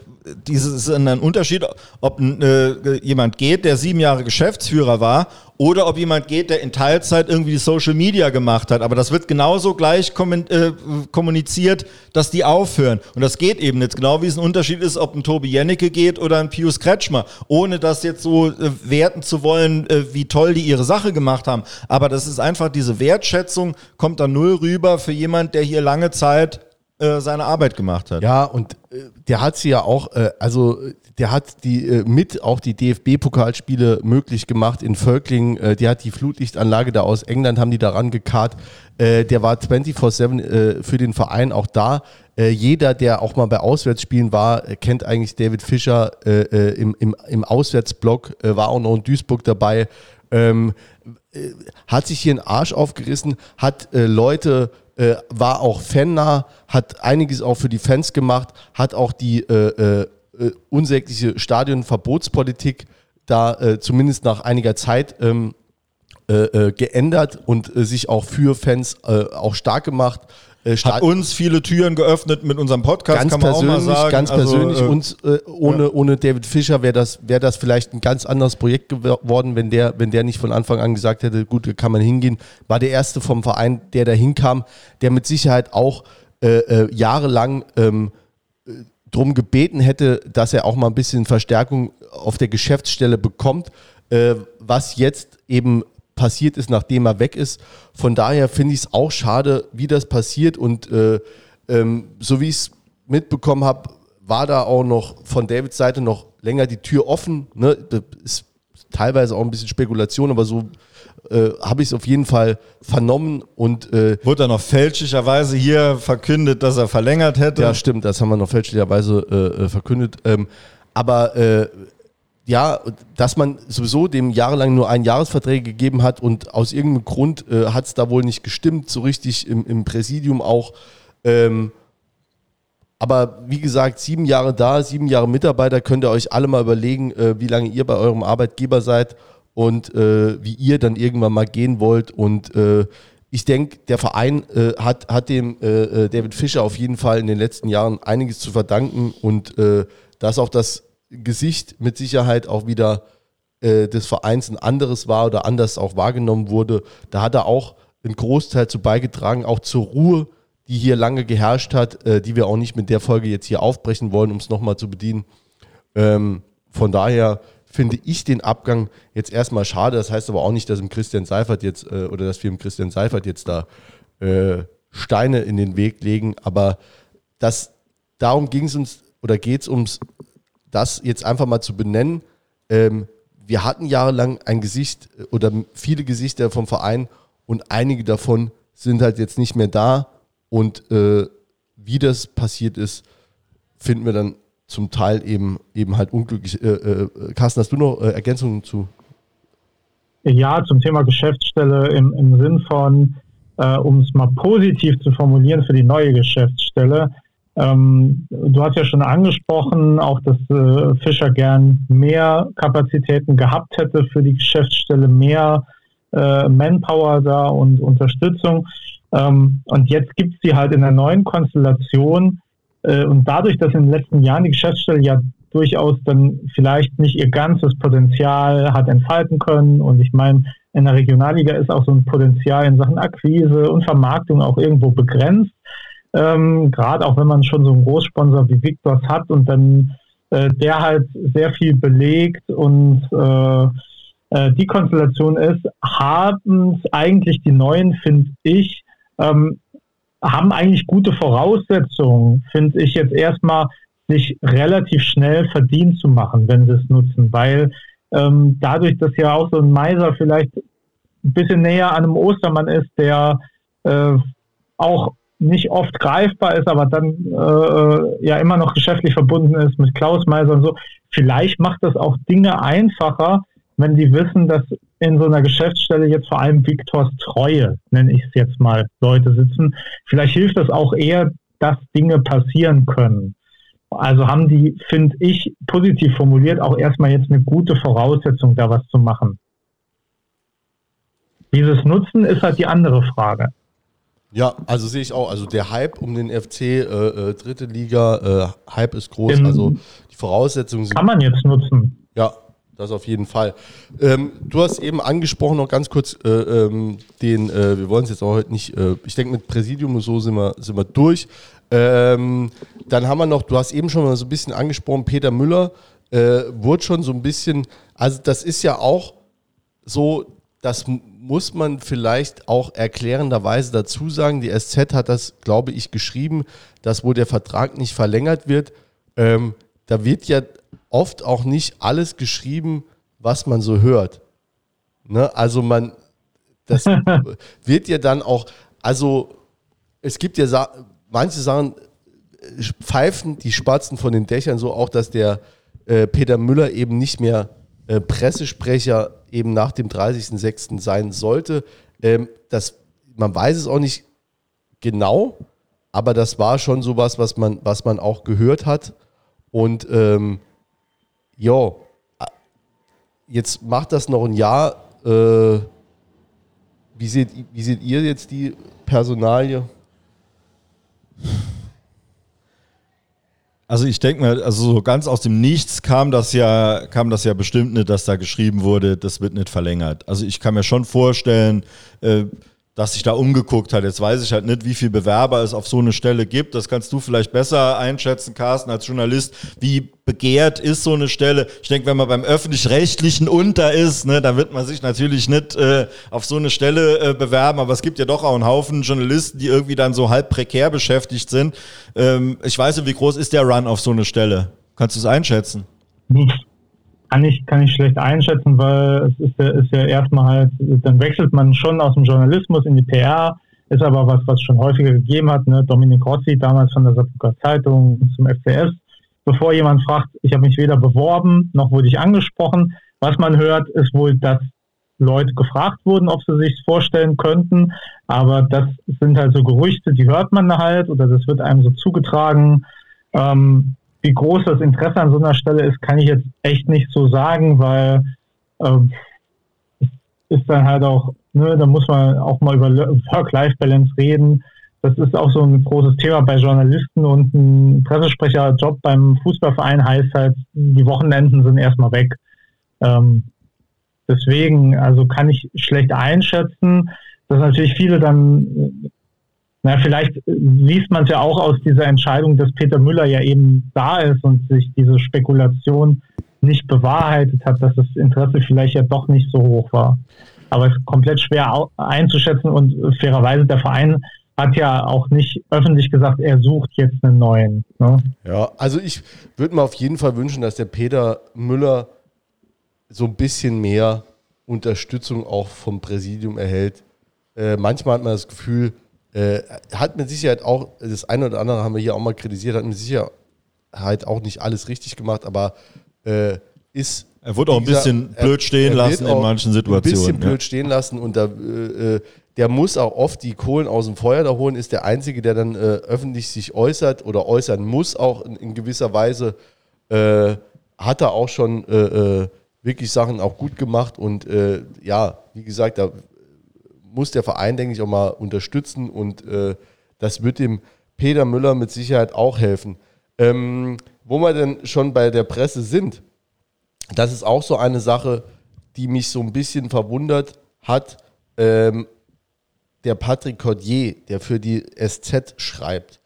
dieses ist ein Unterschied, ob äh, jemand geht, der sieben Jahre Geschäftsführer war, oder ob jemand geht, der in Teilzeit irgendwie Social Media gemacht hat. Aber das wird genauso gleich äh, kommuniziert, dass die aufhören. Und das geht eben nicht. Genau wie es ein Unterschied ist, ob ein Tobi Jennecke geht oder ein Pius Kretschmer. Ohne das jetzt so äh, werten zu wollen, äh, wie toll die ihre Sache gemacht haben. Aber das ist einfach diese Wertschätzung, kommt da null rüber für jemand, der hier lange Zeit seine Arbeit gemacht hat. Ja, und der hat sie ja auch, also der hat die äh, mit auch die DFB-Pokalspiele möglich gemacht in Völklingen. Äh, die hat die Flutlichtanlage da aus England, haben die daran gekarrt. der war 24-7 für den Verein auch da. jeder, der auch mal bei Auswärtsspielen war, kennt eigentlich David Fischer im, im, im Auswärtsblock, war auch noch in Duisburg dabei. Ähm, hat sich hier einen Arsch aufgerissen, hat Leute äh, war auch fannah, hat einiges auch für die Fans gemacht, hat auch die äh, äh, äh unsägliche Stadionverbotspolitik da äh, zumindest nach einiger Zeit ähm, äh, geändert und sich auch für Fans auch stark gemacht. Äh, Hat uns viele Türen geöffnet mit unserem Podcast, ganz kann man persönlich, auch mal sagen. Ganz also, persönlich, äh, uns, äh, ohne, ja. ohne David Fischer wäre das, wär das vielleicht ein ganz anderes Projekt geworden, wenn der, wenn der nicht von Anfang an gesagt hätte, gut, kann man hingehen. War der erste vom Verein, der da hinkam, der mit Sicherheit auch äh, äh jahrelang ähm, drum gebeten hätte, dass er auch mal ein bisschen Verstärkung auf der Geschäftsstelle bekommt, äh, was jetzt eben passiert ist, nachdem er weg ist. Von daher finde ich es auch schade, wie das passiert. Und äh, ähm, so wie ich es mitbekommen habe, war da auch noch von Davids Seite noch länger die Tür offen. Ne? Das ist teilweise auch ein bisschen Spekulation, aber so äh, habe ich es auf jeden Fall vernommen und äh, Wurde dann noch fälschlicherweise hier verkündet, dass er verlängert hätte. ja, stimmt, das haben wir noch fälschlicherweise äh, äh, verkündet. Ähm, aber äh, ja, dass man sowieso dem jahrelang nur ein Jahresverträge gegeben hat und aus irgendeinem Grund äh, hat es da wohl nicht gestimmt, so richtig im, im Präsidium auch. Ähm, aber wie gesagt, sieben Jahre da, sieben Jahre Mitarbeiter, könnt ihr euch alle mal überlegen, äh, wie lange ihr bei eurem Arbeitgeber seid und äh, wie ihr dann irgendwann mal gehen wollt. Und äh, ich denke, der Verein äh, hat, hat dem äh, äh, David Fischer auf jeden Fall in den letzten Jahren einiges zu verdanken und äh, dass auch das Gesicht mit Sicherheit auch wieder des Vereins ein anderes war oder anders auch wahrgenommen wurde. Da hat er auch einen Großteil zu beigetragen, auch zur Ruhe, die hier lange geherrscht hat, die wir auch nicht mit der Folge jetzt hier aufbrechen wollen, um es nochmal zu bedienen. Ähm, von daher finde ich den Abgang jetzt erstmal schade. Das heißt aber auch nicht, dass im Christian Seifert jetzt äh, oder dass wir im Christian Seifert jetzt da äh, Steine in den Weg legen. Aber das, darum ging es uns oder geht es ums, das jetzt einfach mal zu benennen. Ähm, wir hatten jahrelang ein Gesicht äh, oder viele Gesichter vom Verein und einige davon sind halt jetzt nicht mehr da. Und äh, wie das passiert ist, finden wir dann zum Teil eben, eben halt unglücklich. Äh, äh, Carsten, hast du noch äh, Ergänzungen zu? Ja, zum Thema Geschäftsstelle im, im Sinn von, äh, um es mal positiv zu formulieren für die neue Geschäftsstelle. Ähm, du hast ja schon angesprochen, auch dass äh, Fischer gern mehr Kapazitäten gehabt hätte für die Geschäftsstelle, mehr äh, Manpower da und Unterstützung. Ähm, und jetzt gibt es die halt in der neuen Konstellation. Äh, und dadurch, dass in den letzten Jahren die Geschäftsstelle ja durchaus dann vielleicht nicht ihr ganzes Potenzial hat entfalten können. Und ich meine, in der Regionalliga ist auch so ein Potenzial in Sachen Akquise und Vermarktung auch irgendwo begrenzt. Ähm, Gerade auch wenn man schon so einen Großsponsor wie Victors hat und dann äh, der halt sehr viel belegt und äh, äh, die Konstellation ist, haben eigentlich die Neuen, finde ich, ähm, haben eigentlich gute Voraussetzungen, finde ich jetzt erstmal, sich relativ schnell verdient zu machen, wenn sie es nutzen, weil ähm, dadurch, dass ja auch so ein Meiser vielleicht ein bisschen näher an einem Ostermann ist, der äh, auch nicht oft greifbar ist, aber dann äh, ja immer noch geschäftlich verbunden ist mit Klaus Meiser und so. Vielleicht macht das auch Dinge einfacher, wenn die wissen, dass in so einer Geschäftsstelle jetzt vor allem Viktors Treue, nenne ich es jetzt mal, Leute sitzen. Vielleicht hilft das auch eher, dass Dinge passieren können. Also haben die, finde ich, positiv formuliert, auch erstmal jetzt eine gute Voraussetzung, da was zu machen. Dieses Nutzen ist halt die andere Frage. Ja, also sehe ich auch. Also der Hype um den FC äh, äh, dritte Liga, äh, Hype ist groß. Im- also die Voraussetzungen sind Kann man jetzt nutzen. Ja, das auf jeden Fall. Ähm, du hast eben angesprochen, noch ganz kurz, äh, ähm, den, äh, wir wollen es jetzt auch heute nicht, äh, ich denke mit Präsidium und so sind wir, sind wir durch. Ähm, dann haben wir noch, du hast eben schon mal so ein bisschen angesprochen, Peter Müller äh, wurde schon so ein bisschen, also das ist ja auch so, das muss man vielleicht auch erklärenderweise dazu sagen. Die SZ hat das, glaube ich, geschrieben, dass wo der Vertrag nicht verlängert wird, ähm, da wird ja oft auch nicht alles geschrieben, was man so hört. Ne? Also man, das [LAUGHS] wird ja dann auch, also es gibt ja Sa manche Sachen, äh, pfeifen die Spatzen von den Dächern so auch, dass der äh, Peter Müller eben nicht mehr äh, Pressesprecher eben nach dem 30.06. sein sollte. Ähm, das, man weiß es auch nicht genau, aber das war schon sowas, was man, was man auch gehört hat. Und ähm, ja, jetzt macht das noch ein Jahr. Äh, wie, seht, wie seht ihr jetzt die Personalie? Also ich denke mal, also so ganz aus dem Nichts kam das ja, kam das ja bestimmt nicht, dass da geschrieben wurde, das wird nicht verlängert. Also ich kann mir schon vorstellen, äh, dass sich da umgeguckt hat. Jetzt weiß ich halt nicht, wie viele Bewerber es auf so eine Stelle gibt. Das kannst du vielleicht besser einschätzen, Carsten, als Journalist. Wie begehrt ist so eine Stelle? Ich denke, wenn man beim öffentlich-rechtlichen unter ist, ne, dann wird man sich natürlich nicht äh, auf so eine Stelle äh, bewerben. Aber es gibt ja doch auch einen Haufen Journalisten, die irgendwie dann so halb prekär beschäftigt sind. Ähm, ich weiß nicht, wie groß ist der Run auf so eine Stelle? Kannst du es einschätzen? Kann ich, kann ich schlecht einschätzen, weil es ist ja, ist ja erstmal halt, dann wechselt man schon aus dem Journalismus in die PR, ist aber was, was schon häufiger gegeben hat. Ne? Dominik Rossi, damals von der Saarbrücker Zeitung zum FCS. Bevor jemand fragt, ich habe mich weder beworben, noch wurde ich angesprochen. Was man hört, ist wohl, dass Leute gefragt wurden, ob sie sich vorstellen könnten. Aber das sind halt so Gerüchte, die hört man halt oder das wird einem so zugetragen. Ähm, wie groß das Interesse an so einer Stelle ist, kann ich jetzt echt nicht so sagen, weil ähm, ist dann halt auch, ne, da muss man auch mal über Work-Life-Balance reden. Das ist auch so ein großes Thema bei Journalisten und ein Pressesprecherjob beim Fußballverein heißt halt, die Wochenenden sind erstmal weg. Ähm, deswegen, also kann ich schlecht einschätzen, dass natürlich viele dann na, vielleicht liest man es ja auch aus dieser Entscheidung, dass Peter Müller ja eben da ist und sich diese Spekulation nicht bewahrheitet hat, dass das Interesse vielleicht ja doch nicht so hoch war. Aber es ist komplett schwer einzuschätzen und fairerweise der Verein hat ja auch nicht öffentlich gesagt, er sucht jetzt einen neuen. Ne? Ja, also ich würde mir auf jeden Fall wünschen, dass der Peter Müller so ein bisschen mehr Unterstützung auch vom Präsidium erhält. Äh, manchmal hat man das Gefühl, äh, hat mit Sicherheit auch, das eine oder andere haben wir hier auch mal kritisiert, hat mit Sicherheit auch nicht alles richtig gemacht, aber äh, ist. Er wurde auch ein bisschen blöd stehen lassen in manchen Situationen. Ein bisschen ja. blöd stehen lassen und da, äh, äh, der muss auch oft die Kohlen aus dem Feuer da holen, ist der Einzige, der dann äh, öffentlich sich äußert oder äußern muss, auch in, in gewisser Weise. Äh, hat er auch schon wirklich Sachen auch gut gemacht und ja, wie gesagt, da muss der Verein, denke ich, auch mal unterstützen und äh, das wird dem Peter Müller mit Sicherheit auch helfen. Ähm, wo wir denn schon bei der Presse sind, das ist auch so eine Sache, die mich so ein bisschen verwundert hat. Ähm, der Patrick Cordier, der für die SZ schreibt,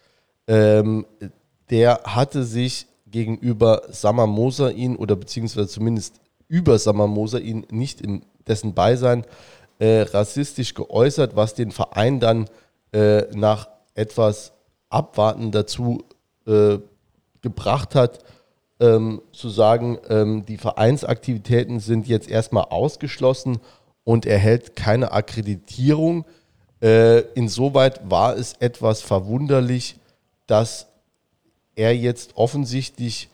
ähm, der hatte sich gegenüber Sammer Moser ihn oder beziehungsweise zumindest über Sammer Moser ihn nicht in dessen Beisein äh, rassistisch geäußert, was den Verein dann äh, nach etwas Abwarten dazu äh, gebracht hat, ähm, zu sagen, ähm, die Vereinsaktivitäten sind jetzt erstmal ausgeschlossen und erhält keine Akkreditierung. Äh, insoweit war es etwas verwunderlich, dass er jetzt offensichtlich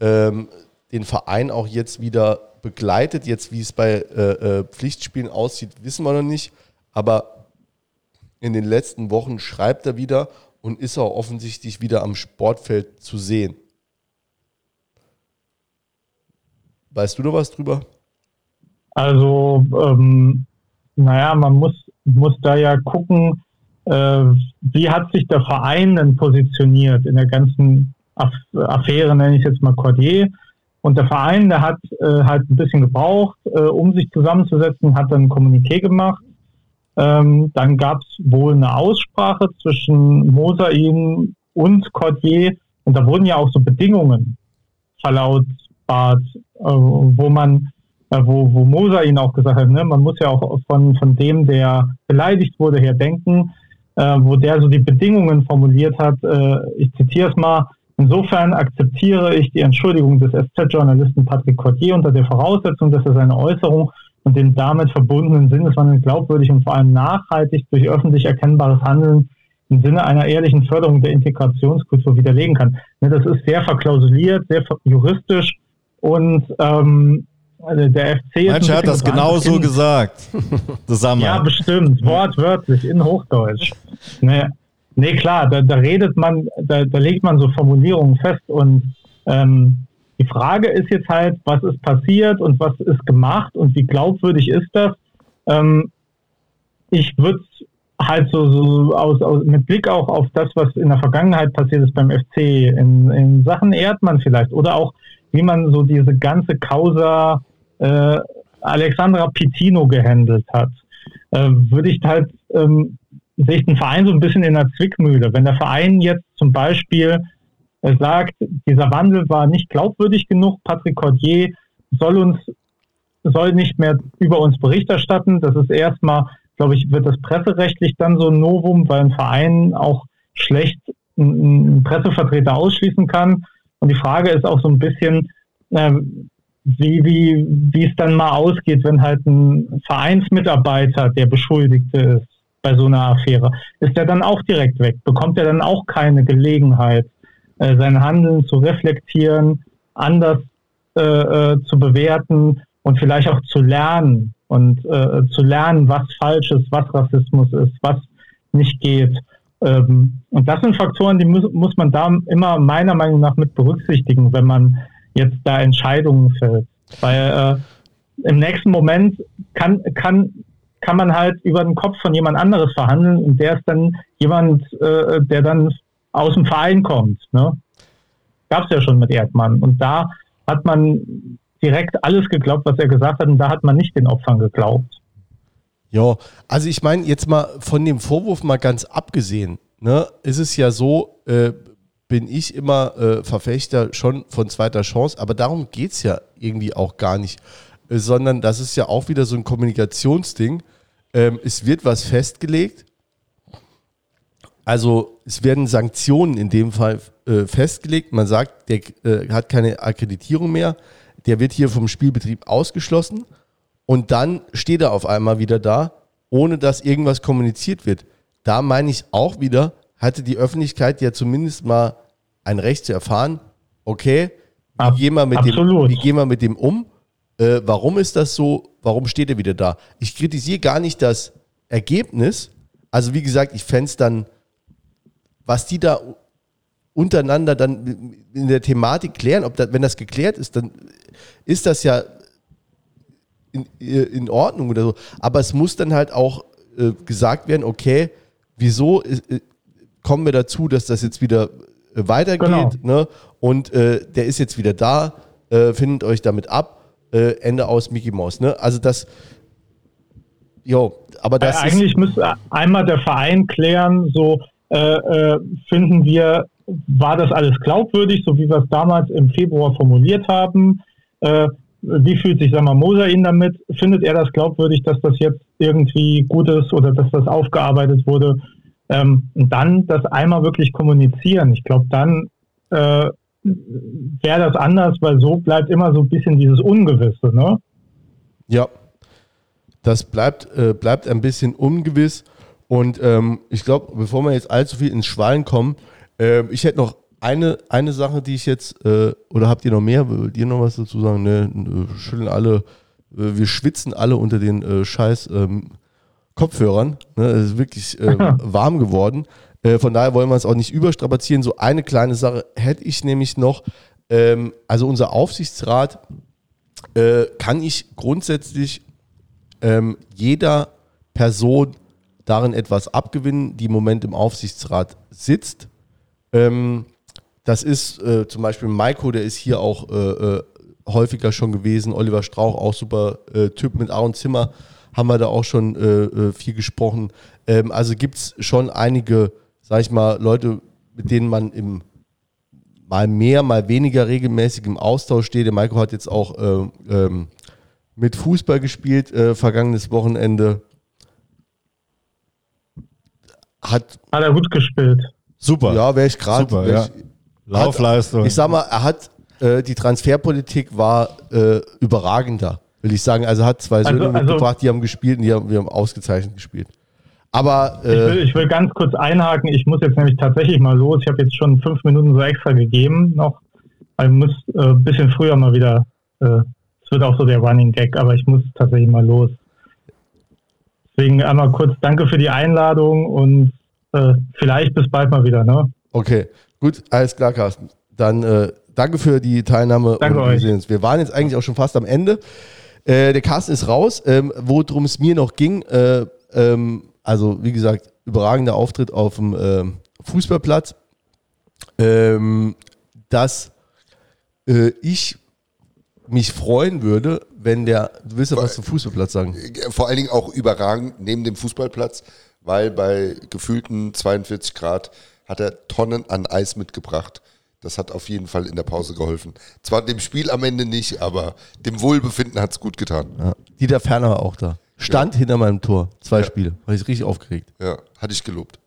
ähm, den Verein auch jetzt wieder begleitet. Jetzt, wie es bei äh, äh, Pflichtspielen aussieht, wissen wir noch nicht. Aber in den letzten Wochen schreibt er wieder und ist auch offensichtlich wieder am Sportfeld zu sehen. Weißt du da was drüber? Also, ähm, naja, man muss, muss da ja gucken, äh, wie hat sich der Verein denn positioniert in der ganzen Affäre, nenne ich jetzt mal Cordier. Und der Verein, der hat äh, halt ein bisschen gebraucht, äh, um sich zusammenzusetzen, hat dann ein Kommuniqué gemacht. Ähm, dann gab es wohl eine Aussprache zwischen Mosain und Cordier. Und da wurden ja auch so Bedingungen verlautbart, äh, wo man, äh, wo, wo Mosain auch gesagt hat, ne, man muss ja auch von, von dem, der beleidigt wurde, her denken, äh, wo der so die Bedingungen formuliert hat. Äh, ich zitiere es mal, Insofern akzeptiere ich die Entschuldigung des SZ-Journalisten Patrick Cordier unter der Voraussetzung, dass er seine Äußerung und den damit verbundenen Sinneswandel glaubwürdig und vor allem nachhaltig durch öffentlich erkennbares Handeln im Sinne einer ehrlichen Förderung der Integrationskultur widerlegen kann. Ne, das ist sehr verklausuliert, sehr juristisch und ähm, der FC Mensch, hat das genau so gesagt. [LAUGHS] Zusammen. Ja, bestimmt, wortwörtlich in Hochdeutsch. Ne, Nee, klar, da, da redet man, da, da legt man so Formulierungen fest und ähm, die Frage ist jetzt halt, was ist passiert und was ist gemacht und wie glaubwürdig ist das? Ähm, ich würde halt so, so aus, aus, mit Blick auch auf das, was in der Vergangenheit passiert ist beim FC, in, in Sachen Erdmann vielleicht oder auch wie man so diese ganze Causa äh, Alexandra Pitino gehandelt hat, äh, würde ich halt ähm, sehe ich den Verein so ein bisschen in der Zwickmühle. Wenn der Verein jetzt zum Beispiel äh, sagt, dieser Wandel war nicht glaubwürdig genug, Patrick Cordier soll uns soll nicht mehr über uns Bericht erstatten. Das ist erstmal, glaube ich, wird das presserechtlich dann so ein Novum, weil ein Verein auch schlecht einen Pressevertreter ausschließen kann. Und die Frage ist auch so ein bisschen, ähm, wie, wie, wie es dann mal ausgeht, wenn halt ein Vereinsmitarbeiter der Beschuldigte ist bei so einer Affäre. Ist er dann auch direkt weg? Bekommt er dann auch keine Gelegenheit, äh, sein Handeln zu reflektieren, anders äh, äh, zu bewerten und vielleicht auch zu lernen und äh, zu lernen, was falsch ist, was Rassismus ist, was nicht geht. Ähm, und das sind Faktoren, die muss, muss man da immer meiner Meinung nach mit berücksichtigen, wenn man jetzt da Entscheidungen fällt. Weil äh, im nächsten Moment kann, kann, kann man halt über den Kopf von jemand anderes verhandeln und der ist dann jemand, äh, der dann aus dem Verein kommt. Ne? Gab es ja schon mit Erdmann. Und da hat man direkt alles geglaubt, was er gesagt hat, und da hat man nicht den Opfern geglaubt. Ja, also ich meine, jetzt mal von dem Vorwurf mal ganz abgesehen, ne, ist es ja so, äh, bin ich immer äh, Verfechter schon von zweiter Chance, aber darum geht es ja irgendwie auch gar nicht, sondern das ist ja auch wieder so ein Kommunikationsding. Ähm, es wird was festgelegt, also es werden Sanktionen in dem Fall äh, festgelegt. Man sagt, der äh, hat keine Akkreditierung mehr, der wird hier vom Spielbetrieb ausgeschlossen und dann steht er auf einmal wieder da, ohne dass irgendwas kommuniziert wird. Da meine ich auch wieder, hatte die Öffentlichkeit ja zumindest mal ein Recht zu erfahren, okay, wie gehen wir mit, dem, wie gehen wir mit dem um? Äh, warum ist das so? Warum steht er wieder da? Ich kritisiere gar nicht das Ergebnis. Also wie gesagt, ich fände es dann, was die da untereinander dann in der Thematik klären, ob das, wenn das geklärt ist, dann ist das ja in, in Ordnung oder so. Aber es muss dann halt auch äh, gesagt werden, okay, wieso äh, kommen wir dazu, dass das jetzt wieder äh, weitergeht? Genau. Ne? Und äh, der ist jetzt wieder da, äh, findet euch damit ab. Äh, Ende aus Mickey Mouse. Ne? Also das, jo, aber das Eigentlich müsste einmal der Verein klären, so finden wir war das alles glaubwürdig, so wie wir es damals im Februar formuliert haben? Äh, wie fühlt sich Sammer Moser ihn damit? Findet er das glaubwürdig, dass das jetzt irgendwie gut ist oder dass das aufgearbeitet wurde? Ähm, und dann das einmal wirklich kommunizieren. Ich glaube, dann äh, wäre das anders, weil so bleibt immer so ein bisschen dieses Ungewisse, ne? Ja, das bleibt, äh, bleibt ein bisschen ungewiss. Und ähm, ich glaube, bevor wir jetzt allzu viel ins Schwallen kommen, äh, ich hätte noch eine, eine Sache, die ich jetzt, äh, oder habt ihr noch mehr? Wollt ihr noch was dazu sagen? Ne, schütteln alle, äh, wir schwitzen alle unter den äh, scheiß ähm, Kopfhörern. Ne? Es ist wirklich äh, [LAUGHS] warm geworden. Äh, von daher wollen wir es auch nicht überstrapazieren. So eine kleine Sache hätte ich nämlich noch. Ähm, also unser Aufsichtsrat äh, kann ich grundsätzlich ähm, jeder Person darin etwas abgewinnen, die im Moment im Aufsichtsrat sitzt. Ähm, das ist äh, zum Beispiel Maiko, der ist hier auch äh, äh, häufiger schon gewesen. Oliver Strauch, auch super äh, Typ mit Aaron Zimmer, haben wir da auch schon äh, viel gesprochen. Ähm, also gibt es schon einige, sag ich mal, Leute, mit denen man im mal mehr, mal weniger regelmäßig im Austausch steht. Der Maiko hat jetzt auch ähm, mit Fußball gespielt, vergangenes Wochenende. Hat, hat er gut gespielt. Super. Ja, wäre ich gerade. Ja. Laufleistung. Hat, ich sag mal, er hat äh, die Transferpolitik war äh, überragender, will ich sagen. Also hat zwei also, Söhne also, mitgebracht, die haben gespielt und die haben, die haben ausgezeichnet gespielt. Aber äh, ich, will, ich, will, ganz kurz einhaken. Ich muss jetzt nämlich tatsächlich mal los. Ich habe jetzt schon fünf Minuten so extra gegeben noch. Ich muss ein äh, bisschen früher mal wieder. Äh, es wird auch so der Running Gag, aber ich muss tatsächlich mal los. Deswegen einmal kurz Danke für die Einladung und äh, vielleicht bis bald mal wieder. Ne? Okay, gut, alles klar, Carsten. Dann äh, danke für die Teilnahme. Danke und wir euch. Sehen uns. Wir waren jetzt eigentlich auch schon fast am Ende. Äh, der Carsten ist raus. Ähm, Worum es mir noch ging, äh, ähm, also wie gesagt, überragender Auftritt auf dem ähm, Fußballplatz. Ähm, dass äh, ich mich freuen würde, wenn der, du willst ja was zum Fußballplatz sagen. Vor allen Dingen auch überragend neben dem Fußballplatz weil bei gefühlten 42 Grad hat er Tonnen an Eis mitgebracht. Das hat auf jeden Fall in der Pause geholfen. Zwar dem Spiel am Ende nicht, aber dem Wohlbefinden hat es gut getan. Ja. Dieter Ferner war auch da. Stand ja. hinter meinem Tor. Zwei ja. Spiele. War ich richtig aufgeregt. Ja, hatte ich gelobt.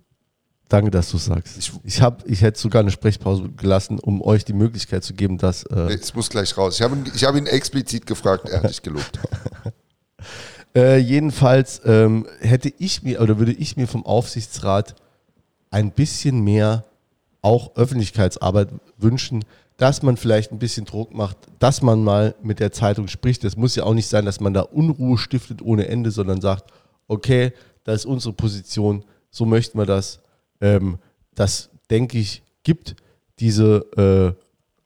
Danke, dass du sagst. Ich- Ich, hab, ich hätte sogar eine Sprechpause gelassen, um euch die Möglichkeit zu geben, dass. Äh, Es muss gleich raus. Ich habe ihn, ich habe ihn explizit gefragt, er hat dich gelobt. [LAUGHS] Äh, jedenfalls ähm, hätte ich mir oder würde ich mir vom Aufsichtsrat ein bisschen mehr auch Öffentlichkeitsarbeit wünschen, dass man vielleicht ein bisschen Druck macht, dass man mal mit der Zeitung spricht. Es muss ja auch nicht sein, dass man da Unruhe stiftet ohne Ende, sondern sagt, okay, das ist unsere Position, so möchten wir das. Ähm, das, denke ich, gibt diese äh,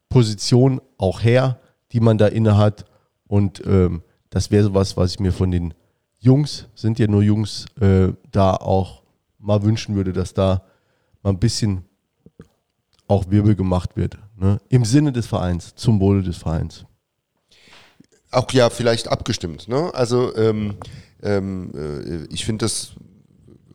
Position auch her, die man da inne hat. Und ähm, das wäre sowas, was ich mir von den Jungs, sind ja nur Jungs, äh, da auch mal wünschen würde, dass da mal ein bisschen auch Wirbel gemacht wird. Ne? Im Sinne des Vereins, zum Wohle des Vereins. Auch ja, vielleicht abgestimmt. Ne? Also ähm, ähm, äh, ich finde das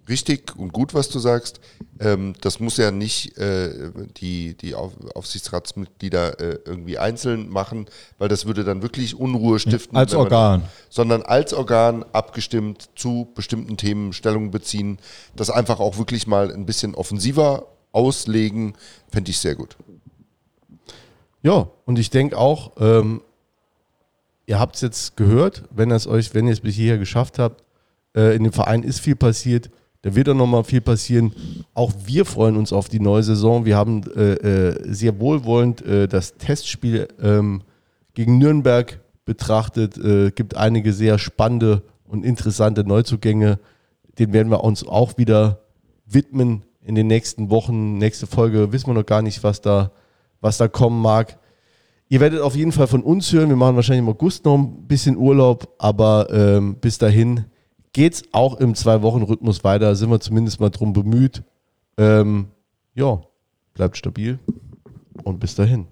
richtig und gut, was du sagst. Ähm, das muss ja nicht äh, die, die Auf Aufsichtsratsmitglieder äh, irgendwie einzeln machen, weil das würde dann wirklich Unruhe stiften. Als wenn man- Organ. Sondern als Organ abgestimmt zu bestimmten Themen Stellung beziehen. Das einfach auch wirklich mal ein bisschen offensiver auslegen, fände ich sehr gut. Ja, und ich denke auch, ähm, ihr habt es jetzt gehört, wenn es euch, wenn ihr es bis hierher geschafft habt, äh, in dem Verein ist viel passiert, da wird auch nochmal viel passieren. Auch wir freuen uns auf die neue Saison. Wir haben äh, äh, sehr wohlwollend äh, das Testspiel ähm, gegen Nürnberg betrachtet. Äh, gibt einige sehr spannende und interessante Neuzugänge. Den werden wir uns auch wieder widmen in den nächsten Wochen. Nächste Folge wissen wir noch gar nicht, was da, was da kommen mag. Ihr werdet auf jeden Fall von uns hören. Wir machen wahrscheinlich im August noch ein bisschen Urlaub, aber ähm, bis dahin geht's auch im Zwei-Wochen-Rhythmus weiter. Sind wir zumindest mal drum bemüht. Ähm, ja, bleibt stabil und bis dahin.